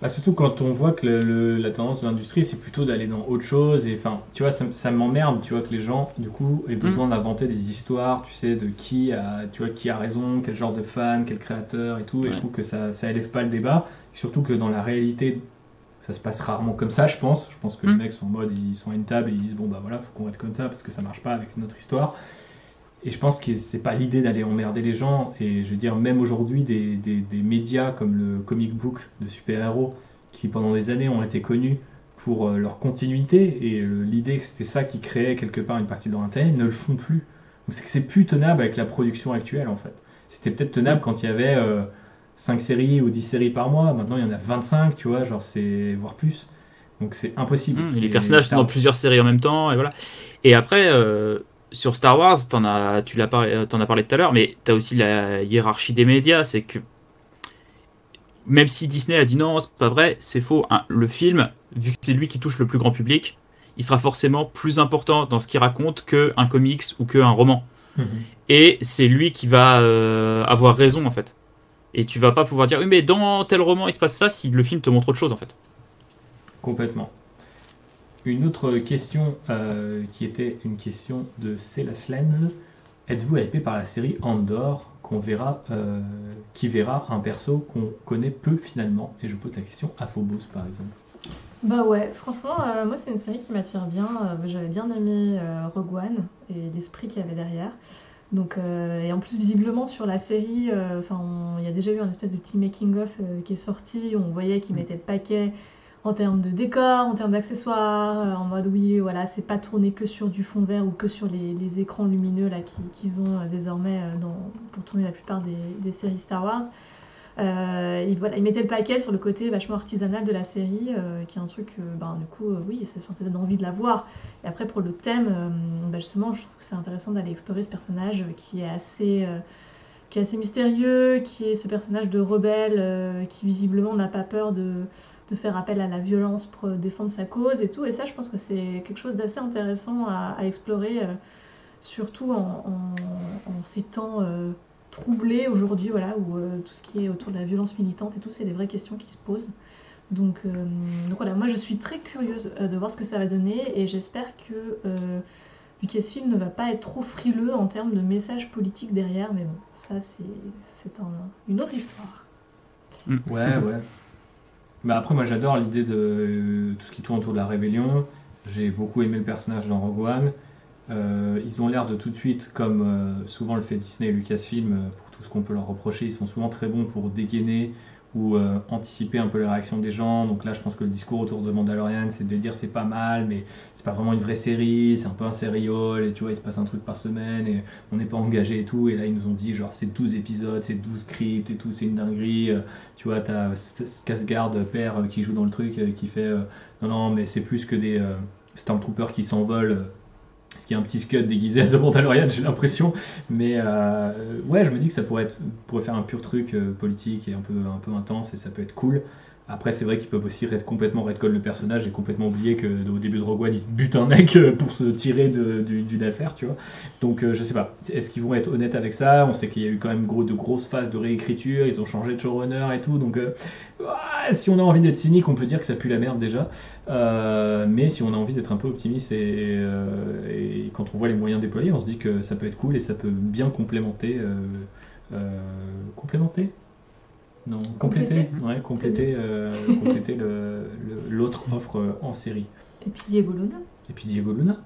Bah, surtout quand on voit que la tendance de l'industrie, c'est plutôt d'aller dans autre chose. Et enfin, tu vois, ça, m'emmerde, tu vois, que les gens, du coup, aient besoin mm. d'inventer des histoires, tu sais, de qui a, tu vois, qui a raison, quel genre de fan, quel créateur et tout. Et je trouve que ça, ça élève pas le débat. Surtout que dans la réalité, ça se passe rarement comme ça, je pense. Je pense que les mm. mecs sont en mode, ils sont à une table et ils disent, bon, bah voilà, faut qu'on être comme ça parce que ça marche pas avec notre histoire. Et je pense que c'est pas l'idée d'aller emmerder les gens. Et je veux dire, même aujourd'hui, des, des, médias comme le comic book de super-héros, qui pendant des années ont été connus pour euh, leur continuité, et euh, l'idée que c'était ça qui créait quelque part une partie de leur intérêt, ne le font plus. Donc c'est que c'est plus tenable avec la production actuelle, en fait. C'était peut-être tenable quand il y avait 5 euh, séries ou 10 séries par mois. Maintenant, il y en a 25, tu vois, genre c'est voire plus. Donc c'est impossible. Mmh, et les personnages sont dans plusieurs séries en même temps, et voilà. Et après, sur Star Wars, en as, tu l'as parlé, en as parlé tout à l'heure, mais tu as aussi la hiérarchie des médias. C'est que même si Disney a dit non, c'est pas vrai, c'est faux. le film, vu que c'est lui qui touche le plus grand public, il sera forcément plus important dans ce qu'il raconte qu'un comics ou qu'un roman. Mhm. Et c'est lui qui va euh, avoir raison en fait. Et tu vas pas pouvoir dire oui mais dans tel roman il se passe ça si le film te montre autre chose en fait. Complètement. Une autre question euh, qui était une question de Célas Lens. Êtes-vous hypé par la série Andor qu'on verra, euh, qui verra un perso qu'on connaît peu finalement? Et je pose la question à Phobos par exemple. Bah ouais, franchement, euh, moi c'est une série qui m'attire bien. J'avais bien aimé Rogue One et l'esprit qu'il y avait derrière. Donc, et en plus, visiblement, sur la série, enfin, il y a déjà eu un espèce de petit making-of qui est sorti. Où on voyait qu'ils mm. mettaient le paquet en termes de décor, en termes d'accessoires, euh, en mode oui, voilà, c'est pas tourné que sur du fond vert ou que sur les, écrans lumineux là qu'ils ont euh, désormais euh, pour tourner la plupart des, séries Star Wars. Euh, il mettait le paquet sur le côté vachement artisanal de la série, qui est un truc, ben, du coup, oui, ça, donne envie de la voir. Et après, pour le thème, ben, justement, je trouve que c'est intéressant d'aller explorer ce personnage qui est assez mystérieux, qui est ce personnage de rebelle qui visiblement n'a pas peur de, faire appel à la violence pour défendre sa cause et tout. Et ça, je pense que c'est quelque chose d'assez intéressant à, explorer, euh, surtout en, ces temps euh, troublés aujourd'hui, voilà, où euh, tout ce qui est autour de la violence militante et tout, c'est des vraies questions qui se posent. Donc, voilà, moi je suis très curieuse de voir ce que ça va donner et j'espère que Lucasfilm ne va pas être trop frileux en termes de messages politiques derrière, mais bon, ça c'est une autre histoire. Ouais, ouais. Bah après, moi j'adore l'idée de euh, tout ce qui tourne autour de la rébellion. J'ai beaucoup aimé le personnage dans Rogue One. Euh, ils ont l'air de tout de suite, comme euh, souvent le fait Disney et Lucasfilm, pour tout ce qu'on peut leur reprocher, ils sont souvent très bons pour dégainer ou euh, anticiper un peu les réactions des gens. Donc là, je pense que le discours autour de Mandalorian, c'est de dire c'est pas mal, mais c'est pas vraiment une vraie série, c'est un peu un sériol, et tu vois, il se passe un truc par semaine, et on n'est pas engagé et tout. Et là, ils nous ont dit, genre, c'est 12 épisodes, c'est 12 scripts et tout, c'est une dinguerie. Euh, tu vois, t'as Casgard, père, euh, qui joue dans le truc, qui fait non, non, mais c'est plus que des Stormtroopers qui s'envolent ce qui est un petit scud déguisé à The Mandalorian, j'ai l'impression. Mais euh, ouais, je me dis que ça pourrait, être, faire un pur truc euh, politique et un peu, un peu intense et ça peut être cool. Après, c'est vrai qu'ils peuvent aussi red, complètement redcall le personnage. J'ai complètement oublié qu'au début de Rogue One, ils butent un mec euh, pour se tirer d'une affaire, tu vois. Donc, je sais pas. Est-ce qu'ils vont être honnêtes avec ça? On sait qu'il y a eu quand même de grosses phases de réécriture. Ils ont changé de showrunner et tout. Donc, si on a envie d'être cynique, on peut dire que ça pue la merde déjà. Euh, mais si on a envie d'être un peu optimiste euh, et, quand on voit les moyens déployés, on se dit que ça peut être cool et ça peut bien complémenter. Euh, complémenter Non, compléter. Ouais, compléter, compléter [LAUGHS] l'autre offre en série. Et puis Diego Luna. Et puis Diego Luna.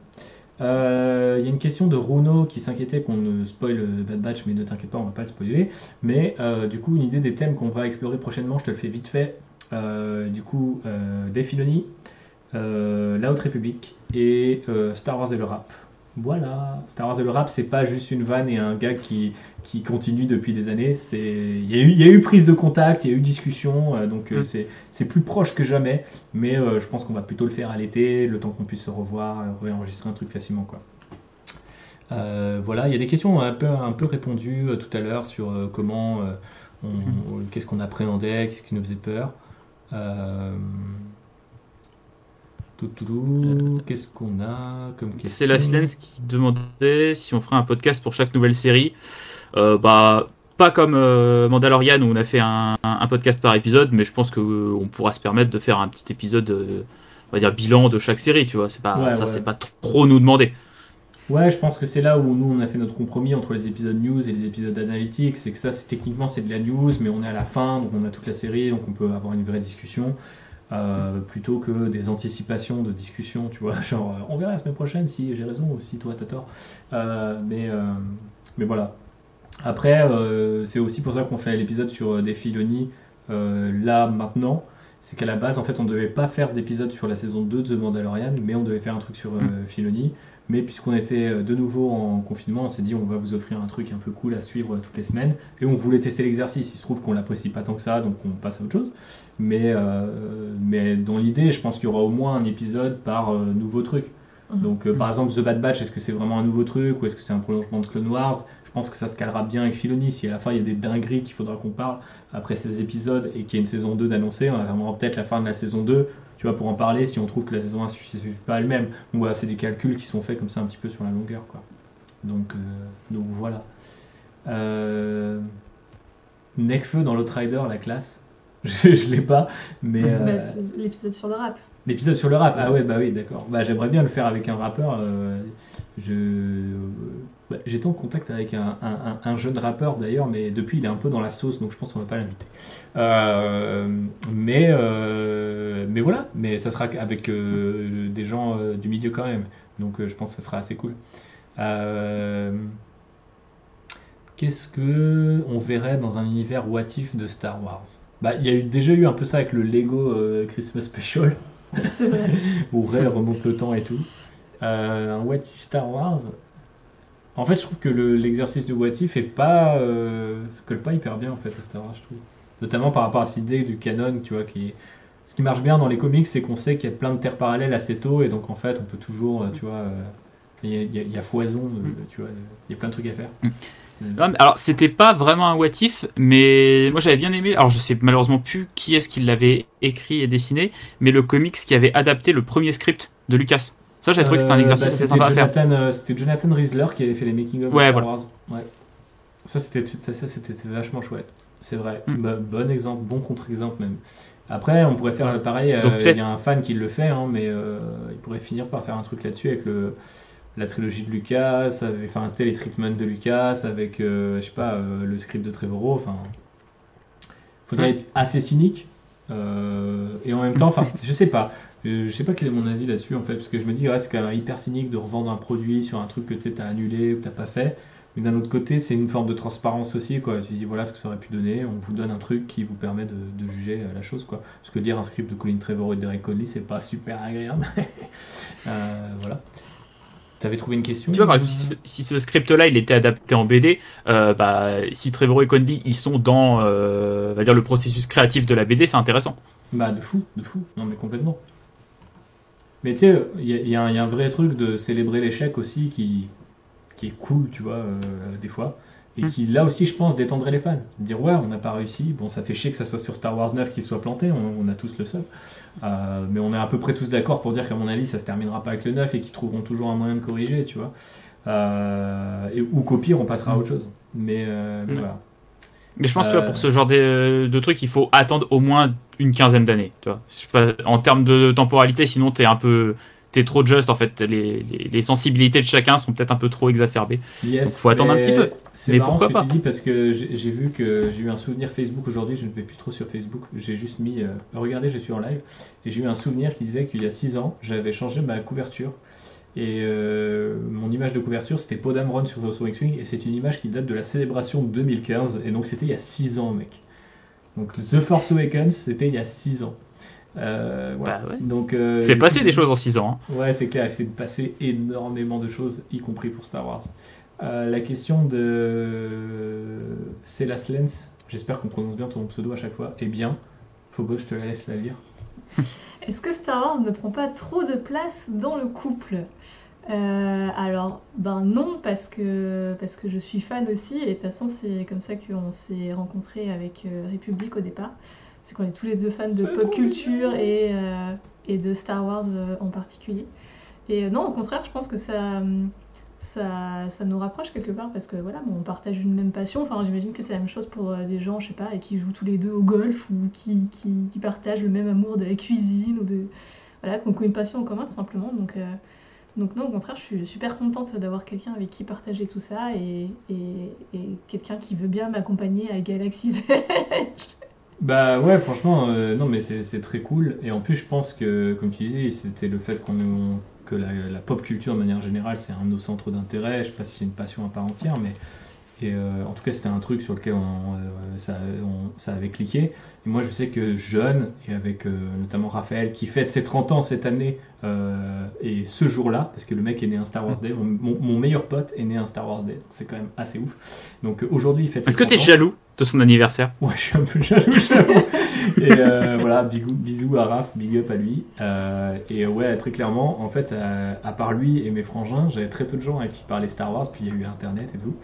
Il euh, y a une question de Runo qui s'inquiétait qu'on ne spoil Bad Batch, mais ne t'inquiète pas, on va pas le spoiler. Mais euh, du coup, une idée des thèmes qu'on va explorer prochainement, je te le fais vite fait. Euh, du coup, des Filoni, La Haute République et Star Wars et le rap. Voilà, Star Wars et le rap, c'est pas juste une vanne et un gag qui, qui continue depuis des années. Il y, a eu, y a eu prise de contact, il y a eu discussion, euh, donc euh, mm. c'est plus proche que jamais. Mais euh, je pense qu'on va plutôt le faire à l'été, le temps qu'on puisse se revoir, réenregistrer un truc facilement. quoi. voilà, il y a des questions un peu, un peu répondues tout à l'heure sur comment, mm. qu'est-ce qu'on appréhendait, qu'est-ce qui nous faisait peur. Qu'est-ce qu'on a comme question C'est la Slens qui demandait si on ferait un podcast pour chaque nouvelle série. Euh, bah, pas comme euh, Mandalorian où on a fait un, un podcast par épisode, mais je pense que euh, on pourra se permettre de faire un petit épisode, on va dire bilan de chaque série, tu vois. C'est pas Ouais, ça, ouais. c'est pas trop nous demander. Ouais, je pense que c'est là où nous on a fait notre compromis entre les épisodes news et les épisodes analytiques. C'est que ça, c'est techniquement c'est de la news, mais on est à la fin, donc on a toute la série, donc on peut avoir une vraie discussion. euh, plutôt que des anticipations de discussion, tu vois, [LAUGHS] genre on verra la semaine prochaine si j'ai raison ou si toi t'as tort. Euh, mais, euh, mais voilà. Après, euh, c'est aussi pour ça qu'on fait l'épisode sur euh, des Filoni euh, là maintenant. C'est qu'à la base, en fait, on devait pas faire d'épisode sur la saison 2 de The Mandalorian, mais on devait faire un truc sur euh, Filoni. Mais puisqu'on était de nouveau en confinement, on s'est dit on va vous offrir un truc un peu cool à suivre toutes les semaines. Et on voulait tester l'exercice. Il se trouve qu'on l'apprécie pas tant que ça, donc on passe à autre chose. Mais, euh, mais dans l'idée, je pense qu'il y aura au moins un épisode par euh, nouveau truc. Mhm. Donc par Mhm. exemple The Bad Batch, est-ce que c'est vraiment un nouveau truc ou est-ce que c'est un prolongement de Clone Wars? Pense que ça se calera bien avec Filoni. Si à la fin il y a des dingueries qu'il faudra qu'on parle après ces épisodes et qu'il y a une saison 2 d'annoncer, on attendra peut-être la fin de la saison 2 tu vois, pour en parler si on trouve que la saison 1 ne suffit pas elle-même. Donc voilà, c'est des calculs qui sont faits comme ça un petit peu sur la longueur. Quoi. Donc, euh, donc voilà. Euh... Necfeu dans l'Outrider, la classe. [LAUGHS] Je, je l'ai pas, mais... [LAUGHS] euh, Bah, c'est l'épisode sur le rap. L'épisode sur le rap, ah ouais, bah oui, d'accord. Bah, j'aimerais bien le faire avec un rappeur. euh, je... bah, J'étais en contact avec un, un- un- un jeune rappeur d'ailleurs, mais depuis il est un peu dans la sauce, donc je pense qu'on va pas l'inviter. Euh, mais, euh, mais voilà, mais ça sera avec euh, des gens du milieu quand même, donc je pense que ça sera assez cool. Qu'est-ce que on verrait dans un univers what if de Star Wars? Bah, il y a eu, déjà eu un peu ça avec le Lego Christmas Special C'est vrai. [LAUGHS] où Ray remonte le temps et tout. Un What If Star Wars? En fait, je trouve que le- l'exercice du What If est pas euh, colle pas hyper bien en fait à Star Wars, je trouve. Notamment par rapport à cette idée du canon, tu vois, qui ce qui marche bien dans les comics, c'est qu'on sait qu'il y a plein de terres parallèles assez tôt, et donc en fait, on peut toujours, euh, tu vois, euh, il y, a- y y foison, de- Mm. tu vois, il y a plein de trucs à faire. Mm. Non, alors, c'était pas vraiment un what if, mais moi j'avais bien aimé. Alors, je sais malheureusement plus qui est-ce qui l'avait écrit et dessiné, mais le comics qui avait adapté le premier script de Lucas. Ça, j'ai trouvé que c'était un Euh, exercice bah, assez sympa à faire. Euh, C'était Jonathan Riesler qui avait fait les making of Ouais, Star voilà. Wars. Ouais. Ça, c'était vachement chouette. C'est vrai. Mm. Bah, bon exemple, bon contre-exemple même. Après, on pourrait faire pareil. euh, Il y a un fan qui le fait, hein, mais euh, il pourrait finir par faire un truc là-dessus avec le, la trilogie de Lucas, avec, enfin, les treatments de Lucas, avec, euh, je sais pas, le script de Trevorrow. Enfin, faudrait Mm. être assez cynique. et en même temps, enfin, [LAUGHS] je sais pas. Euh, Je sais pas quel est mon avis là-dessus en fait, parce que je me dis, ouais, c'est quand même hyper cynique de revendre un produit sur un truc que tu t'as annulé ou t'as pas fait. Mais d'un autre côté, c'est une forme de transparence aussi, quoi. Tu dis, voilà ce que ça aurait pu donner, on vous donne un truc qui vous permet de, de juger euh, la chose, quoi. Parce que lire un script de Colin Trevorrow et de Derek Conley, c'est pas super agréable. [LAUGHS] Euh, voilà. T'avais trouvé une question Tu vois, par exemple, si ce, si ce script-là, il était adapté en BD, euh, bah, si Trevorrow et Conby, ils sont dans, euh, va dire, le processus créatif de la BD, c'est intéressant. Bah, de fou, de fou. Non, mais complètement. Mais tu sais, il y, a- y un- il y a un vrai truc de célébrer l'échec aussi qui, qui est cool, tu vois, euh, des fois. Et Mm. qui, là aussi, je pense, détendrait les fans. Dire, ouais, on n'a pas réussi. Bon, ça fait chier que ça soit sur Star Wars 9 qu'il soit planté. On, on a tous le seul. Euh, mais on est à peu près tous d'accord pour dire qu'à mon avis, ça se terminera pas avec le 9 et qu'ils trouveront toujours un moyen de corriger, tu vois. Euh, et, ou qu'au pire, on passera à autre chose. Mais, voilà. Mais je pense, tu Euh. vois, pour ce genre de, de truc, il faut attendre au moins une quinzaine d'années, tu vois. En termes de temporalité, sinon t'es un peu, t'es trop juste, en fait. Les, les, les sensibilités de chacun sont peut-être un peu trop exacerbées. Yes, Donc, faut attendre un petit peu. C'est Mais pourquoi ce que pas? tu dis parce que j'ai j'ai vu que j'ai eu un souvenir Facebook aujourd'hui. Je ne vais plus trop sur Facebook. J'ai juste mis. euh, regardez, je suis en live. Et j'ai eu un souvenir qui disait qu'il y a 6 ans, j'avais changé ma couverture. Et euh, mon image de couverture, c'était Poe Dameron sur The X-Wing. Et c'est une image qui date de la célébration de 2015. Et donc, c'était il y a 6 ans, mec. Donc, The Force Awakens, c'était il y a 6 ans. Euh, voilà. Bah ouais. Donc, euh, C'est passé coup, des choses en 6 ans. hein. Ouais, c'est clair, c'est passé énormément de choses, y compris pour Star Wars. Euh, la question de Célas Lens, j'espère qu'on prononce bien ton pseudo à chaque fois, eh bien, Phobos, je te la laisse la lire. [LAUGHS] Est-ce que Star Wars ne prend pas trop de place dans le couple Euh, Alors, ben non, parce que, parce que je suis fan aussi, et de toute façon, c'est comme ça qu'on s'est rencontrés avec euh, République au départ. c'est qu'on est tous les deux fans de pop culture et, euh, et de Star Wars en particulier. Et non, au contraire, je pense que ça, hum, ça, ça nous rapproche quelque part parce que voilà, bon, on partage une même passion. Enfin, j'imagine que c'est la même chose pour euh, des gens, je sais pas, et qui jouent tous les deux au golf ou qui, qui, partagent le même amour de la cuisine ou de voilà, qu'on une passion en commun tout simplement. Donc, euh, donc non, au contraire, je suis super contente d'avoir quelqu'un avec qui partager tout ça et, et, quelqu'un qui veut bien m'accompagner à Galaxy's Edge. [LAUGHS] Bah ouais, franchement, euh, non mais c'est très cool. Et en plus, je pense que, comme tu disais, c'était le fait qu'on on- la, la pop culture de manière générale, c'est un de nos centres d'intérêt. Je sais pas si c'est une passion à part entière, mais et euh, en tout cas, c'était un truc sur lequel on, euh, ça, on- ça avait cliqué. Et moi, je sais que jeune, et avec euh, notamment Raphaël, qui fête ses 30 ans cette année, et ce jour-là, parce que le mec est né un Star Wars Day, mon, mon- mon meilleur pote est né un Star Wars Day, donc c'est quand même assez ouf. Donc aujourd'hui, il fête Est-ce que 30 ans. jaloux de son anniversaire? Ouais, je suis un peu [LAUGHS] jaloux, j'avoue. et voilà, bisous, bisous à Raph, big up à lui. Et ouais, très clairement, en fait, euh, à part lui et mes frangins, j'avais très peu de gens avec qui parlaient Star Wars, puis il y a eu Internet et tout.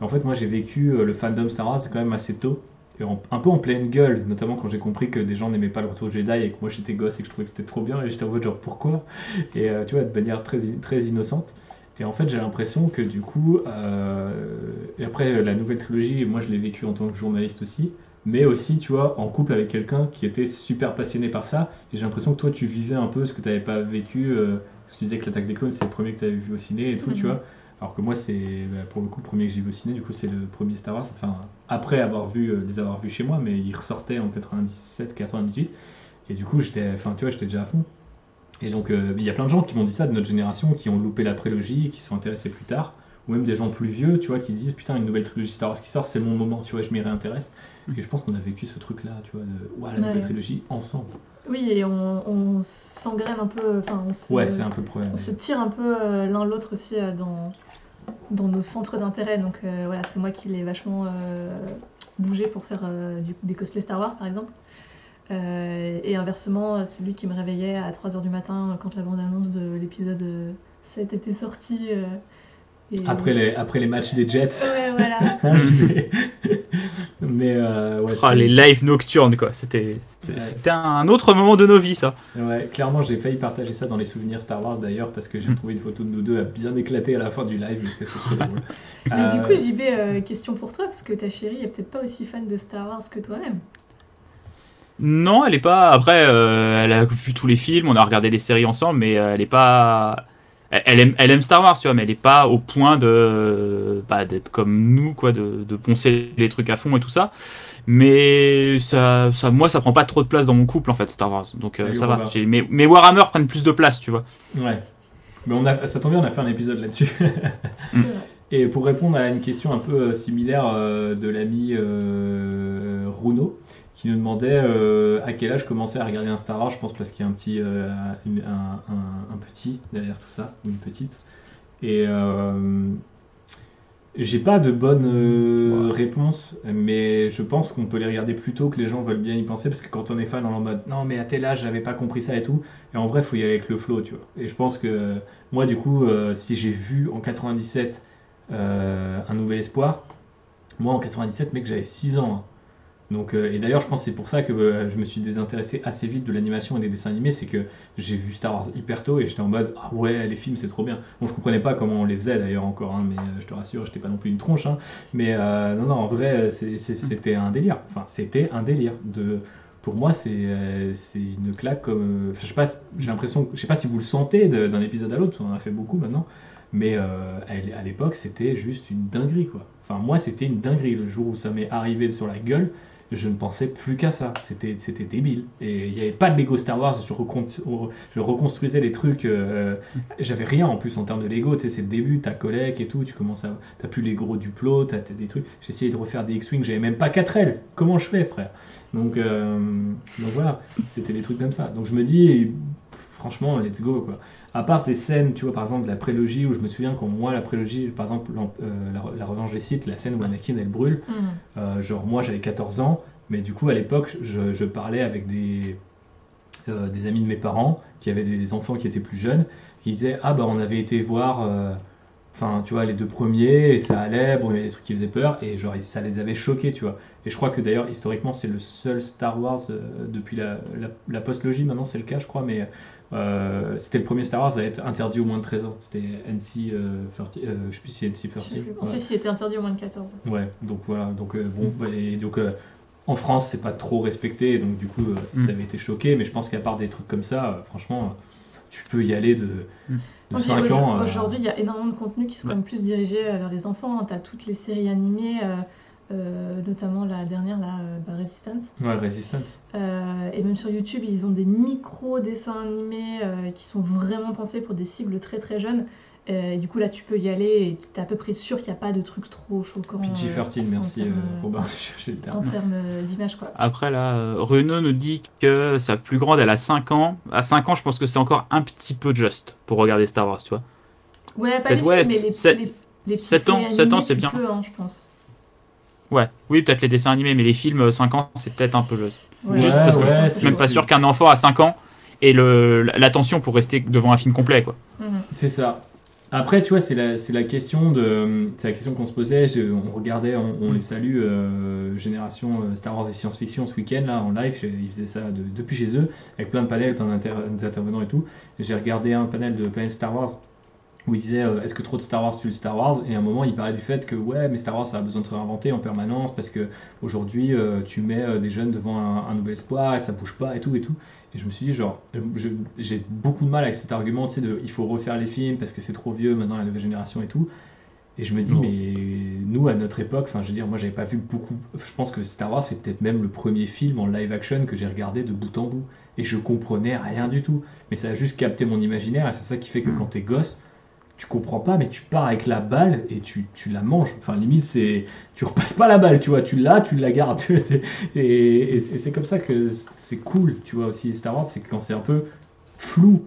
Et en fait, moi, j'ai vécu euh, le fandom Star Wars quand même assez tôt. Et en- un peu en pleine gueule, notamment quand j'ai compris que des gens n'aimaient pas le retour Jedi et que moi j'étais gosse et que je trouvais que c'était trop bien. Et j'étais en mode genre pourquoi? Et euh, tu vois, de manière très, très innocente. Et en fait, j'ai l'impression que du coup, euh, et après la nouvelle trilogie, moi je l'ai vécu en tant que journaliste aussi, mais aussi, tu vois, en couple avec quelqu'un qui était super passionné par ça. Et j'ai l'impression que toi, tu vivais un peu ce que tu n'avais pas vécu. euh, parce que tu disais que l'attaque des clones, c'est le premier que tu avais vu au ciné et tout, tu Mhm. vois. Alors que moi, c'est bah, pour le coup le premier que j'ai vu au ciné, du coup, c'est le premier Star Wars. Enfin, après avoir vu, euh, les avoir vus chez moi, mais ils ressortaient en 97, 98. Et du coup, j'étais, enfin, tu vois, j'étais déjà à fond. Et donc, euh, il y a plein de gens qui m'ont dit ça de notre génération, qui ont loupé la prélogie, qui se sont intéressés plus tard, ou même des gens plus vieux, tu vois, qui disent putain, une nouvelle trilogie Star Wars qui sort, c'est mon moment, tu vois, je m'y réintéresse. Et je pense qu'on a vécu ce truc-là, tu vois, de la Ouais. nouvelle trilogie ensemble. Oui, et on, on s'engraine un peu, enfin, on se, Ouais, c'est un peu le problème. on se tire un peu euh, l'un l'autre aussi dans, dans nos centres d'intérêt. Donc euh, voilà, c'est moi qui l'ai vachement euh, bougé pour faire euh, des cosplays Star Wars par exemple. Et inversement, c'est lui qui me réveillait à 3h du matin quand la bande-annonce de l'épisode euh, 7 était sortie. Euh, et- Après les, après les matchs des Jets. Ouais, voilà. [LAUGHS] Mais euh, ouais, Ah, Les lives nocturnes, quoi. C'était Ouais. c'était un autre moment de nos vies, ça. Ouais, clairement, j'ai failli partager ça dans les souvenirs Star Wars d'ailleurs, parce que j'ai trouvé une photo de nous deux à bien éclater à la fin du live, trop. [LAUGHS] Mais Euh, du coup, JB, euh, question pour toi, parce que ta chérie est peut-être pas aussi fan de Star Wars que toi-même. Non, elle est pas. Après, euh, elle a vu tous les films, on a regardé les séries ensemble, mais euh, elle est pas. Elle aime, elle aime Star Wars, tu vois, mais elle est pas au point de bah, d'être comme nous, quoi, de, de poncer les trucs à fond et tout ça. Mais ça, ça, moi, ça prend pas trop de place dans mon couple, en fait, Star Wars. Donc euh, ça va. Mais, mais Warhammer prennent plus de place, tu vois. Ouais. Mais on a, ça tombe bien, on a fait un épisode là-dessus. Vrai. [LAUGHS] Et pour répondre à une question un peu euh, similaire euh, de l'ami euh, Runo, qui nous demandait euh, à quel âge je commençais à regarder un Star Wars, je pense parce qu'il y a un petit, euh, un, un- un petit derrière tout ça, ou une petite. Et euh, j'ai pas de bonne Ouais. réponse, mais je pense qu'on peut les regarder plus tôt que les gens veulent bien y penser, parce que quand on est fan, on est en mode non, mais à tel âge, j'avais pas compris ça et tout. Et en vrai, faut y aller avec le flow, tu vois. Et je pense que moi, du coup, si j'ai vu en 97 euh, Un Nouvel Espoir, moi en 97, mec, j'avais 6 ans. hein. Donc, euh, et d'ailleurs, je pense que c'est pour ça que euh, je me suis désintéressé assez vite de l'animation et des dessins animés, c'est que j'ai vu Star Wars hyper tôt et j'étais en mode ah ouais, les films c'est trop bien. Bon, je comprenais pas comment on les faisait d'ailleurs encore, hein, mais euh, je te rassure, j'étais pas non plus une tronche. hein. mais non, non, en vrai, c'est- c'était un délire. Enfin, c'était un délire. De, pour moi, c'est une claque comme. je sais pas, j'ai l'impression, je sais pas si vous le sentez d'un épisode à l'autre, qu'on en a fait beaucoup maintenant. Mais à l'époque, c'était juste une dinguerie, quoi. Enfin, moi, c'était une dinguerie. Le jour où ça m'est arrivé sur la gueule, je ne pensais plus qu'à ça. C'était, c'était débile. Et il n'y avait pas de Lego Star Wars. Je, recon- je reconstruisais les trucs. euh, j'avais rien en plus en termes de Lego. Tu sais, c'est le début, t'as collègue et tout. Tu commences à. T'as plus les gros Duplo, t'as, des trucs. Essayé de refaire des X-Wing. J'avais même pas 4 L. Comment je fais, frère? Euh, donc voilà. C'était des trucs comme ça. Donc je me dis, franchement, let's go, quoi à part des scènes, tu vois, par exemple, de la prélogie, où je me souviens quand moi, la prélogie, par exemple, euh, la, la revanche des Sith, la scène où Anakin, elle brûle, Hmm. euh, genre, moi, j'avais 14 ans, mais du coup, à l'époque, je, je parlais avec des, euh, des amis de mes parents, qui avaient des, des enfants qui étaient plus jeunes, qui disaient, ah, bah, on avait été voir... Enfin, tu vois, les deux premiers, et ça allait, bon, il y avait des trucs qui faisaient peur, et genre, ça les avait choqués, tu vois. Et je crois que d'ailleurs, historiquement, c'est le seul Star Wars depuis la, la, la post-logie, maintenant c'est le cas, je crois, mais euh, c'était le premier Star Wars à être interdit au moins de 13 ans. C'était NC, euh, 30, euh, je sais plus si NC 30. Je sais plus. Ouais. Ensuite, il était interdit au moins de 14 ans. Ouais, donc voilà, donc euh, bon, et donc euh, en France c'est pas trop respecté, donc du coup euh, Mm. ça avait été choqué, mais je pense qu'à part des trucs comme ça, euh, franchement, tu peux y aller de, Mm. de Donc, 5 aujourd- ans. Aujourd'hui, il y a énormément de contenus qui sont Ouais. quand même plus dirigés vers les enfants. Tu as toutes les séries animées, euh, notamment la dernière, la euh, bah, Resistance. Ouais, Resistance. Euh, et même sur YouTube, ils ont des micro-dessins animés euh, qui sont vraiment pensés pour des cibles très très jeunes. Euh, et du coup, là, tu peux y aller et tu es à peu près sûr qu'il n'y a pas de trucs trop choquants PG-13, merci en termes, euh, Robin, [LAUGHS] cherchais le en terme. termes euh, d'image. quoi. Après, là, Renaud nous dit que sa plus grande, elle a 5 ans. À 5 ans, je pense que c'est encore un petit peu juste pour regarder Star Wars, tu vois. Ouais, pas les ouais, films, mais les, sept- les, les petites sept ans- séries sept ans, animées, c'est bien. peux, hein, je pense. Ouais, oui, peut-être les dessins animés, mais les films, 5 ans, c'est peut-être un peu juste. Ouais. Juste Ouais, parce que ouais, je suis même pas sûr qu'un enfant à 5 ans ait le- l'attention pour rester devant un film complet, quoi. Mhm. C'est ça. Après, tu vois, c'est la, c'est la question de, c'est la question qu'on se posait. je- on regardait, on, on les salue, euh, génération euh, Star Wars et science-fiction ce week-end là en live. Ils faisaient ça de- depuis chez eux, avec plein de panels, plein d'inter- d'intervenants et tout. J'ai regardé un panel de panel Star Wars où ils disaient euh, est-ce que trop de Star Wars tue le Star Wars? Et à un moment, il parlait du fait que ouais, mais Star Wars ça a besoin de se réinventer en permanence parce que aujourd'hui, euh, tu mets euh, des jeunes devant un, un nouvel espoir et ça bouge pas et tout et tout. Et je me suis dit, genre, j'ai beaucoup de mal avec cet argument, tu sais, de il faut refaire les films parce que c'est trop vieux maintenant, la nouvelle génération et tout. Et je me dis, Non. mais nous, à notre époque, enfin, je veux dire, moi, j'avais pas vu beaucoup. Je pense que Star Wars, c'est peut-être même le premier film en live action que j'ai regardé de bout en bout. Et je comprenais rien du tout. Mais ça a juste capté mon imaginaire, et c'est ça qui fait que Mm. quand t'es gosse, tu comprends pas, mais tu pars avec la balle et tu, tu la manges. Enfin, limite, c'est. Tu repasses pas la balle, tu vois. Tu l'as, tu la gardes. tu vois, [LAUGHS] c'est- Et, et c'est comme ça que c'est cool, tu vois, aussi Star Wars, c'est quand c'est un peu flou.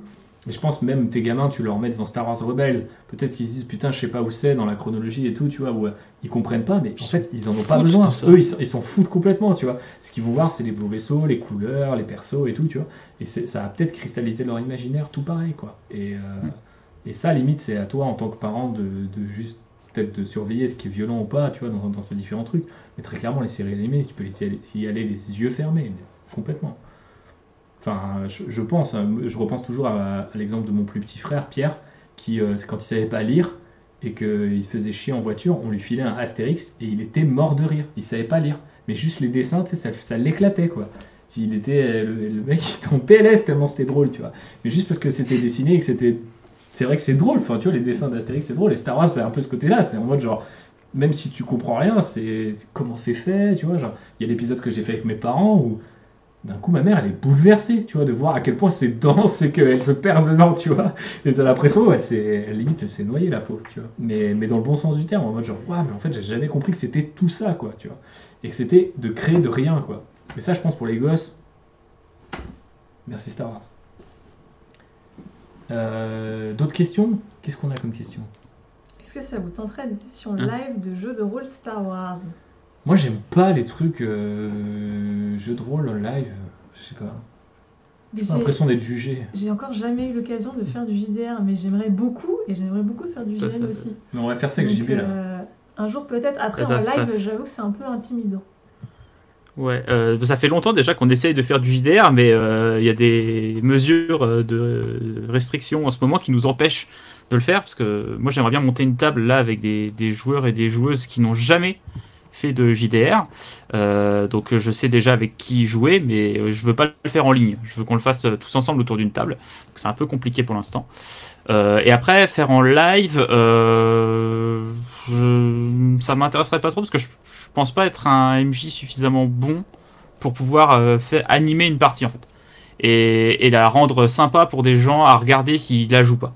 Et je pense même tes gamins, tu leur mets devant Star Wars Rebelle. Peut-être qu'ils se disent putain, je sais pas où c'est dans la chronologie et tout, tu vois, où euh, ils comprennent pas, mais en fait, ils en ont pas besoin. Eux, ils s'en- foutent complètement, tu vois. Ce qu'ils vont voir, c'est les beaux vaisseaux, les couleurs, les persos et tout, tu vois. Et ça va peut-être cristalliser leur imaginaire tout pareil, quoi. Et, euh, et ça, limite, c'est à toi en tant que parent de, de juste peut-être de surveiller ce qui est violent ou pas, tu vois, dans, dans ces différents trucs. Mais très clairement, les séries animées, tu peux y aller, les yeux fermés, complètement. Enfin, je, pense, hein, je repense toujours à, l'exemple de mon plus petit frère, Pierre, qui, euh, quand il savait pas lire et qu'il se faisait chier en voiture, on lui filait un Astérix et il était mort de rire. Il savait pas lire. Mais juste les dessins, tu sais, ça, l'éclatait, quoi. Il était, euh, le, mec était en PLS tellement c'était drôle, tu vois. Mais juste parce que c'était dessiné et que c'était. C'est vrai que c'est drôle, enfin, tu vois, les dessins d'Astérix, c'est drôle. Et Star Wars, c'est un peu ce côté-là. C'est en mode genre, même si tu comprends rien, c'est comment c'est fait, tu vois. Genre, il y a l'épisode que j'ai fait avec mes parents où d'un coup ma mère elle est bouleversée, tu vois, de voir à quel point c'est dense et qu'elle se perd dedans, tu vois. Et t'as l'impression, s'est, elle, limite, elle s'est noyée la pauvre, tu vois. Mais, mais dans le bon sens du terme, en mode genre, waouh, mais en fait, j'ai jamais compris que c'était tout ça, quoi, tu vois. Et que c'était de créer de rien, quoi. Mais ça, je pense pour les gosses, merci Star Wars. Euh, D'autres questions? Qu'est-ce qu'on a comme question? Est-ce que ça vous tenterait des sessions Hein live de jeux de rôle Star Wars? Moi, j'aime pas les trucs euh, jeux de rôle en live. Je sais pas. J'ai l'impression d'être jugé. J'ai encore jamais eu l'occasion de faire du JDR, mais j'aimerais beaucoup, et j'aimerais beaucoup faire du ça- aussi. Mais on va faire ça avec JB là. euh, un jour peut-être. Après Ça, en live, j'avoue que c'est un peu intimidant. Ouais, euh, ça fait longtemps déjà qu'on essaye de faire du JDR, mais euh, il y a des mesures euh, de restriction en ce moment qui nous empêchent de le faire, parce que moi j'aimerais bien monter une table là avec des, des joueurs et des joueuses qui n'ont jamais de JDR. Euh, donc je sais déjà avec qui jouer, mais euh, je veux pas le faire en ligne. Je veux qu'on le fasse euh, tous ensemble autour d'une table. C'est un peu compliqué pour l'instant. Euh, et après, faire en live, euh, ça m'intéresserait pas trop parce que je, pense pas être un MJ suffisamment bon pour pouvoir euh, faire animer une partie en fait. Et, et la rendre sympa pour des gens à regarder s'ils la jouent pas.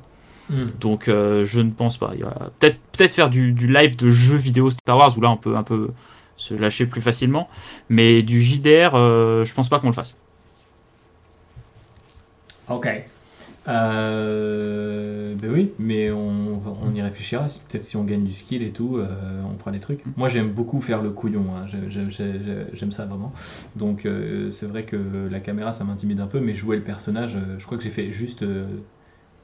Hmm. Donc euh, je ne pense pas. Peut-être faire du, du live de jeux vidéo Star Wars où là on peut un peu se lâcher plus facilement. Mais du JDR, euh, je pense pas qu'on le fasse. Ok. Euh, ben oui, mais on, y réfléchira. Peut-être si on gagne du skill et tout, euh, on fera des trucs. Moi, j'aime beaucoup faire le couillon. hein. J'ai- j'ai- j'ai- J'aime ça vraiment. Donc, euh, c'est vrai que la caméra, ça m'intimide un peu, mais jouer le personnage, je crois que j'ai fait juste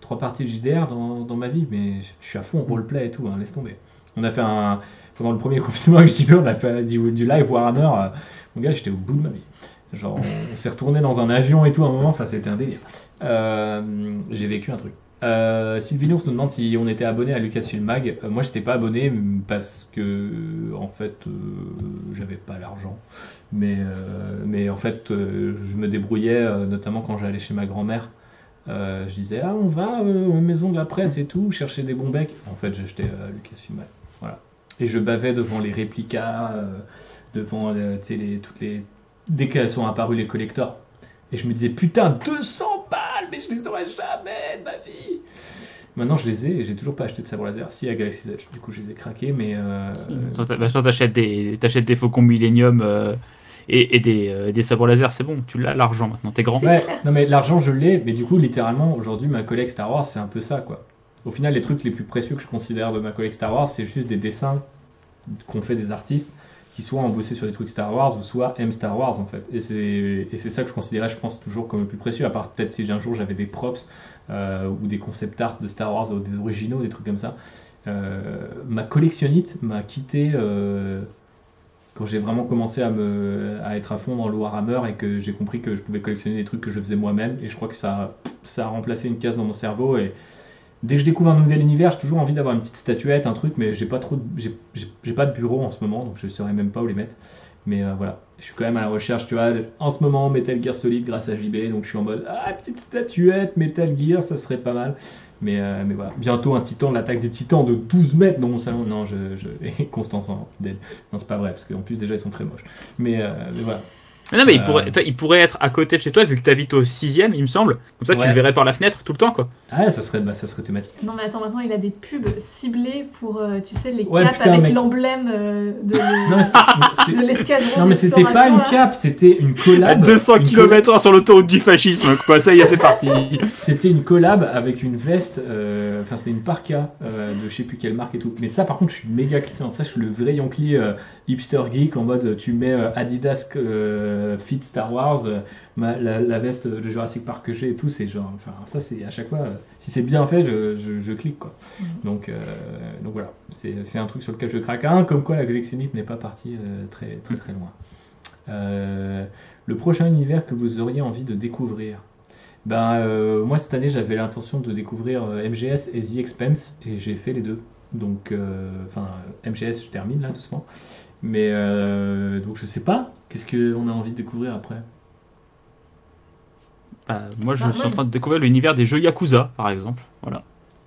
trois parties de JDR dans, ma vie, mais je suis à fond roleplay et tout, hein, laisse tomber. On a fait un. Pendant le premier [LAUGHS] confinement avec JP, on a fait du, du live Warhammer. euh, Mon gars, j'étais au bout de ma vie. Genre, on, s'est retourné dans un avion et tout à un moment, enfin, c'était un délire. Euh, J'ai vécu un truc. Euh, Sylvinours nous demande si on était abonné à Lucasfilm Mag. Euh, moi, j'étais pas abonné parce que, en fait, euh, j'avais pas l'argent. Mais, euh, mais en fait, je me débrouillais, notamment quand j'allais chez ma grand-mère. Euh, je disais, ah, on va euh, aux maisons de la presse et tout, chercher des bons becs. En fait, j'achetais euh, Lucasfilm. Voilà. Et je bavais devant les réplicas, euh, devant euh, les, toutes les. Dès qu'elles sont apparues, les collectors. Et je me disais, putain, 200 balles, mais je les aurais jamais de ma vie. Maintenant, je les ai et j'ai toujours pas acheté de sabre laser. Si, à Galaxy Edge, du coup, je les ai craqués, mais. euh, t'achètes des, des faucons Millennium et, et des, euh, des sabres laser, c'est bon, tu l'as l'argent maintenant, t'es grand. Ouais, non mais l'argent je l'ai, mais du coup littéralement aujourd'hui ma collecte Star Wars c'est un peu ça quoi. Au final les trucs les plus précieux que je considère de ma collecte Star Wars c'est juste des dessins qu'ont fait des artistes qui soit ont bossé sur des trucs Star Wars ou soit aiment Star Wars en fait. Et c'est et c'est ça que je considérais je pense toujours comme le plus précieux à part peut-être si un jour j'avais des props euh, ou des concept art de Star Wars ou des originaux des trucs comme ça. Euh, ma collectionnite m'a quitté euh, quand j'ai vraiment commencé à, me, à être à fond dans le Warhammer et que j'ai compris que je pouvais collectionner des trucs que je faisais moi-même. Et je crois que ça, ça a remplacé une case dans mon cerveau. Et dès que je découvre un nouvel univers, j'ai toujours envie d'avoir une petite statuette, un truc, mais j'ai pas trop, j'ai- pas de bureau en ce moment, donc je saurais même pas où les mettre. Mais euh, voilà, je suis quand même à la recherche, tu vois. En ce moment, Metal Gear Solid grâce à JB, donc je suis en mode ah petite statuette Metal Gear, ça serait pas mal. Mais, euh, mais voilà, bientôt un titan, l'attaque des titans de 12 mètres dans mon salon. Non, je, je... et [LAUGHS] Constance en fidèle. Non, c'est pas vrai, parce qu'en plus déjà ils sont très moches. Mais, euh, mais voilà. Mais non, mais il, Euh. pourrait, toi, il pourrait être à côté de chez toi, vu que t'habites au sixième, il me semble. Comme ça, tu le verrais par la fenêtre tout le temps, quoi. Ah, ça serait, bah, ça serait thématique. Non mais attends, maintenant il a des pubs ciblées pour, euh, tu sais, les Ouais, capes putain, avec mec. l'emblème euh, de, Non, mais c'était- de l'escadron. non, mais c'était pas une cape, c'était une À collab. 200 Une km sur l'autoroute du fascisme, quoi. Ça y est, c'est parti. C'était une collab avec une veste, euh, enfin c'était une parka euh, de je sais plus quelle marque et tout. Mais ça par contre je suis méga client, ça je suis le vrai Yankee euh, hipster geek en mode tu mets euh, Adidas euh, Fit Star Wars, euh, ma- la, la veste de Jurassic Park que j'ai et tout, c'est genre, enfin ça c'est à chaque fois, euh, si c'est bien fait je, je, je clique quoi. Mhm. Donc, euh, donc voilà, c'est un truc sur lequel je craque un, comme quoi la collectionnite n'est pas partie euh, très très très loin. Euh, le prochain univers que vous auriez envie de découvrir? Ben, euh, moi cette année j'avais l'intention de découvrir euh, MGS et The Expense et j'ai fait les deux. Donc, euh, enfin, MGS je termine là doucement. Mais euh, donc je sais pas, qu'est-ce qu'on a envie de découvrir après? Bah, moi, je Bah, suis en train de découvrir l'univers des jeux Yakuza, par exemple. Voilà.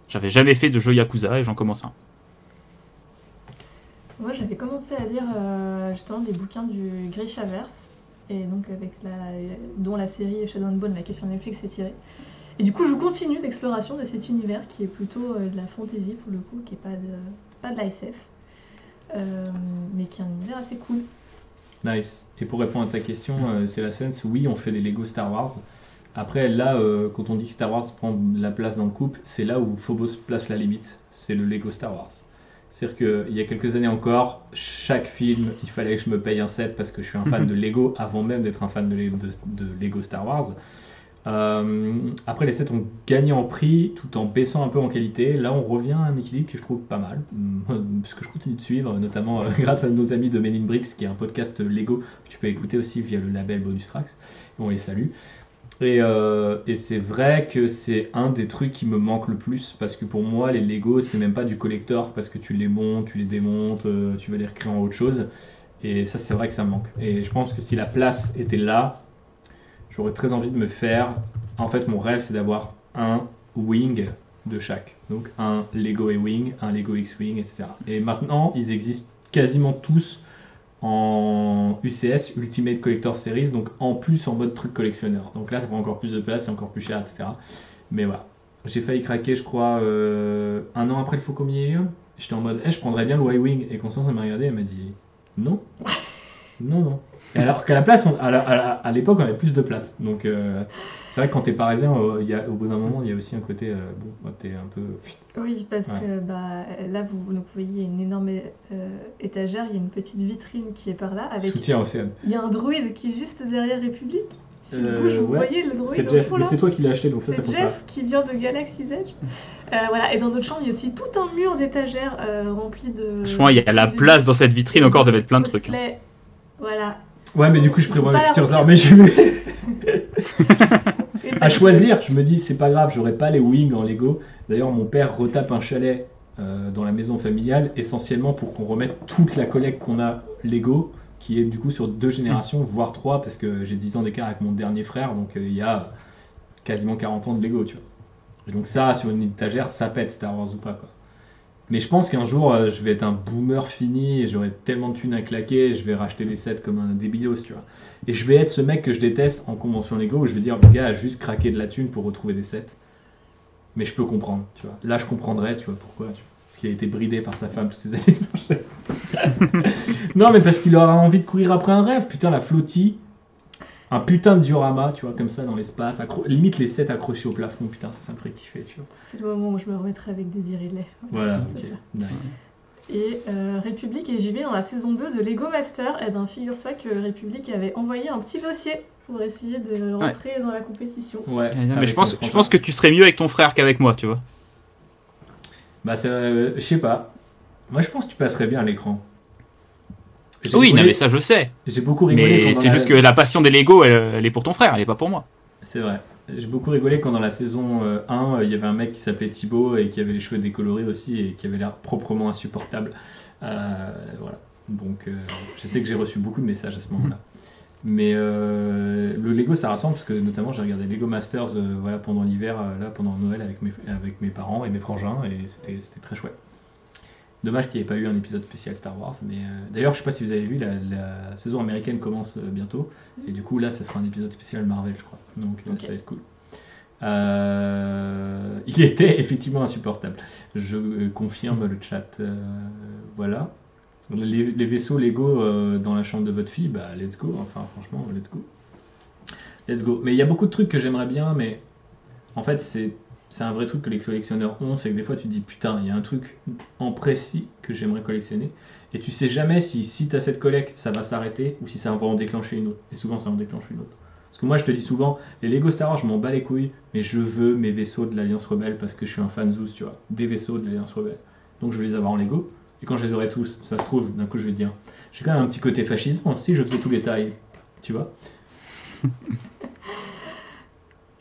J'avais jamais fait de jeux Yakuza et j'en commence un. Moi, j'avais commencé à lire euh, justement des bouquins du Grishaverse, et donc avec la, dont la série Shadow and Bone, la question Netflix est tirée. Et du coup, je continue l'exploration de cet univers qui est plutôt euh, de la fantasy pour le coup, qui est pas de, pas de la SF, mais qui est un univers assez cool. Nice. Et pour répondre à ta question, euh, c'est la scène, oui, on fait des Lego Star Wars. Après, là, euh, quand on dit que Star Wars prend la place dans le couple, c'est là où Phobos place la limite. C'est le Lego Star Wars. C'est-à-dire qu'il y a quelques années encore, chaque film, il fallait que je me paye un set parce que je suis un fan de Lego avant même d'être un fan de- de Lego Star Wars. Euh, après, les sets ont gagné en prix tout en baissant un peu en qualité. Là, on revient à un équilibre que je trouve pas mal. Hum, [LAUGHS] Ce que je continue de suivre, notamment euh, [LAUGHS] grâce à nos amis de Men in Bricks, qui est un podcast Lego que tu peux écouter aussi via le label Bonus Tracks. On les salue. Et, euh, et c'est vrai que c'est un des trucs qui me manque le plus parce que pour moi, les Lego, c'est même pas du collector parce que tu les montes, tu les démontes, tu vas les recréer en autre chose. Et ça, c'est vrai que ça manque. Et je pense que si la place était là, j'aurais très envie de me faire. En fait, mon rêve, c'est d'avoir un wing de chaque. Donc un Lego E-Wing, un Lego X-Wing, etc. Et maintenant, ils existent quasiment tous en UCS, Ultimate Collector Series, donc en plus en mode truc collectionneur. Donc là, ça prend encore plus de place, c'est encore plus cher, etc. Mais voilà. J'ai failli craquer, je crois, euh, un an après le Faucon Millennium. J'étais en mode, eh, je prendrais bien le Y-Wing. Et Constance, elle m'a regardé, elle m'a dit, non. Non, non. Et alors qu'à la place, on- à l'époque, on avait plus de place. Donc, euh, c'est vrai que quand t'es parisien, euh, il y a, au bout d'un moment, il y a aussi un côté, euh, bon, bah, t'es un peu. Oui, parce Ouais. que bah, là, vous, vous voyez, il y a une énorme euh, étagère, il y a une petite vitrine qui est par là, avec Soutien Océane. il y a un druide qui est juste derrière République. Si vous, je voyez le C'est droïde Jeff, fond mais c'est toi qui l'as acheté, donc ça, ça C'est compte Jeff qui vient de Galaxy's Edge. Euh, voilà, et dans notre chambre, il y a aussi tout un mur d'étagères euh, rempli de. Franchement, il y a la place dans cette vitrine encore de mettre plein de trucs. hein. Voilà. Ouais, mais du coup, je prévois mes futures Et À choisir, je me dis, c'est pas grave, j'aurai pas les wings en Lego. D'ailleurs, mon père retape un chalet euh, dans la maison familiale, essentiellement pour qu'on remette toute la collecte qu'on a Lego, qui est du coup sur deux générations, voire trois, parce que j'ai 10 ans d'écart avec mon dernier frère, donc euh, il y a quasiment 40 ans de Lego, tu vois. Et donc ça, sur une étagère, ça pète Star Wars ou pas, quoi. Mais je pense qu'un jour, euh, je vais être un boomer fini, et j'aurai tellement de thunes à claquer, je vais racheter les sets comme un débilos, tu vois. Et je vais être ce mec que je déteste en convention Lego, où je vais dire, le gars a juste craqué de la thune pour retrouver des sets. Mais je peux comprendre, tu vois. Là, je comprendrais, tu vois, pourquoi. Parce qu'il a été bridé par sa femme toutes ces années. [LAUGHS] non, mais parce qu'il aura envie de courir après un rêve. Putain, la flottie. Un putain de diorama, tu vois, comme ça, dans l'espace. accro- Limite les sets accrochés au plafond, putain, ça, ça me ferait kiffer, tu vois. C'est le moment où je me remettrai avec des Lait. Voilà, C'est ok. ça. Nice. Et euh, République et JB dans la saison 2 de Lego Master, et ben figure-toi que République avait envoyé un petit dossier pour essayer de rentrer dans la compétition. Ouais. Mais avec je pense, je pense que tu serais mieux avec ton frère qu'avec moi, tu vois. Bah, euh, je sais pas. Moi, je pense que tu passerais bien à l'écran. Oui, non, mais ça je sais. J'ai beaucoup rigolé. Mais c'est juste la- que la passion des Lego, elle, elle est pour ton frère, elle est pas pour moi. C'est vrai. J'ai beaucoup rigolé quand dans la saison euh, 1, euh, il y avait un mec qui s'appelait Thibaut et qui avait les cheveux décolorés aussi et qui avait l'air proprement insupportable. Euh, voilà. Donc, euh, je sais que j'ai reçu beaucoup de messages à ce moment-là. Mais euh, le Lego, ça rassemble parce que notamment j'ai regardé Lego Masters euh, voilà, pendant l'hiver, euh, là pendant Noël avec mes, avec mes parents et mes frangins et c'était très chouette. Dommage qu'il n'y ait pas eu un épisode spécial Star Wars. Mais euh, d'ailleurs, je sais pas si vous avez vu, la, la saison américaine commence euh, bientôt. Et du coup, là, ça sera un épisode spécial Marvel, je crois. Donc, euh, ça va être cool. Euh, il était effectivement insupportable. Je confirme le chat. voilà. Les, les vaisseaux Lego dans la chambre de votre fille, bah, let's go. Enfin, franchement, let's go. Let's go. Mais il y a beaucoup de trucs que j'aimerais bien, mais en fait, c'est c'est un vrai truc que les collectionneurs ont, c'est que des fois tu dis putain, il y a un truc en précis que j'aimerais collectionner, et tu sais jamais si, si tu as cette collecte, ça va s'arrêter ou si ça va en déclencher une autre. Et souvent, ça en déclenche une autre. Parce que moi, je te dis souvent, les Lego Star Wars, je m'en bats les couilles, mais je veux mes vaisseaux de l'Alliance Rebelle parce que je suis un fan Zeus, tu vois. Des vaisseaux de l'Alliance Rebelle. Donc je vais les avoir en Lego. Et quand je les aurai tous, ça se trouve, d'un coup, je vais dire, j'ai quand même un petit côté fascisme si je faisais tous les tailles. Tu vois [LAUGHS]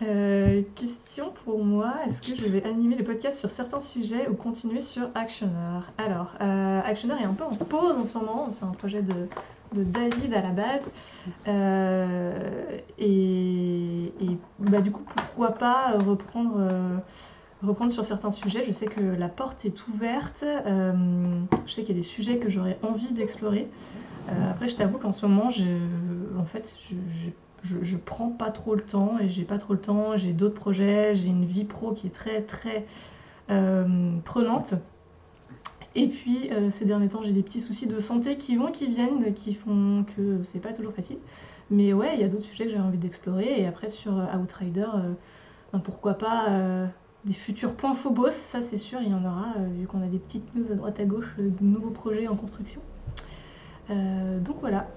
Euh, question pour moi, est-ce que je vais animer les podcasts sur certains sujets ou continuer sur Actioner Alors, euh, Actioner est un peu en pause en ce moment, c'est un projet de, David à la base. Euh, et bah, du coup, pourquoi pas reprendre, euh, reprendre sur certains sujets? Je sais que la porte est ouverte, je sais qu'il y a des sujets que j'aurais envie d'explorer. Après, je t'avoue qu'en ce moment, en fait, j'ai je, prends pas trop le temps et j'ai pas trop le temps, j'ai d'autres projets, j'ai une vie pro qui est très très euh, prenante. Et puis euh, ces derniers temps, j'ai des petits soucis de santé qui vont, qui viennent, qui font que c'est pas toujours facile. Mais ouais, il y a d'autres sujets que j'ai envie d'explorer. Et après sur euh, Outrider, ben, pourquoi pas des futurs points Phobos, ça c'est sûr, il y en aura, vu qu'on a des petites news à droite à gauche de nouveaux projets en construction. Donc voilà.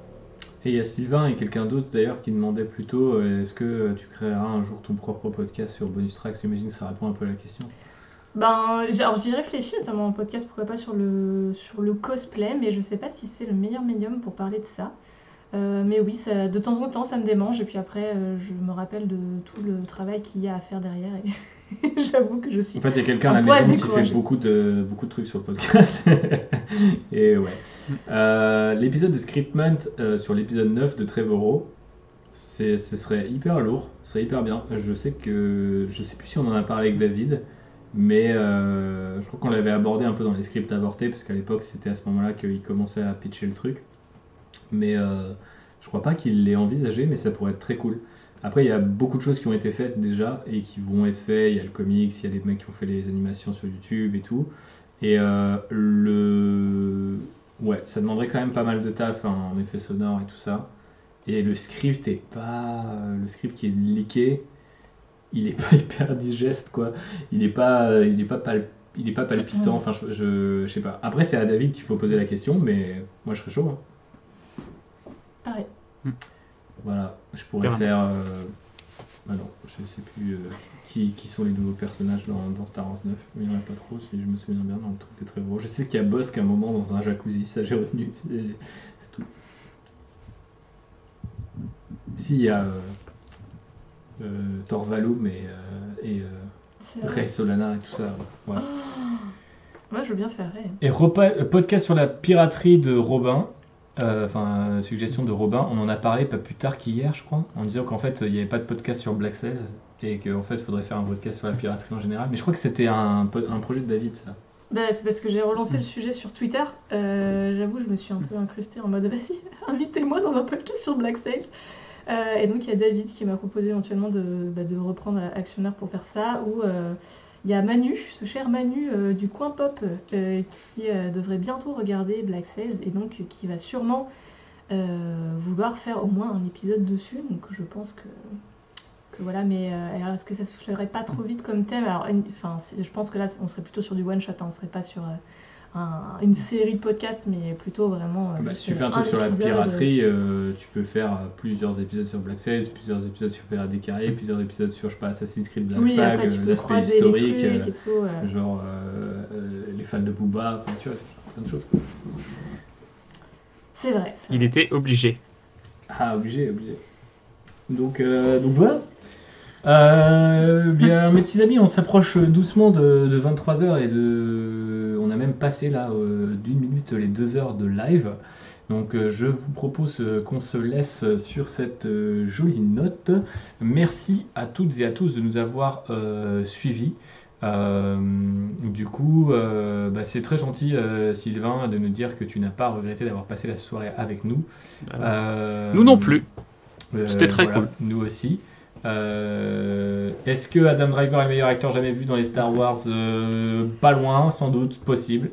Et il y a Sylvain et quelqu'un d'autre d'ailleurs qui demandait plutôt euh, est-ce que tu créeras un jour ton propre podcast sur Bonus Tracks? J'imagine que ça répond un peu à la question. Ben, j'y réfléchis notamment en podcast, pourquoi pas sur le, sur le cosplay, mais je sais pas si c'est le meilleur médium pour parler de ça. Euh, mais oui, ça, de temps en temps, ça me démange, et puis après, euh, je me rappelle de tout le travail qu'il y a à faire derrière, et [LAUGHS] j'avoue que je suis. En fait, il y a quelqu'un à la maison qui fait beaucoup de, beaucoup de trucs sur le podcast. [LAUGHS] et ouais. Euh, l'épisode de Scriptment euh, sur l'épisode 9 de Trevorrow, ce serait hyper lourd, ce serait hyper bien. Je sais que. Je sais plus si on en a parlé avec David, mais euh, je crois qu'on l'avait abordé un peu dans les scripts avortés, parce qu'à l'époque, c'était à ce moment-là qu'il commençait à pitcher le truc. Mais je crois pas qu'il l'ait envisagé, mais ça pourrait être très cool. Après, il y a beaucoup de choses qui ont été faites déjà et qui vont être faites. Il y a le comics, il y a les mecs qui ont fait les animations sur YouTube et tout. Et le. Ouais, ça demanderait quand même pas mal de taf hein, en effet sonore et tout ça. Et le script est pas. Le script qui est leaké, il est [LAUGHS] pas hyper digeste quoi. Il est pas, il est pas, pal- il est pas palpitant. Enfin, je, je, je sais pas. Après, c'est à David qu'il faut poser la question, mais moi je serais chaud. hein. Pareil. Voilà, je pourrais faire. euh, Ah non, je sais plus euh, qui, qui sont les nouveaux personnages dans, dans Star Wars 9, mais il n'y en a pas trop si je me souviens bien dans le truc de Trevor. Je sais qu'il y a Bosk à un moment dans un jacuzzi, ça j'ai retenu, et c'est tout. Si, il y a euh, euh, et, euh, et euh. Rey Solana et tout ça. Voilà. Moi, je veux bien faire Ray. Et euh, podcast sur la piraterie de Robin, enfin euh, suggestion de Robin, on en a parlé pas plus tard qu'hier je crois, en disant qu'en fait il n'y avait pas de podcast sur Black Sails et qu'en fait il faudrait faire un podcast sur la piraterie en général, mais je crois que c'était un, un projet de David ça. Bah, c'est parce que j'ai relancé le sujet sur Twitter. Euh, J'avoue, je me suis un peu incrustée en mode [LAUGHS] vas-y, invitez-moi dans un podcast sur Black Sails. Euh, et donc, il y a David qui m'a proposé éventuellement de, bah, de reprendre Actionnaire pour faire ça. Ou euh, il y a Manu, ce cher Manu du coin pop, qui devrait bientôt regarder Black Sails et donc qui va sûrement vouloir faire au moins un épisode dessus. Donc, je pense que. Que voilà, mais euh, alors, est-ce que ça se ferait pas trop vite comme thème? Alors, enfin, je pense que là, on serait plutôt sur du one shot, hein, on serait pas sur euh, un- une série de podcasts, mais plutôt vraiment. euh, Bah, juste, si tu fais un truc sur la piraterie, euh, tu peux faire plusieurs épisodes sur Black Sails, plusieurs épisodes sur Pirates des Caraïbes, plusieurs épisodes sur je sais pas, Assassin's Creed Black Oui, Flag, l'aspect les historique, trucs et tout. euh. genre euh, euh, les fans de Booba, enfin tu vois, plein de choses. C'est vrai. Il était obligé. Ah, obligé, obligé. Donc, euh, donc voilà. Euh, bien, mes petits amis, on s'approche doucement de, de 23h et de. On a même passé là euh, d'une minute les deux heures de live. Donc, euh, je vous propose qu'on se laisse sur cette jolie note. Merci à toutes et à tous de nous avoir suivis. Du coup, bah, c'est très gentil, Sylvain, de nous dire que tu n'as pas regretté d'avoir passé la soirée avec nous. Nous non plus. C'était très voilà, cool. Nous aussi. Euh, Est-ce que Adam Driver est le meilleur acteur jamais vu dans les Star Wars? Euh, Pas loin, sans doute, possible.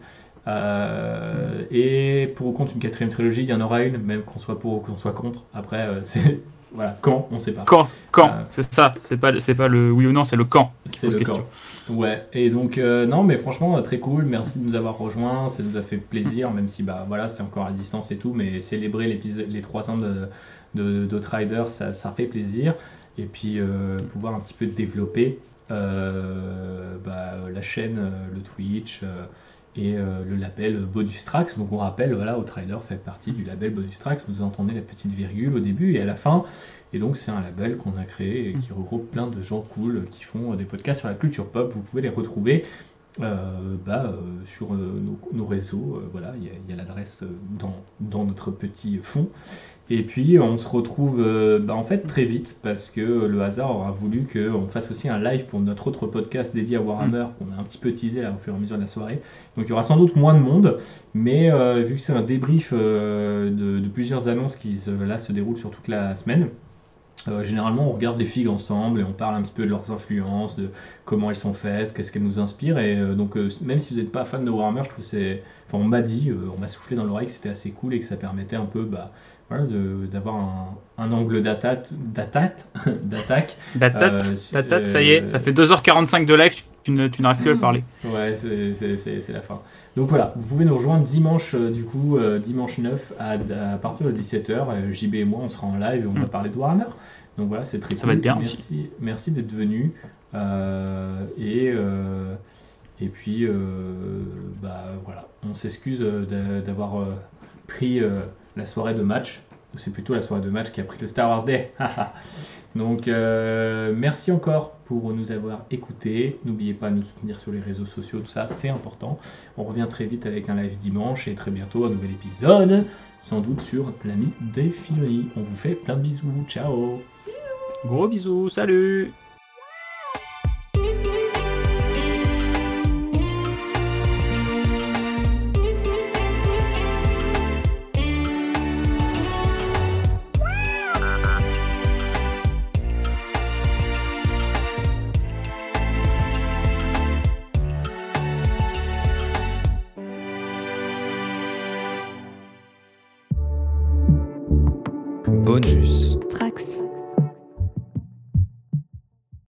Euh, et pour ou contre une quatrième trilogie, il y en aura une, même qu'on soit pour ou qu'on soit contre. Après, c'est [LAUGHS] voilà, quand, on sait pas. Quand Quand C'est ça. C'est pas, c'est pas le oui ou non, c'est le quand qui C'est pose le question. camp. Ouais, et donc non, mais franchement très cool. Merci de nous avoir rejoints, ça nous a fait plaisir, même si bah voilà c'était encore à distance et tout, mais célébrer l'épisode, les trois ans de de ça, ça fait plaisir. Et puis euh, pouvoir un petit peu développer euh, bah, la chaîne, euh, le Twitch. et le label Bonus Tracks. Donc on rappelle, voilà, Outrider fait partie du label Bonus Tracks. Vous entendez la petite virgule au début et à la fin. Et donc c'est un label qu'on a créé et qui regroupe plein de gens cool qui font des podcasts sur la culture pop. Vous pouvez les retrouver bah, sur nos, nos réseaux. Voilà, il y a, l'adresse dans, dans notre petit fond. Et puis on se retrouve euh, bah, en fait très vite parce que le hasard aura voulu qu'on fasse aussi un live pour notre autre podcast dédié à Warhammer qu'on a un petit peu teasé là, au fur et à mesure de la soirée. Donc il y aura sans doute moins de monde, mais euh, vu que c'est un débrief euh, de, de plusieurs annonces qui se, là se déroulent sur toute la semaine, euh, généralement, on regarde les figues ensemble et on parle un petit peu de leurs influences, de comment elles sont faites, qu'est-ce qu'elles nous inspirent. Et euh, donc, euh, même si vous n'êtes pas fan de Warhammer, je trouve c'est. Enfin, on m'a dit, on m'a soufflé dans l'oreille que c'était assez cool et que ça permettait un peu bah, voilà, d'avoir un, un angle d'attaque, d'attaque, [LAUGHS] d'attaque. Euh, ça y est, euh, ça fait 2h45 de live, tu, tu n'arrives plus à le parler. Ouais, c'est- la fin. Donc voilà, vous pouvez nous rejoindre dimanche, euh, du coup, euh, dimanche 9 à, à partir de 17h. JB et moi, on sera en live et on va Mm. parler de Warhammer. Donc voilà, c'est très Ça cool. va être bien merci, aussi. Merci d'être venu. Euh, et, euh, et puis, euh, bah voilà, on s'excuse euh, d'a- d'avoir euh, pris euh, la soirée de match. Ou C'est plutôt la soirée de match qui a pris le Star Wars Day. [LAUGHS] Donc, euh, merci encore pour nous avoir écoutés. N'oubliez pas de nous soutenir sur les réseaux sociaux, tout ça, c'est important. On revient très vite avec un live dimanche et très bientôt un nouvel épisode, sans doute sur l'ami des Filoni. On vous fait plein de bisous. Ciao Gros bisous, salut